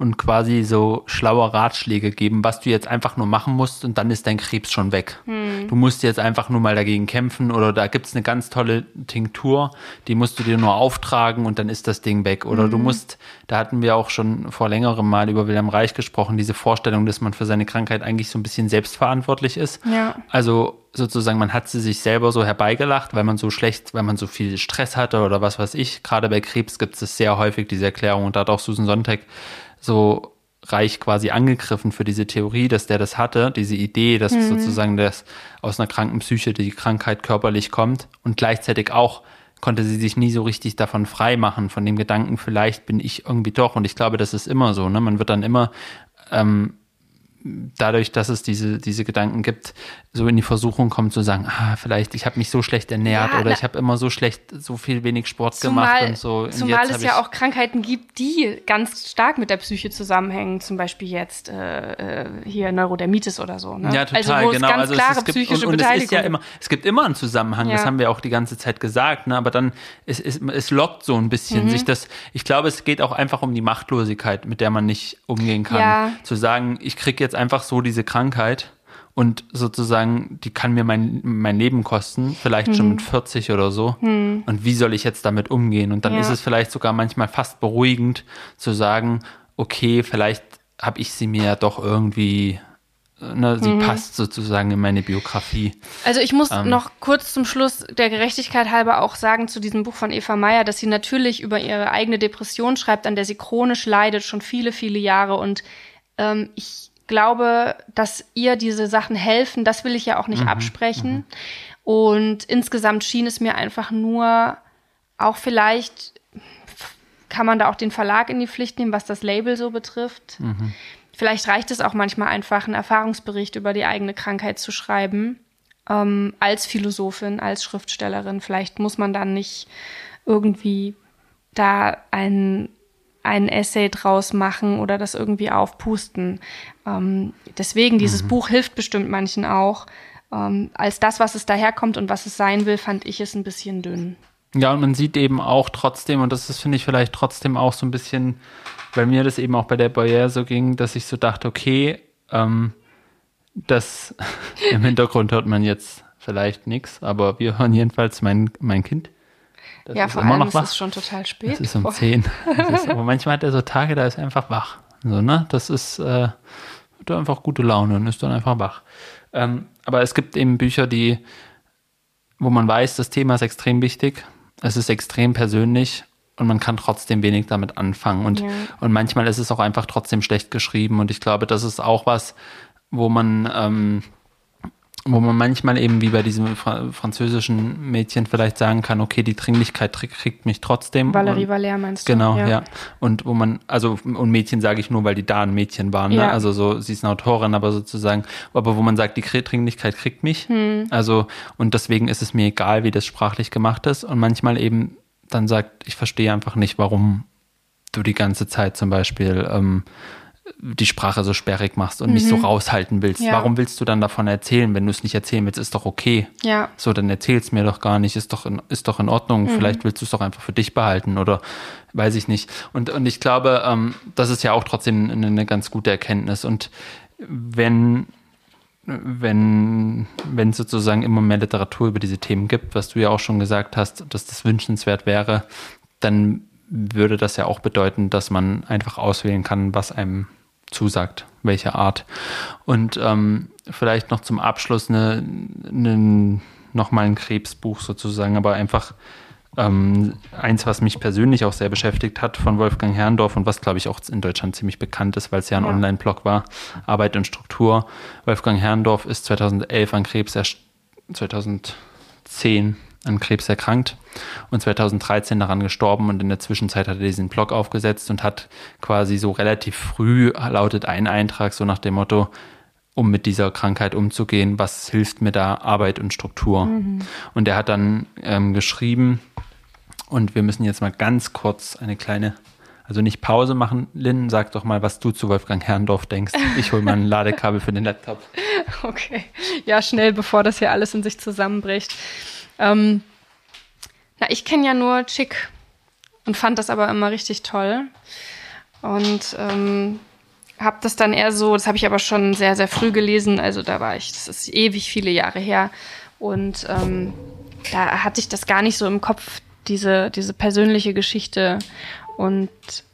und quasi so schlaue Ratschläge geben, was du jetzt einfach nur machen musst, und dann ist dein Krebs schon weg. Hm. Du musst jetzt einfach nur mal dagegen kämpfen, oder da gibt's eine ganz tolle Tinktur, die musst du dir nur auftragen, und dann ist das Ding weg. Oder hm. du musst, da hatten wir auch schon vor längerem mal über Wilhelm Reich gesprochen, diese Vorstellung, dass man für seine Krankheit eigentlich so ein bisschen selbstverantwortlich ist. Ja. Also sozusagen, man hat sie sich selber so herbeigelacht, weil man so schlecht, weil man so viel Stress hatte oder was weiß ich. Gerade bei Krebs gibt es sehr häufig diese Erklärung und da hat auch Susan Sonntag so reich quasi angegriffen für diese Theorie, dass der das hatte, diese Idee, dass mhm. sozusagen das aus einer kranken Psyche die Krankheit körperlich kommt und gleichzeitig auch konnte sie sich nie so richtig davon frei machen, von dem Gedanken, vielleicht bin ich irgendwie doch. Und ich glaube, das ist immer so. Ne? Man wird dann immer ähm, dadurch, dass es diese, diese Gedanken gibt, so in die Versuchung kommt zu sagen, ah, vielleicht ich habe mich so schlecht ernährt ja, oder ich habe immer so schlecht, so viel wenig Sport zumal, gemacht und so. Und zumal es ja auch Krankheiten gibt, die ganz stark mit der Psyche zusammenhängen, zum Beispiel jetzt äh, äh hier Neurodermitis oder so. Ne? Ja, total, also, wo genau. Es ganz also klare es, gibt, psychische und, und es ist ja immer, es gibt immer einen Zusammenhang, ja. das haben wir auch die ganze Zeit gesagt, ne? aber dann es, es, es lockt so ein bisschen mhm. sich das, ich glaube, es geht auch einfach um die Machtlosigkeit, mit der man nicht umgehen kann. Ja. Zu sagen, ich kriege jetzt einfach so diese Krankheit und sozusagen, die kann mir mein, mein Leben kosten, vielleicht schon mit 40 oder so. Und wie soll ich jetzt damit umgehen? Und dann Ja. ist es vielleicht sogar manchmal fast beruhigend zu sagen, okay, vielleicht habe ich sie mir ja doch irgendwie, ne, sie passt sozusagen in meine Biografie. Also ich Ähm. muss noch kurz zum Schluss der Gerechtigkeit halber auch sagen zu diesem Buch von Eva Meyer, dass sie natürlich über ihre eigene Depression schreibt, an der sie chronisch leidet, schon viele, viele Jahre. Und ähm, ich glaube, dass ihr diese Sachen helfen, das will ich ja auch Mhm, nicht absprechen. Und insgesamt schien es mir einfach nur auch vielleicht kann man da auch den Verlag in die Pflicht nehmen, was das Label so betrifft. Vielleicht reicht es auch manchmal einfach, einen Erfahrungsbericht über die eigene Krankheit zu schreiben, ähm, als Philosophin, als Schriftstellerin. Vielleicht muss man dann nicht irgendwie da ein, ein Essay draus machen oder das irgendwie aufpusten. Ähm, deswegen, dieses Buch hilft bestimmt manchen auch. Ähm, als das, was es daherkommt und was es sein will, fand ich es ein bisschen dünn. Ja, und man sieht eben auch trotzdem, und das ist, finde ich, vielleicht trotzdem auch so ein bisschen, weil mir das eben auch bei der Barriere so ging, dass ich so dachte, okay, ähm, das im Hintergrund hört man jetzt vielleicht nichts, aber wir hören jedenfalls mein, mein Kind. Das ja, ist vor immer allem noch ist wach. es schon total spät. Es ist um Boah. 10. Es ist, aber manchmal hat er so Tage, da ist er einfach wach. So, ne? Das ist äh, hat einfach gute Laune und ist dann einfach wach. Ähm, aber es gibt eben Bücher, die, wo man weiß, das Thema ist extrem wichtig, es ist extrem persönlich und man kann trotzdem wenig damit anfangen. Und, Ja. und manchmal ist es auch einfach trotzdem schlecht geschrieben. Und ich glaube, das ist auch was, wo man, ähm, wo man manchmal eben wie bei diesem Fra französischen Mädchen vielleicht sagen kann, okay, die Dringlichkeit krieg- kriegt mich trotzdem. Valerie Valère meinst du? Genau, ja. Und wo man, also und Mädchen sage ich nur, weil die da ein Mädchen waren, ne? Ja. Also so, sie ist eine Autorin, aber sozusagen, aber wo man sagt, die Dringlichkeit kriegt mich. Also, und deswegen ist es mir egal, wie das sprachlich gemacht ist. Und manchmal eben dann sagt, ich verstehe einfach nicht, warum du die ganze Zeit zum Beispiel ähm, die Sprache so sperrig machst und mich so raushalten willst. Ja. Warum willst du dann davon erzählen, wenn du es nicht erzählen willst? Ist doch okay. Ja. So, dann erzähl's mir doch gar nicht, ist doch in, ist doch in Ordnung. Vielleicht willst du es doch einfach für dich behalten oder weiß ich nicht. Und, und ich glaube, ähm, das ist ja auch trotzdem eine, eine ganz gute Erkenntnis. Und wenn, wenn, wenn es sozusagen immer mehr Literatur über diese Themen gibt, was du ja auch schon gesagt hast, dass das wünschenswert wäre, dann würde das ja auch bedeuten, dass man einfach auswählen kann, was einem zusagt, welche Art. Und ähm, vielleicht noch zum Abschluss eine, eine, nochmal ein Krebsbuch sozusagen, aber einfach ähm, eins, was mich persönlich auch sehr beschäftigt hat, von Wolfgang Herrndorf und was, glaube ich, auch in Deutschland ziemlich bekannt ist, weil es ja ein Ja. Online-Blog war, Arbeit und Struktur. Wolfgang Herrndorf ist 2011 an Krebs, erst 2010 an Krebs erkrankt und 2013 daran gestorben und in der Zwischenzeit hat er diesen Blog aufgesetzt und hat quasi so relativ früh lautet ein Eintrag so nach dem Motto, um mit dieser Krankheit umzugehen, was hilft mir da Arbeit und Struktur. Und er hat dann ähm, geschrieben, und wir müssen jetzt mal ganz kurz eine kleine, also nicht Pause machen. Lynn, sag doch mal, was du zu Wolfgang Herrndorf denkst. Ich hole mal ein Ladekabel für den Laptop. Okay. Ja, schnell, bevor das hier alles in sich zusammenbricht. Ähm, na, ich kenne ja nur Chick und fand das aber immer richtig toll. Und ähm, habe das dann eher so, das habe ich aber schon sehr, sehr früh gelesen. Also da war ich, das ist ewig viele Jahre her. Und ähm, da hatte ich das gar nicht so im Kopf, diese, diese persönliche Geschichte. Und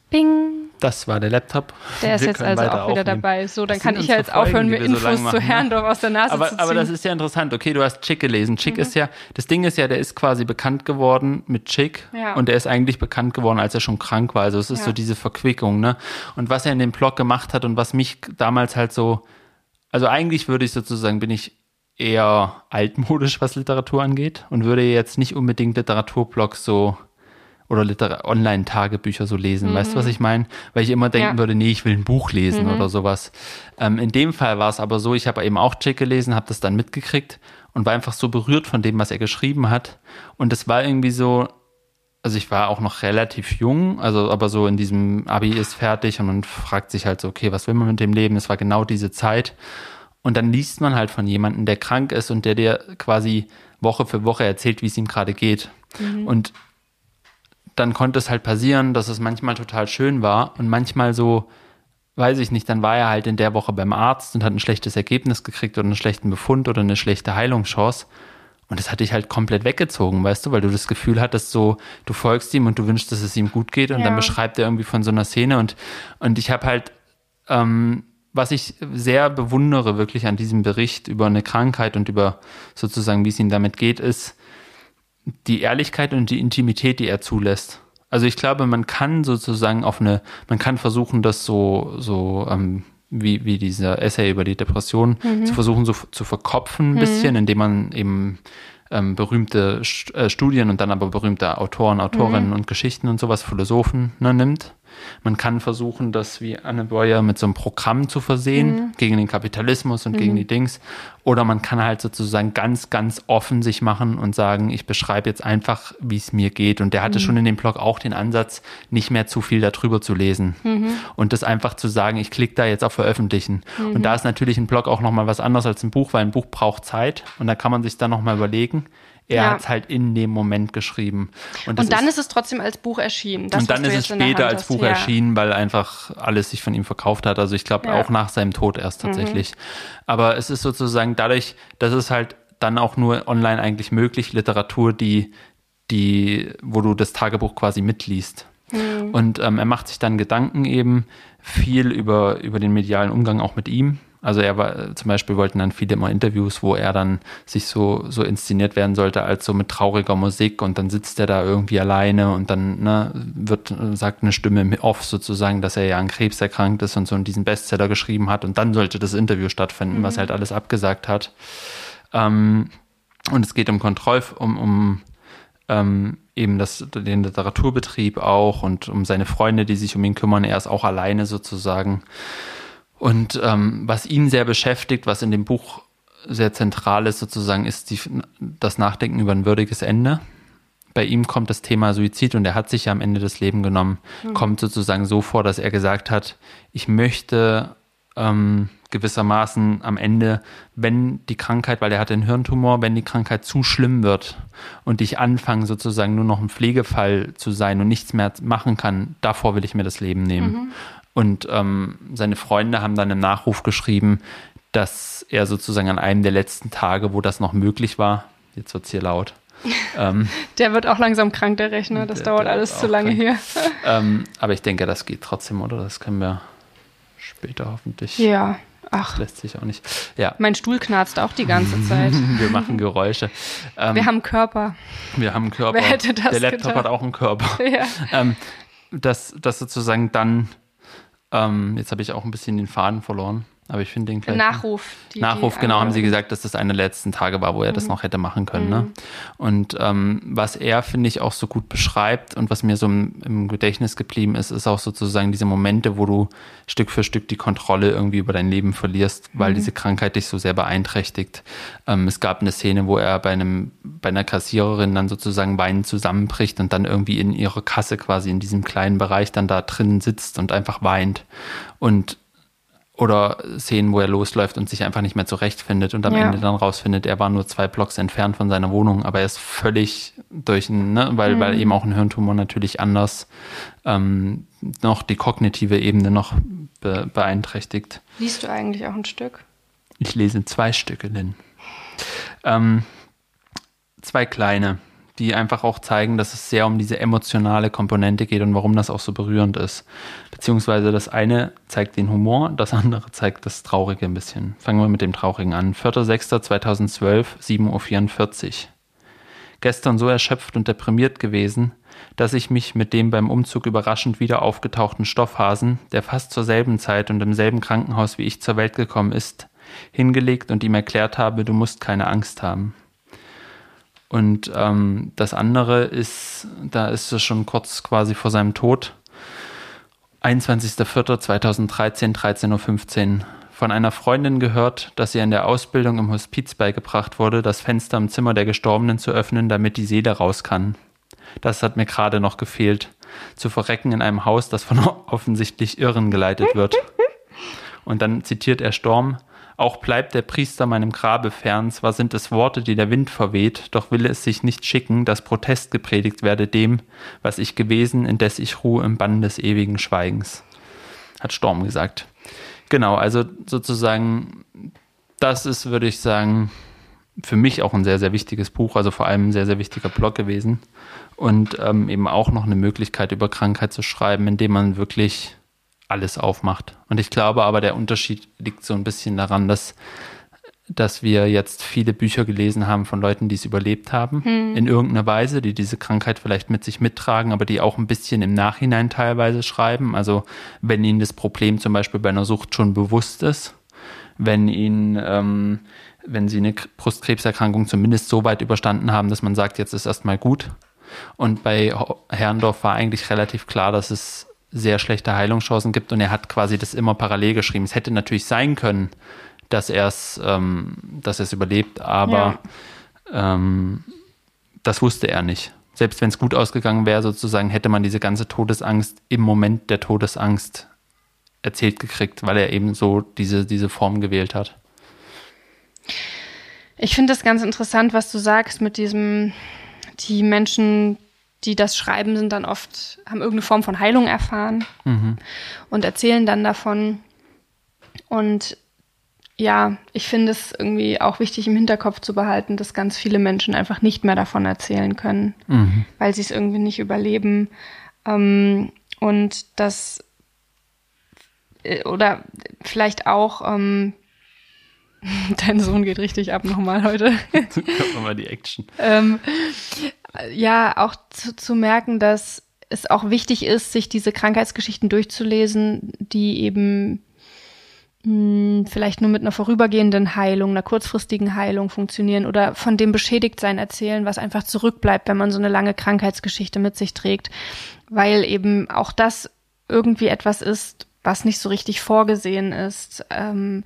bing, Das war der Laptop. der ist Wir jetzt also auch wieder aufnehmen. dabei. So, dann Das kann ich ja jetzt Folgen, aufhören, mir so Infos lang zu ne? Herrndorf aus der Nase aber, zu ziehen. aber das ist ja interessant. Okay, du hast Chick gelesen. Chick ist ja, das Ding ist ja, der ist quasi bekannt geworden mit Chick Ja. und er ist eigentlich bekannt geworden, als er schon krank war. Also es ist Ja. so diese Verquickung, ne? Und was er in dem Blog gemacht hat und was mich damals halt so, also eigentlich würde ich sozusagen, bin ich eher altmodisch, was Literatur angeht und würde jetzt nicht unbedingt Literaturblogs so oder Liter Online-Tagebücher so lesen. Weißt du, was ich meine? Weil ich immer denken Ja. würde, nee, ich will ein Buch lesen oder sowas. Ähm, in dem Fall war es aber so, ich habe eben auch Chick gelesen, habe das dann mitgekriegt und war einfach so berührt von dem, was er geschrieben hat. Und es war irgendwie so, also ich war auch noch relativ jung, also aber so in diesem Abi ist fertig und man fragt sich halt so, okay, was will man mit dem Leben? Es war genau diese Zeit. Und dann liest man halt von jemandem, der krank ist und der dir quasi Woche für Woche erzählt, wie es ihm gerade geht. Und dann konnte es halt passieren, dass es manchmal total schön war und manchmal so weiß ich nicht, dann war er halt in der Woche beim Arzt und hat ein schlechtes Ergebnis gekriegt oder einen schlechten Befund oder eine schlechte Heilungschance. Und das hat dich halt komplett weggezogen, weißt du, weil du das Gefühl hattest, so, du folgst ihm und du wünschst, dass es ihm gut geht und Ja. dann beschreibt er irgendwie von so einer Szene und, und ich habe halt, ähm, was ich sehr bewundere wirklich an diesem Bericht über eine Krankheit und über sozusagen, wie es ihm damit geht, ist die Ehrlichkeit und die Intimität, die er zulässt. Also ich glaube, man kann sozusagen auf eine, man kann versuchen, das so, so ähm, wie, wie dieser Essay über die Depression zu versuchen, so zu verkopfen ein bisschen, indem man eben ähm, berühmte St äh, Studien und dann aber berühmte Autoren, Autorinnen und Geschichten und sowas, Philosophen ne, nimmt. Man kann versuchen, das wie Anne Boyer mit so einem Programm zu versehen gegen den Kapitalismus und gegen die Dings. Oder man kann halt sozusagen ganz, ganz offen sich machen und sagen, ich beschreibe jetzt einfach, wie es mir geht. Und der hatte schon in dem Blog auch den Ansatz, nicht mehr zu viel darüber zu lesen. Und das einfach zu sagen, ich klicke da jetzt auf Veröffentlichen. Und da ist natürlich ein Blog auch nochmal was anderes als ein Buch, weil ein Buch braucht Zeit. Und da kann man sich dann nochmal überlegen. Er Ja. hat es halt in dem Moment geschrieben. das Und dann ist, es trotzdem als Buch erschienen. Das, und dann ist es später als. Buch ja. erschienen, weil einfach alles sich von ihm verkauft hat. Also ich glaube Ja. Mhm. auch nach seinem Tod erst tatsächlich. Aber es ist sozusagen dadurch, dass es halt dann auch nur online eigentlich möglich, Literatur, die, die, wo du das Tagebuch quasi mitliest. Mhm. Und ähm, er macht sich dann Gedanken eben viel über, über den medialen Umgang auch mit ihm. Also er war äh, zum Beispiel wollten dann viele immer Interviews, wo er dann sich so, so inszeniert werden sollte als so mit trauriger Musik und dann sitzt er da irgendwie alleine und dann ne, wird, äh, sagt eine Stimme im Off sozusagen, dass er ja an Krebs erkrankt ist und so diesen Bestseller geschrieben hat und dann sollte das Interview stattfinden, was er halt alles abgesagt hat. Ähm, und es geht um Kontroll, um, um ähm, eben das, den Literaturbetrieb auch und um seine Freunde, die sich um ihn kümmern. Er ist auch alleine sozusagen. Und ähm, was ihn sehr beschäftigt, was in dem Buch sehr zentral ist sozusagen, ist die, das Nachdenken über ein würdiges Ende. Bei ihm kommt das Thema Suizid und er hat sich ja am Ende das Leben genommen, kommt sozusagen so vor, dass er gesagt hat, ich möchte ähm, gewissermaßen am Ende, wenn die Krankheit, weil er hatte einen Hirntumor, wenn die Krankheit zu schlimm wird und ich anfange sozusagen nur noch ein Pflegefall zu sein und nichts mehr machen kann, davor will ich mir das Leben nehmen. Und ähm, seine Freunde haben dann im Nachruf geschrieben, dass er sozusagen an einem der letzten Tage, wo das noch möglich war, jetzt wird's hier laut, ähm, Der wird auch langsam krank, der Rechner. Das Der- dauert der alles zu lange krank. hier. ähm, aber ich denke, das geht trotzdem, oder? Das können wir später hoffentlich. Ja. Ach, Lässt sich auch nicht. Ja, mein Stuhl knarzt auch die ganze Zeit. wir machen Geräusche. Ähm, Wir haben Körper. wir haben Körper. Wer hätte das Der Laptop gedacht? hat auch einen Körper. Ja. ähm, dass, dass sozusagen dann, ähm, jetzt habe ich auch ein bisschen den Faden verloren, aber ich finde den gleich. Nachruf. die- Nachruf, die genau, haben sie Angehörigen. gesagt, dass das eine der letzten Tage war, wo er Mhm. das noch hätte machen können. Ne? Und ähm, was er, finde ich, auch so gut beschreibt und was mir so im, im Gedächtnis geblieben ist, ist auch sozusagen diese Momente, wo du Stück für Stück die Kontrolle irgendwie über dein Leben verlierst, weil diese Krankheit dich so sehr beeinträchtigt. Ähm, es gab eine Szene, wo er bei einem, bei einer Kassiererin dann sozusagen weinend zusammenbricht und dann irgendwie in ihrer Kasse quasi in diesem kleinen Bereich dann da drin sitzt und einfach weint. Und oder Szenen, wo er losläuft und sich einfach nicht mehr zurechtfindet und am Ja. Ende dann rausfindet, er war nur zwei Blocks entfernt von seiner Wohnung, aber er ist völlig durch, ne, weil, weil eben auch ein Hirntumor natürlich anders ähm, noch die kognitive Ebene noch be beeinträchtigt. Liest du eigentlich auch ein Stück? Ich lese zwei Stücke, Lynn. Ähm, zwei kleine, die einfach auch zeigen, dass es sehr um diese emotionale Komponente geht und warum das auch so berührend ist. Beziehungsweise das eine zeigt den Humor, das andere zeigt das Traurige ein bisschen. Fangen wir mit dem Traurigen an. 4.6.2012, 7.44 Uhr. Gestern so erschöpft und deprimiert gewesen, dass ich mich mit dem beim Umzug überraschend wieder aufgetauchten Stoffhasen, der fast zur selben Zeit und im selben Krankenhaus wie ich zur Welt gekommen ist, hingelegt und ihm erklärt habe, du musst keine Angst haben. Und ähm, das andere ist, da ist es schon kurz quasi vor seinem Tod. 21.04.2013, 13.15 Uhr. Von einer Freundin gehört, dass ihr in der Ausbildung im Hospiz beigebracht wurde, das Fenster im Zimmer der Gestorbenen zu öffnen, damit die Seele raus kann. Das hat mir gerade noch gefehlt. Zu verrecken in einem Haus, das von offensichtlich Irren geleitet wird. Und dann zitiert er Storm. Auch bleibt der Priester meinem Grabe fern, zwar sind es Worte, die der Wind verweht, doch will es sich nicht schicken, dass Protest gepredigt werde dem, was ich gewesen, indes ich ruhe im Bann des ewigen Schweigens. hat Storm gesagt. Genau, also sozusagen, das ist, würde ich sagen, für mich auch ein sehr, sehr wichtiges Buch, also vor allem ein sehr, sehr wichtiger Blog gewesen. Und ähm, eben auch noch eine Möglichkeit, über Krankheit zu schreiben, indem man wirklich alles aufmacht. Und ich glaube aber, der Unterschied liegt so ein bisschen daran, dass, dass wir jetzt viele Bücher gelesen haben von Leuten, die es überlebt haben, hm. in irgendeiner Weise, die diese Krankheit vielleicht mit sich mittragen, aber die auch ein bisschen im Nachhinein teilweise schreiben. Also wenn ihnen das Problem zum Beispiel bei einer Sucht schon bewusst ist, wenn ihnen ähm, wenn sie eine Brustkrebserkrankung zumindest so weit überstanden haben, dass man sagt, jetzt ist erstmal gut. Und bei Herrndorf war eigentlich relativ klar, dass es sehr schlechte Heilungschancen gibt und er hat quasi das immer parallel geschrieben. Es hätte natürlich sein können, dass er es, ähm, dass er überlebt, aber ja. ähm, das wusste er nicht. Selbst wenn es gut ausgegangen wäre, sozusagen, hätte man diese ganze Todesangst im Moment der Todesangst erzählt gekriegt, weil er eben so diese, diese Form gewählt hat. Ich finde das ganz interessant, was du sagst mit diesem, die Menschen, die das schreiben, sind dann oft, haben irgendeine Form von Heilung erfahren mhm. und erzählen dann davon. Und ja, ich finde es irgendwie auch wichtig im Hinterkopf zu behalten, dass ganz viele Menschen einfach nicht mehr davon erzählen können, mhm. weil sie es irgendwie nicht überleben. Ähm, und das äh, oder vielleicht auch ähm, Dein Sohn geht richtig ab nochmal heute. Kommt nochmal die Action. ähm, ja, auch zu, zu merken, dass es auch wichtig ist, sich diese Krankheitsgeschichten durchzulesen, die eben mh, hm, vielleicht nur mit einer vorübergehenden Heilung, einer kurzfristigen Heilung funktionieren oder von dem Beschädigtsein erzählen, was einfach zurückbleibt, wenn man so eine lange Krankheitsgeschichte mit sich trägt, weil eben auch das irgendwie etwas ist, was nicht so richtig vorgesehen ist. Ähm,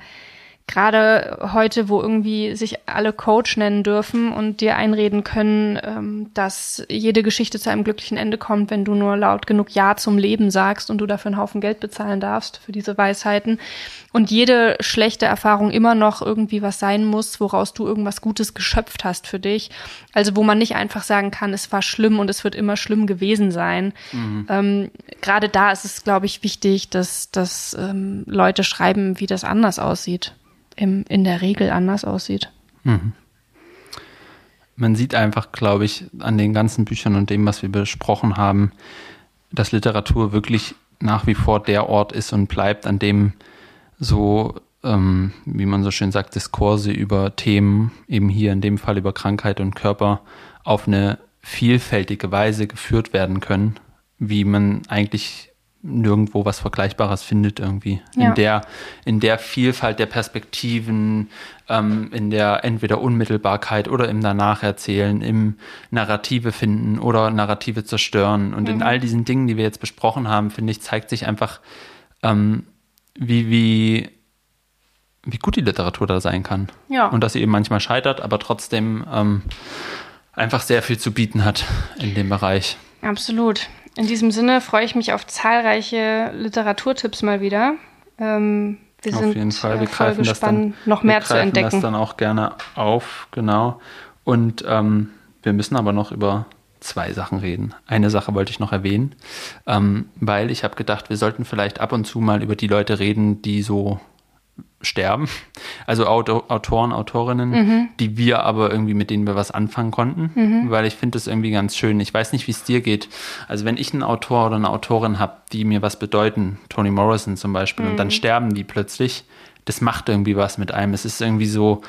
gerade heute, wo irgendwie sich alle Coach nennen dürfen und dir einreden können, ähm, dass jede Geschichte zu einem glücklichen Ende kommt, wenn du nur laut genug Ja zum Leben sagst und du dafür einen Haufen Geld bezahlen darfst für diese Weisheiten. Und jede schlechte Erfahrung immer noch irgendwie was sein muss, woraus du irgendwas Gutes geschöpft hast für dich. Also wo man nicht einfach sagen kann, es war schlimm und es wird immer schlimm gewesen sein. Mhm. Ähm, gerade da ist es, glaube ich, wichtig, dass, dass ähm, Leute schreiben, wie das anders aussieht im, in der Regel anders aussieht. Mhm. Man sieht einfach, glaube ich, an den ganzen Büchern und dem, was wir besprochen haben, dass Literatur wirklich nach wie vor der Ort ist und bleibt, an dem so, ähm, wie man so schön sagt, Diskurse über Themen, eben hier in dem Fall über Krankheit und Körper, auf eine vielfältige Weise geführt werden können, wie man eigentlich nirgendwo was Vergleichbares findet irgendwie. Ja. In, der, in der Vielfalt der Perspektiven, ähm, in der entweder Unmittelbarkeit oder im Danach-Erzählen, im Narrative finden oder Narrative zerstören. Und mhm. in all diesen Dingen, die wir jetzt besprochen haben, finde ich, zeigt sich einfach, ähm, wie, wie, wie gut die Literatur da sein kann. Ja. Und dass sie eben manchmal scheitert, aber trotzdem ähm, einfach sehr viel zu bieten hat in dem Bereich. Absolut. In diesem Sinne freue ich mich auf zahlreiche Literaturtipps mal wieder. Ähm, wir auf jeden Fall. Wir greifen gespannt, das dann, noch mehr zu entdecken. das dann auch gerne auf, genau. Und ähm, wir müssen aber noch über zwei Sachen reden. Eine Sache wollte ich noch erwähnen, ähm, weil ich habe gedacht, wir sollten vielleicht ab und zu mal über die Leute reden, die so sterben. Also Auto, Autoren, Autorinnen, mhm. die wir aber irgendwie mit denen wir was anfangen konnten, mhm. weil ich finde das irgendwie ganz schön. Ich weiß nicht, wie es dir geht. Also wenn ich einen Autor oder eine Autorin habe, die mir was bedeuten, Toni Morrison zum Beispiel, mhm. und dann mhm. sterben die plötzlich, das macht irgendwie was mit einem. Es ist irgendwie so,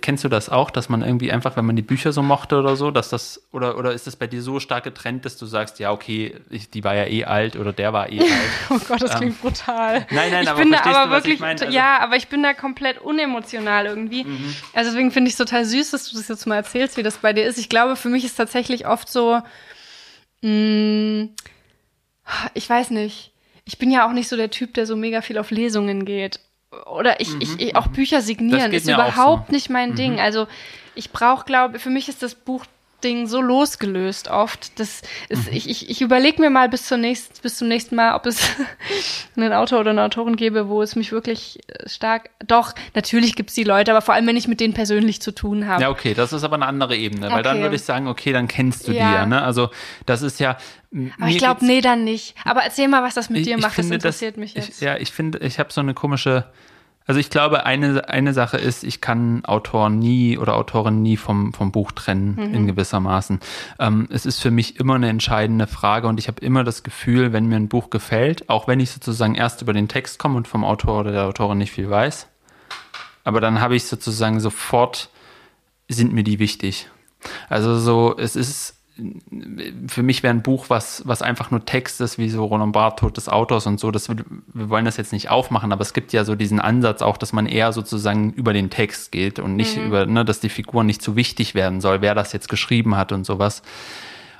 Kennst du das auch, dass man irgendwie einfach, wenn man die Bücher so mochte oder so, dass das, oder, oder ist das bei dir so stark getrennt, dass du sagst, ja, okay, ich, die war ja eh alt oder der war eh alt? oh Gott, das klingt ähm, brutal. Nein, nein, ich aber bin da aber du, wirklich, also, ja, aber ich bin da komplett unemotional irgendwie. Mhm. Also deswegen finde ich es total süß, dass du das jetzt mal erzählst, wie das bei dir ist. Ich glaube, für mich ist tatsächlich oft so, mh, mm, ich weiß nicht. Ich bin ja auch nicht so der Typ, der so mega viel auf Lesungen geht oder ich, mhm. ich, ich, auch Bücher signieren ist überhaupt so. nicht mein mhm. Ding. Also ich brauche, glaube für mich ist das Buch Ding so losgelöst oft. Das ist, mhm. ich, ich, ich überlege mir mal bis, zur nächst, bis zum nächsten Mal, ob es einen Autor oder eine Autorin gäbe, wo es mich wirklich äh, stark. Doch, natürlich gibt's die Leute, aber vor allem, wenn ich mit denen persönlich zu tun habe. Ja, okay, das ist aber eine andere Ebene, weil okay. dann würde ich sagen, okay, dann kennst du ja. die ja. Ne? Also das ist ja. Aber ich glaube, nee, dann nicht. Aber erzähl mal, was das mit ich, dir macht, finde, das interessiert das, mich jetzt. Ich, ja, ich finde, ich habe so eine komische also ich glaube, eine, eine Sache ist, ich kann Autoren nie oder Autorin nie vom, vom Buch trennen, mhm. in gewissermaßen. Ähm, es ist für mich immer eine entscheidende Frage und ich habe immer das Gefühl, wenn mir ein Buch gefällt, auch wenn ich sozusagen erst über den Text komme und vom Autor oder der Autorin nicht viel weiß, aber dann habe ich sozusagen sofort, sind mir die wichtig. Also so, es ist für mich wäre ein Buch, was, was einfach nur Text ist, wie so Roland Barth, Tod des Autors und so, das, wir wollen das jetzt nicht aufmachen, aber es gibt ja so diesen Ansatz auch, dass man eher sozusagen über den Text geht und nicht mhm. über, ne, dass die Figur nicht zu wichtig werden soll, wer das jetzt geschrieben hat und sowas.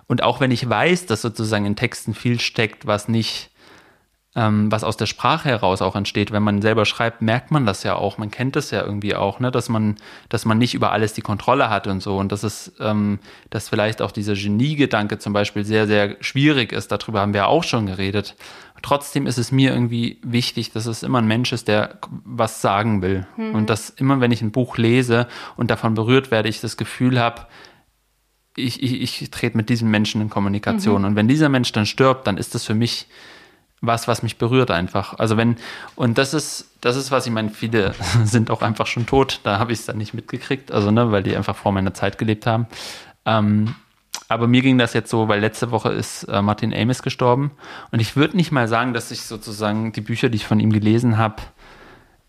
Und auch wenn ich weiß, dass sozusagen in Texten viel steckt, was nicht ähm, was aus der Sprache heraus auch entsteht. Wenn man selber schreibt, merkt man das ja auch. Man kennt das ja irgendwie auch, ne? dass man, dass man nicht über alles die Kontrolle hat und so. Und dass es, ähm, dass vielleicht auch dieser Geniegedanke zum Beispiel sehr, sehr schwierig ist. Darüber haben wir auch schon geredet. Trotzdem ist es mir irgendwie wichtig, dass es immer ein Mensch ist, der was sagen will. Mhm. Und dass immer, wenn ich ein Buch lese und davon berührt werde, ich das Gefühl habe, ich, ich, ich trete mit diesem Menschen in Kommunikation. Mhm. Und wenn dieser Mensch dann stirbt, dann ist das für mich was, was mich berührt einfach. Also wenn, und das ist, das ist, was ich meine, viele sind auch einfach schon tot, da habe ich es dann nicht mitgekriegt, also ne, weil die einfach vor meiner Zeit gelebt haben. Ähm, aber mir ging das jetzt so, weil letzte Woche ist äh, Martin Amis gestorben und ich würde nicht mal sagen, dass ich sozusagen die Bücher, die ich von ihm gelesen habe,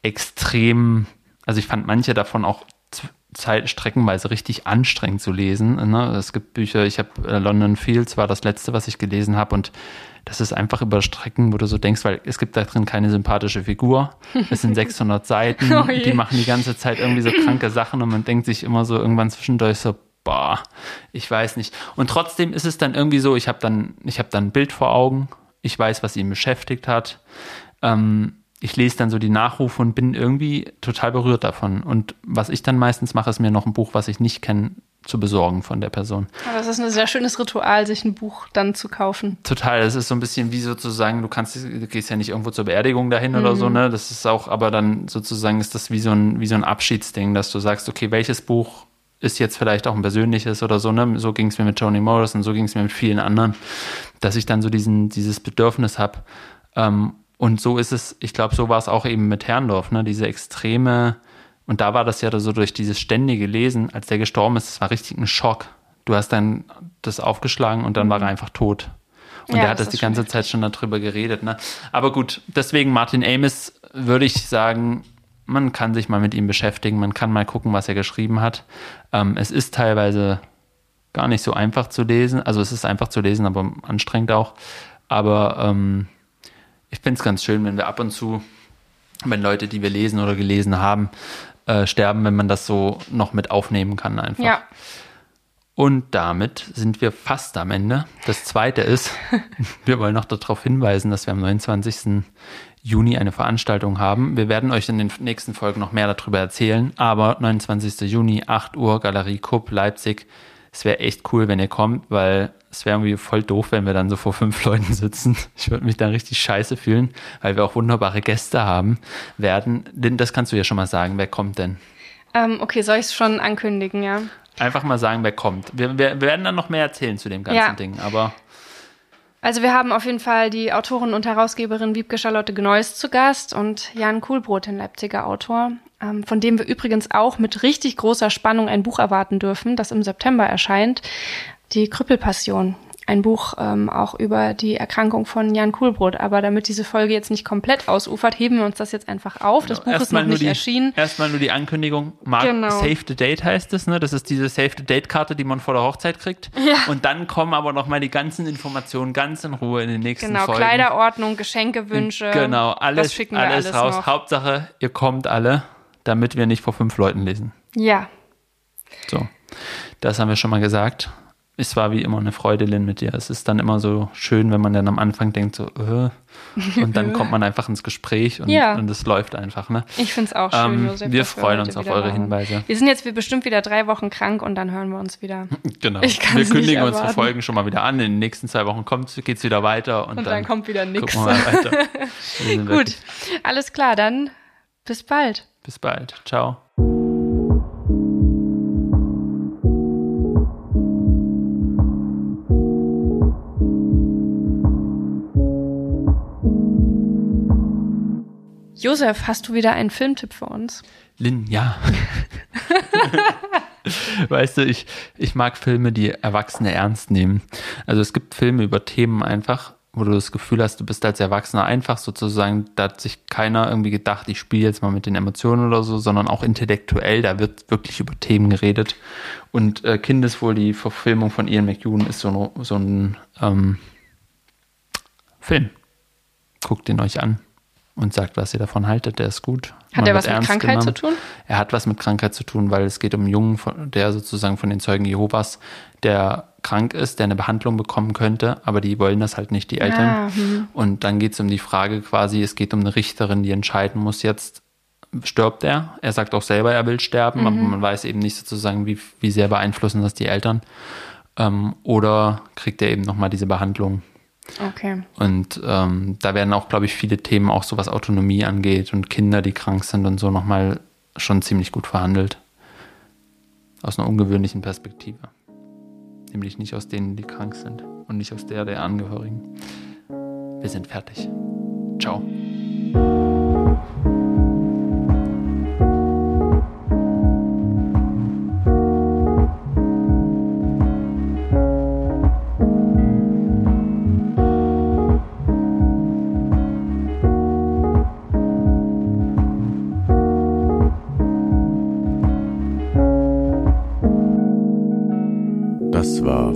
extrem, also ich fand manche davon auch Zeit, streckenweise richtig anstrengend zu lesen. Ne? Es gibt Bücher, ich habe äh, London Fields war das letzte, was ich gelesen habe und das ist einfach über Strecken, wo du so denkst, weil es gibt da drin keine sympathische Figur. Es sind 600 Seiten, oh die machen die ganze Zeit irgendwie so kranke Sachen und man denkt sich immer so irgendwann zwischendurch so, boah, ich weiß nicht. Und trotzdem ist es dann irgendwie so, ich habe dann, ich habe dann ein Bild vor Augen, ich weiß, was ihn beschäftigt hat. Ähm, ich lese dann so die Nachrufe und bin irgendwie total berührt davon. Und was ich dann meistens mache, ist mir noch ein Buch, was ich nicht kenne, zu besorgen von der Person. Aber es ist ein sehr schönes Ritual, sich ein Buch dann zu kaufen. Total. Das ist so ein bisschen wie sozusagen, du kannst, du gehst ja nicht irgendwo zur Beerdigung dahin mhm. oder so, mhm. ne? Das ist auch, aber dann sozusagen ist das wie so ein, wie so ein Abschiedsding, dass du sagst, okay, welches Buch ist jetzt vielleicht auch ein persönliches oder so, ne? So ging es mir mit Toni Morris und so ging es mir mit vielen anderen, dass ich dann so diesen, dieses Bedürfnis habe. Ähm, und so ist es, ich glaube, so war es auch eben mit Herrndorf, ne? Diese extreme, und da war das ja so durch dieses ständige Lesen, als der gestorben ist, das war richtig ein Schock. Du hast dann das aufgeschlagen und dann war er mhm. einfach tot. Und ja, er hat das, das die ganze Zeit schon darüber geredet. Ne? Aber gut, deswegen Martin Amis würde ich sagen, man kann sich mal mit ihm beschäftigen, man kann mal gucken, was er geschrieben hat. Ähm, es ist teilweise gar nicht so einfach zu lesen. Also es ist einfach zu lesen, aber anstrengend auch. Aber ähm, ich finde es ganz schön, wenn wir ab und zu, wenn Leute, die wir lesen oder gelesen haben, äh, sterben, wenn man das so noch mit aufnehmen kann einfach. Ja. Und damit sind wir fast am Ende. Das zweite ist, wir wollen noch darauf hinweisen, dass wir am 29. Juni eine Veranstaltung haben. Wir werden euch in den nächsten Folgen noch mehr darüber erzählen, aber 29. Juni, 8 Uhr, Galerie Kupp, Leipzig. Es wäre echt cool, wenn ihr kommt, weil es wäre irgendwie voll doof, wenn wir dann so vor fünf Leuten sitzen. Ich würde mich dann richtig scheiße fühlen, weil wir auch wunderbare Gäste haben werden. Lynn, das kannst du ja schon mal sagen. Wer kommt denn? Ähm, okay, soll ich es schon ankündigen, ja? Einfach mal sagen, wer kommt. Wir, wir, wir, werden dann noch mehr erzählen zu dem ganzen ja. Ding, aber. Also wir haben auf jeden Fall die Autorin und Herausgeberin Wiebke Charlotte Gneuss zu Gast und Jan Kuhlbrot, ein Leipziger Autor, ähm, von dem wir übrigens auch mit richtig großer Spannung ein Buch erwarten dürfen, das im September erscheint. Die Krüppelpassion. Ein Buch ähm, auch über die Erkrankung von Jan Kuhlbrot. Aber damit diese Folge jetzt nicht komplett ausufert, heben wir uns das jetzt einfach auf. Das genau. Buch ist noch nicht die, erschienen. Erstmal nur die Ankündigung. Mark, genau. Save the Date heißt es. Ne? Das ist diese Save the Date-Karte, die man vor der Hochzeit kriegt. Ja. Und dann kommen aber noch mal die ganzen Informationen ganz in Ruhe in den nächsten genau, Folgen. Genau, Kleiderordnung, Geschenkewünsche. Genau, alles, das schicken wir alles, alles raus. Noch. Hauptsache, ihr kommt alle, damit wir nicht vor fünf Leuten lesen. Ja. So, das haben wir schon mal gesagt. Es war wie immer eine Freude, Lynn, mit dir. Es ist dann immer so schön, wenn man dann am Anfang denkt, so, äh, und dann kommt man einfach ins Gespräch und, Ja. und es läuft einfach. Ne? Ich finde es auch schön, Ähm, Josef. wir freuen uns auf eure waren. Hinweise. Wir sind jetzt bestimmt wieder drei Wochen krank und dann hören wir uns wieder. Genau. Ich wir nicht kündigen unsere. Folgen schon mal wieder an. In den nächsten zwei Wochen geht es wieder weiter und, Und dann kommt wieder sind Gut, alles klar, dann bis bald. Bis bald. Ciao. Josef, hast du wieder einen Filmtipp für uns? Lynn, ja. weißt du, ich, ich mag Filme, die Erwachsene ernst nehmen. Also es gibt Filme über Themen einfach, wo du das Gefühl hast, du bist als Erwachsener einfach sozusagen, da hat sich keiner irgendwie gedacht, ich spiele jetzt mal mit den Emotionen oder so, sondern auch intellektuell, da wird wirklich über Themen geredet. Und äh, Kindeswohl, die Verfilmung von Ian McEwan ist so ein, so ein ähm, Film. Guckt den euch an und sagt, was ihr davon haltet. Der ist gut. Hat er was mit Krankheit genommen. zu tun? Er hat was mit Krankheit zu tun, weil es geht um einen Jungen, der sozusagen von den Zeugen Jehovas, der krank ist, der eine Behandlung bekommen könnte, aber die wollen das halt nicht, die Eltern. Ah, hm. Und dann geht es um die Frage quasi, es geht um eine Richterin, die entscheiden muss jetzt, stirbt er? Er sagt auch selber, er will sterben, aber man weiß eben nicht sozusagen, wie, wie sehr beeinflussen das die Eltern. Ähm, oder kriegt er eben nochmal diese Behandlung? Okay. Und ähm, da werden auch, glaube ich, viele Themen, auch so was Autonomie angeht und Kinder, die krank sind und so, nochmal schon ziemlich gut verhandelt. Aus einer ungewöhnlichen Perspektive. Nämlich nicht aus denen, die krank sind und nicht aus der der Angehörigen. Wir sind fertig. Ciao.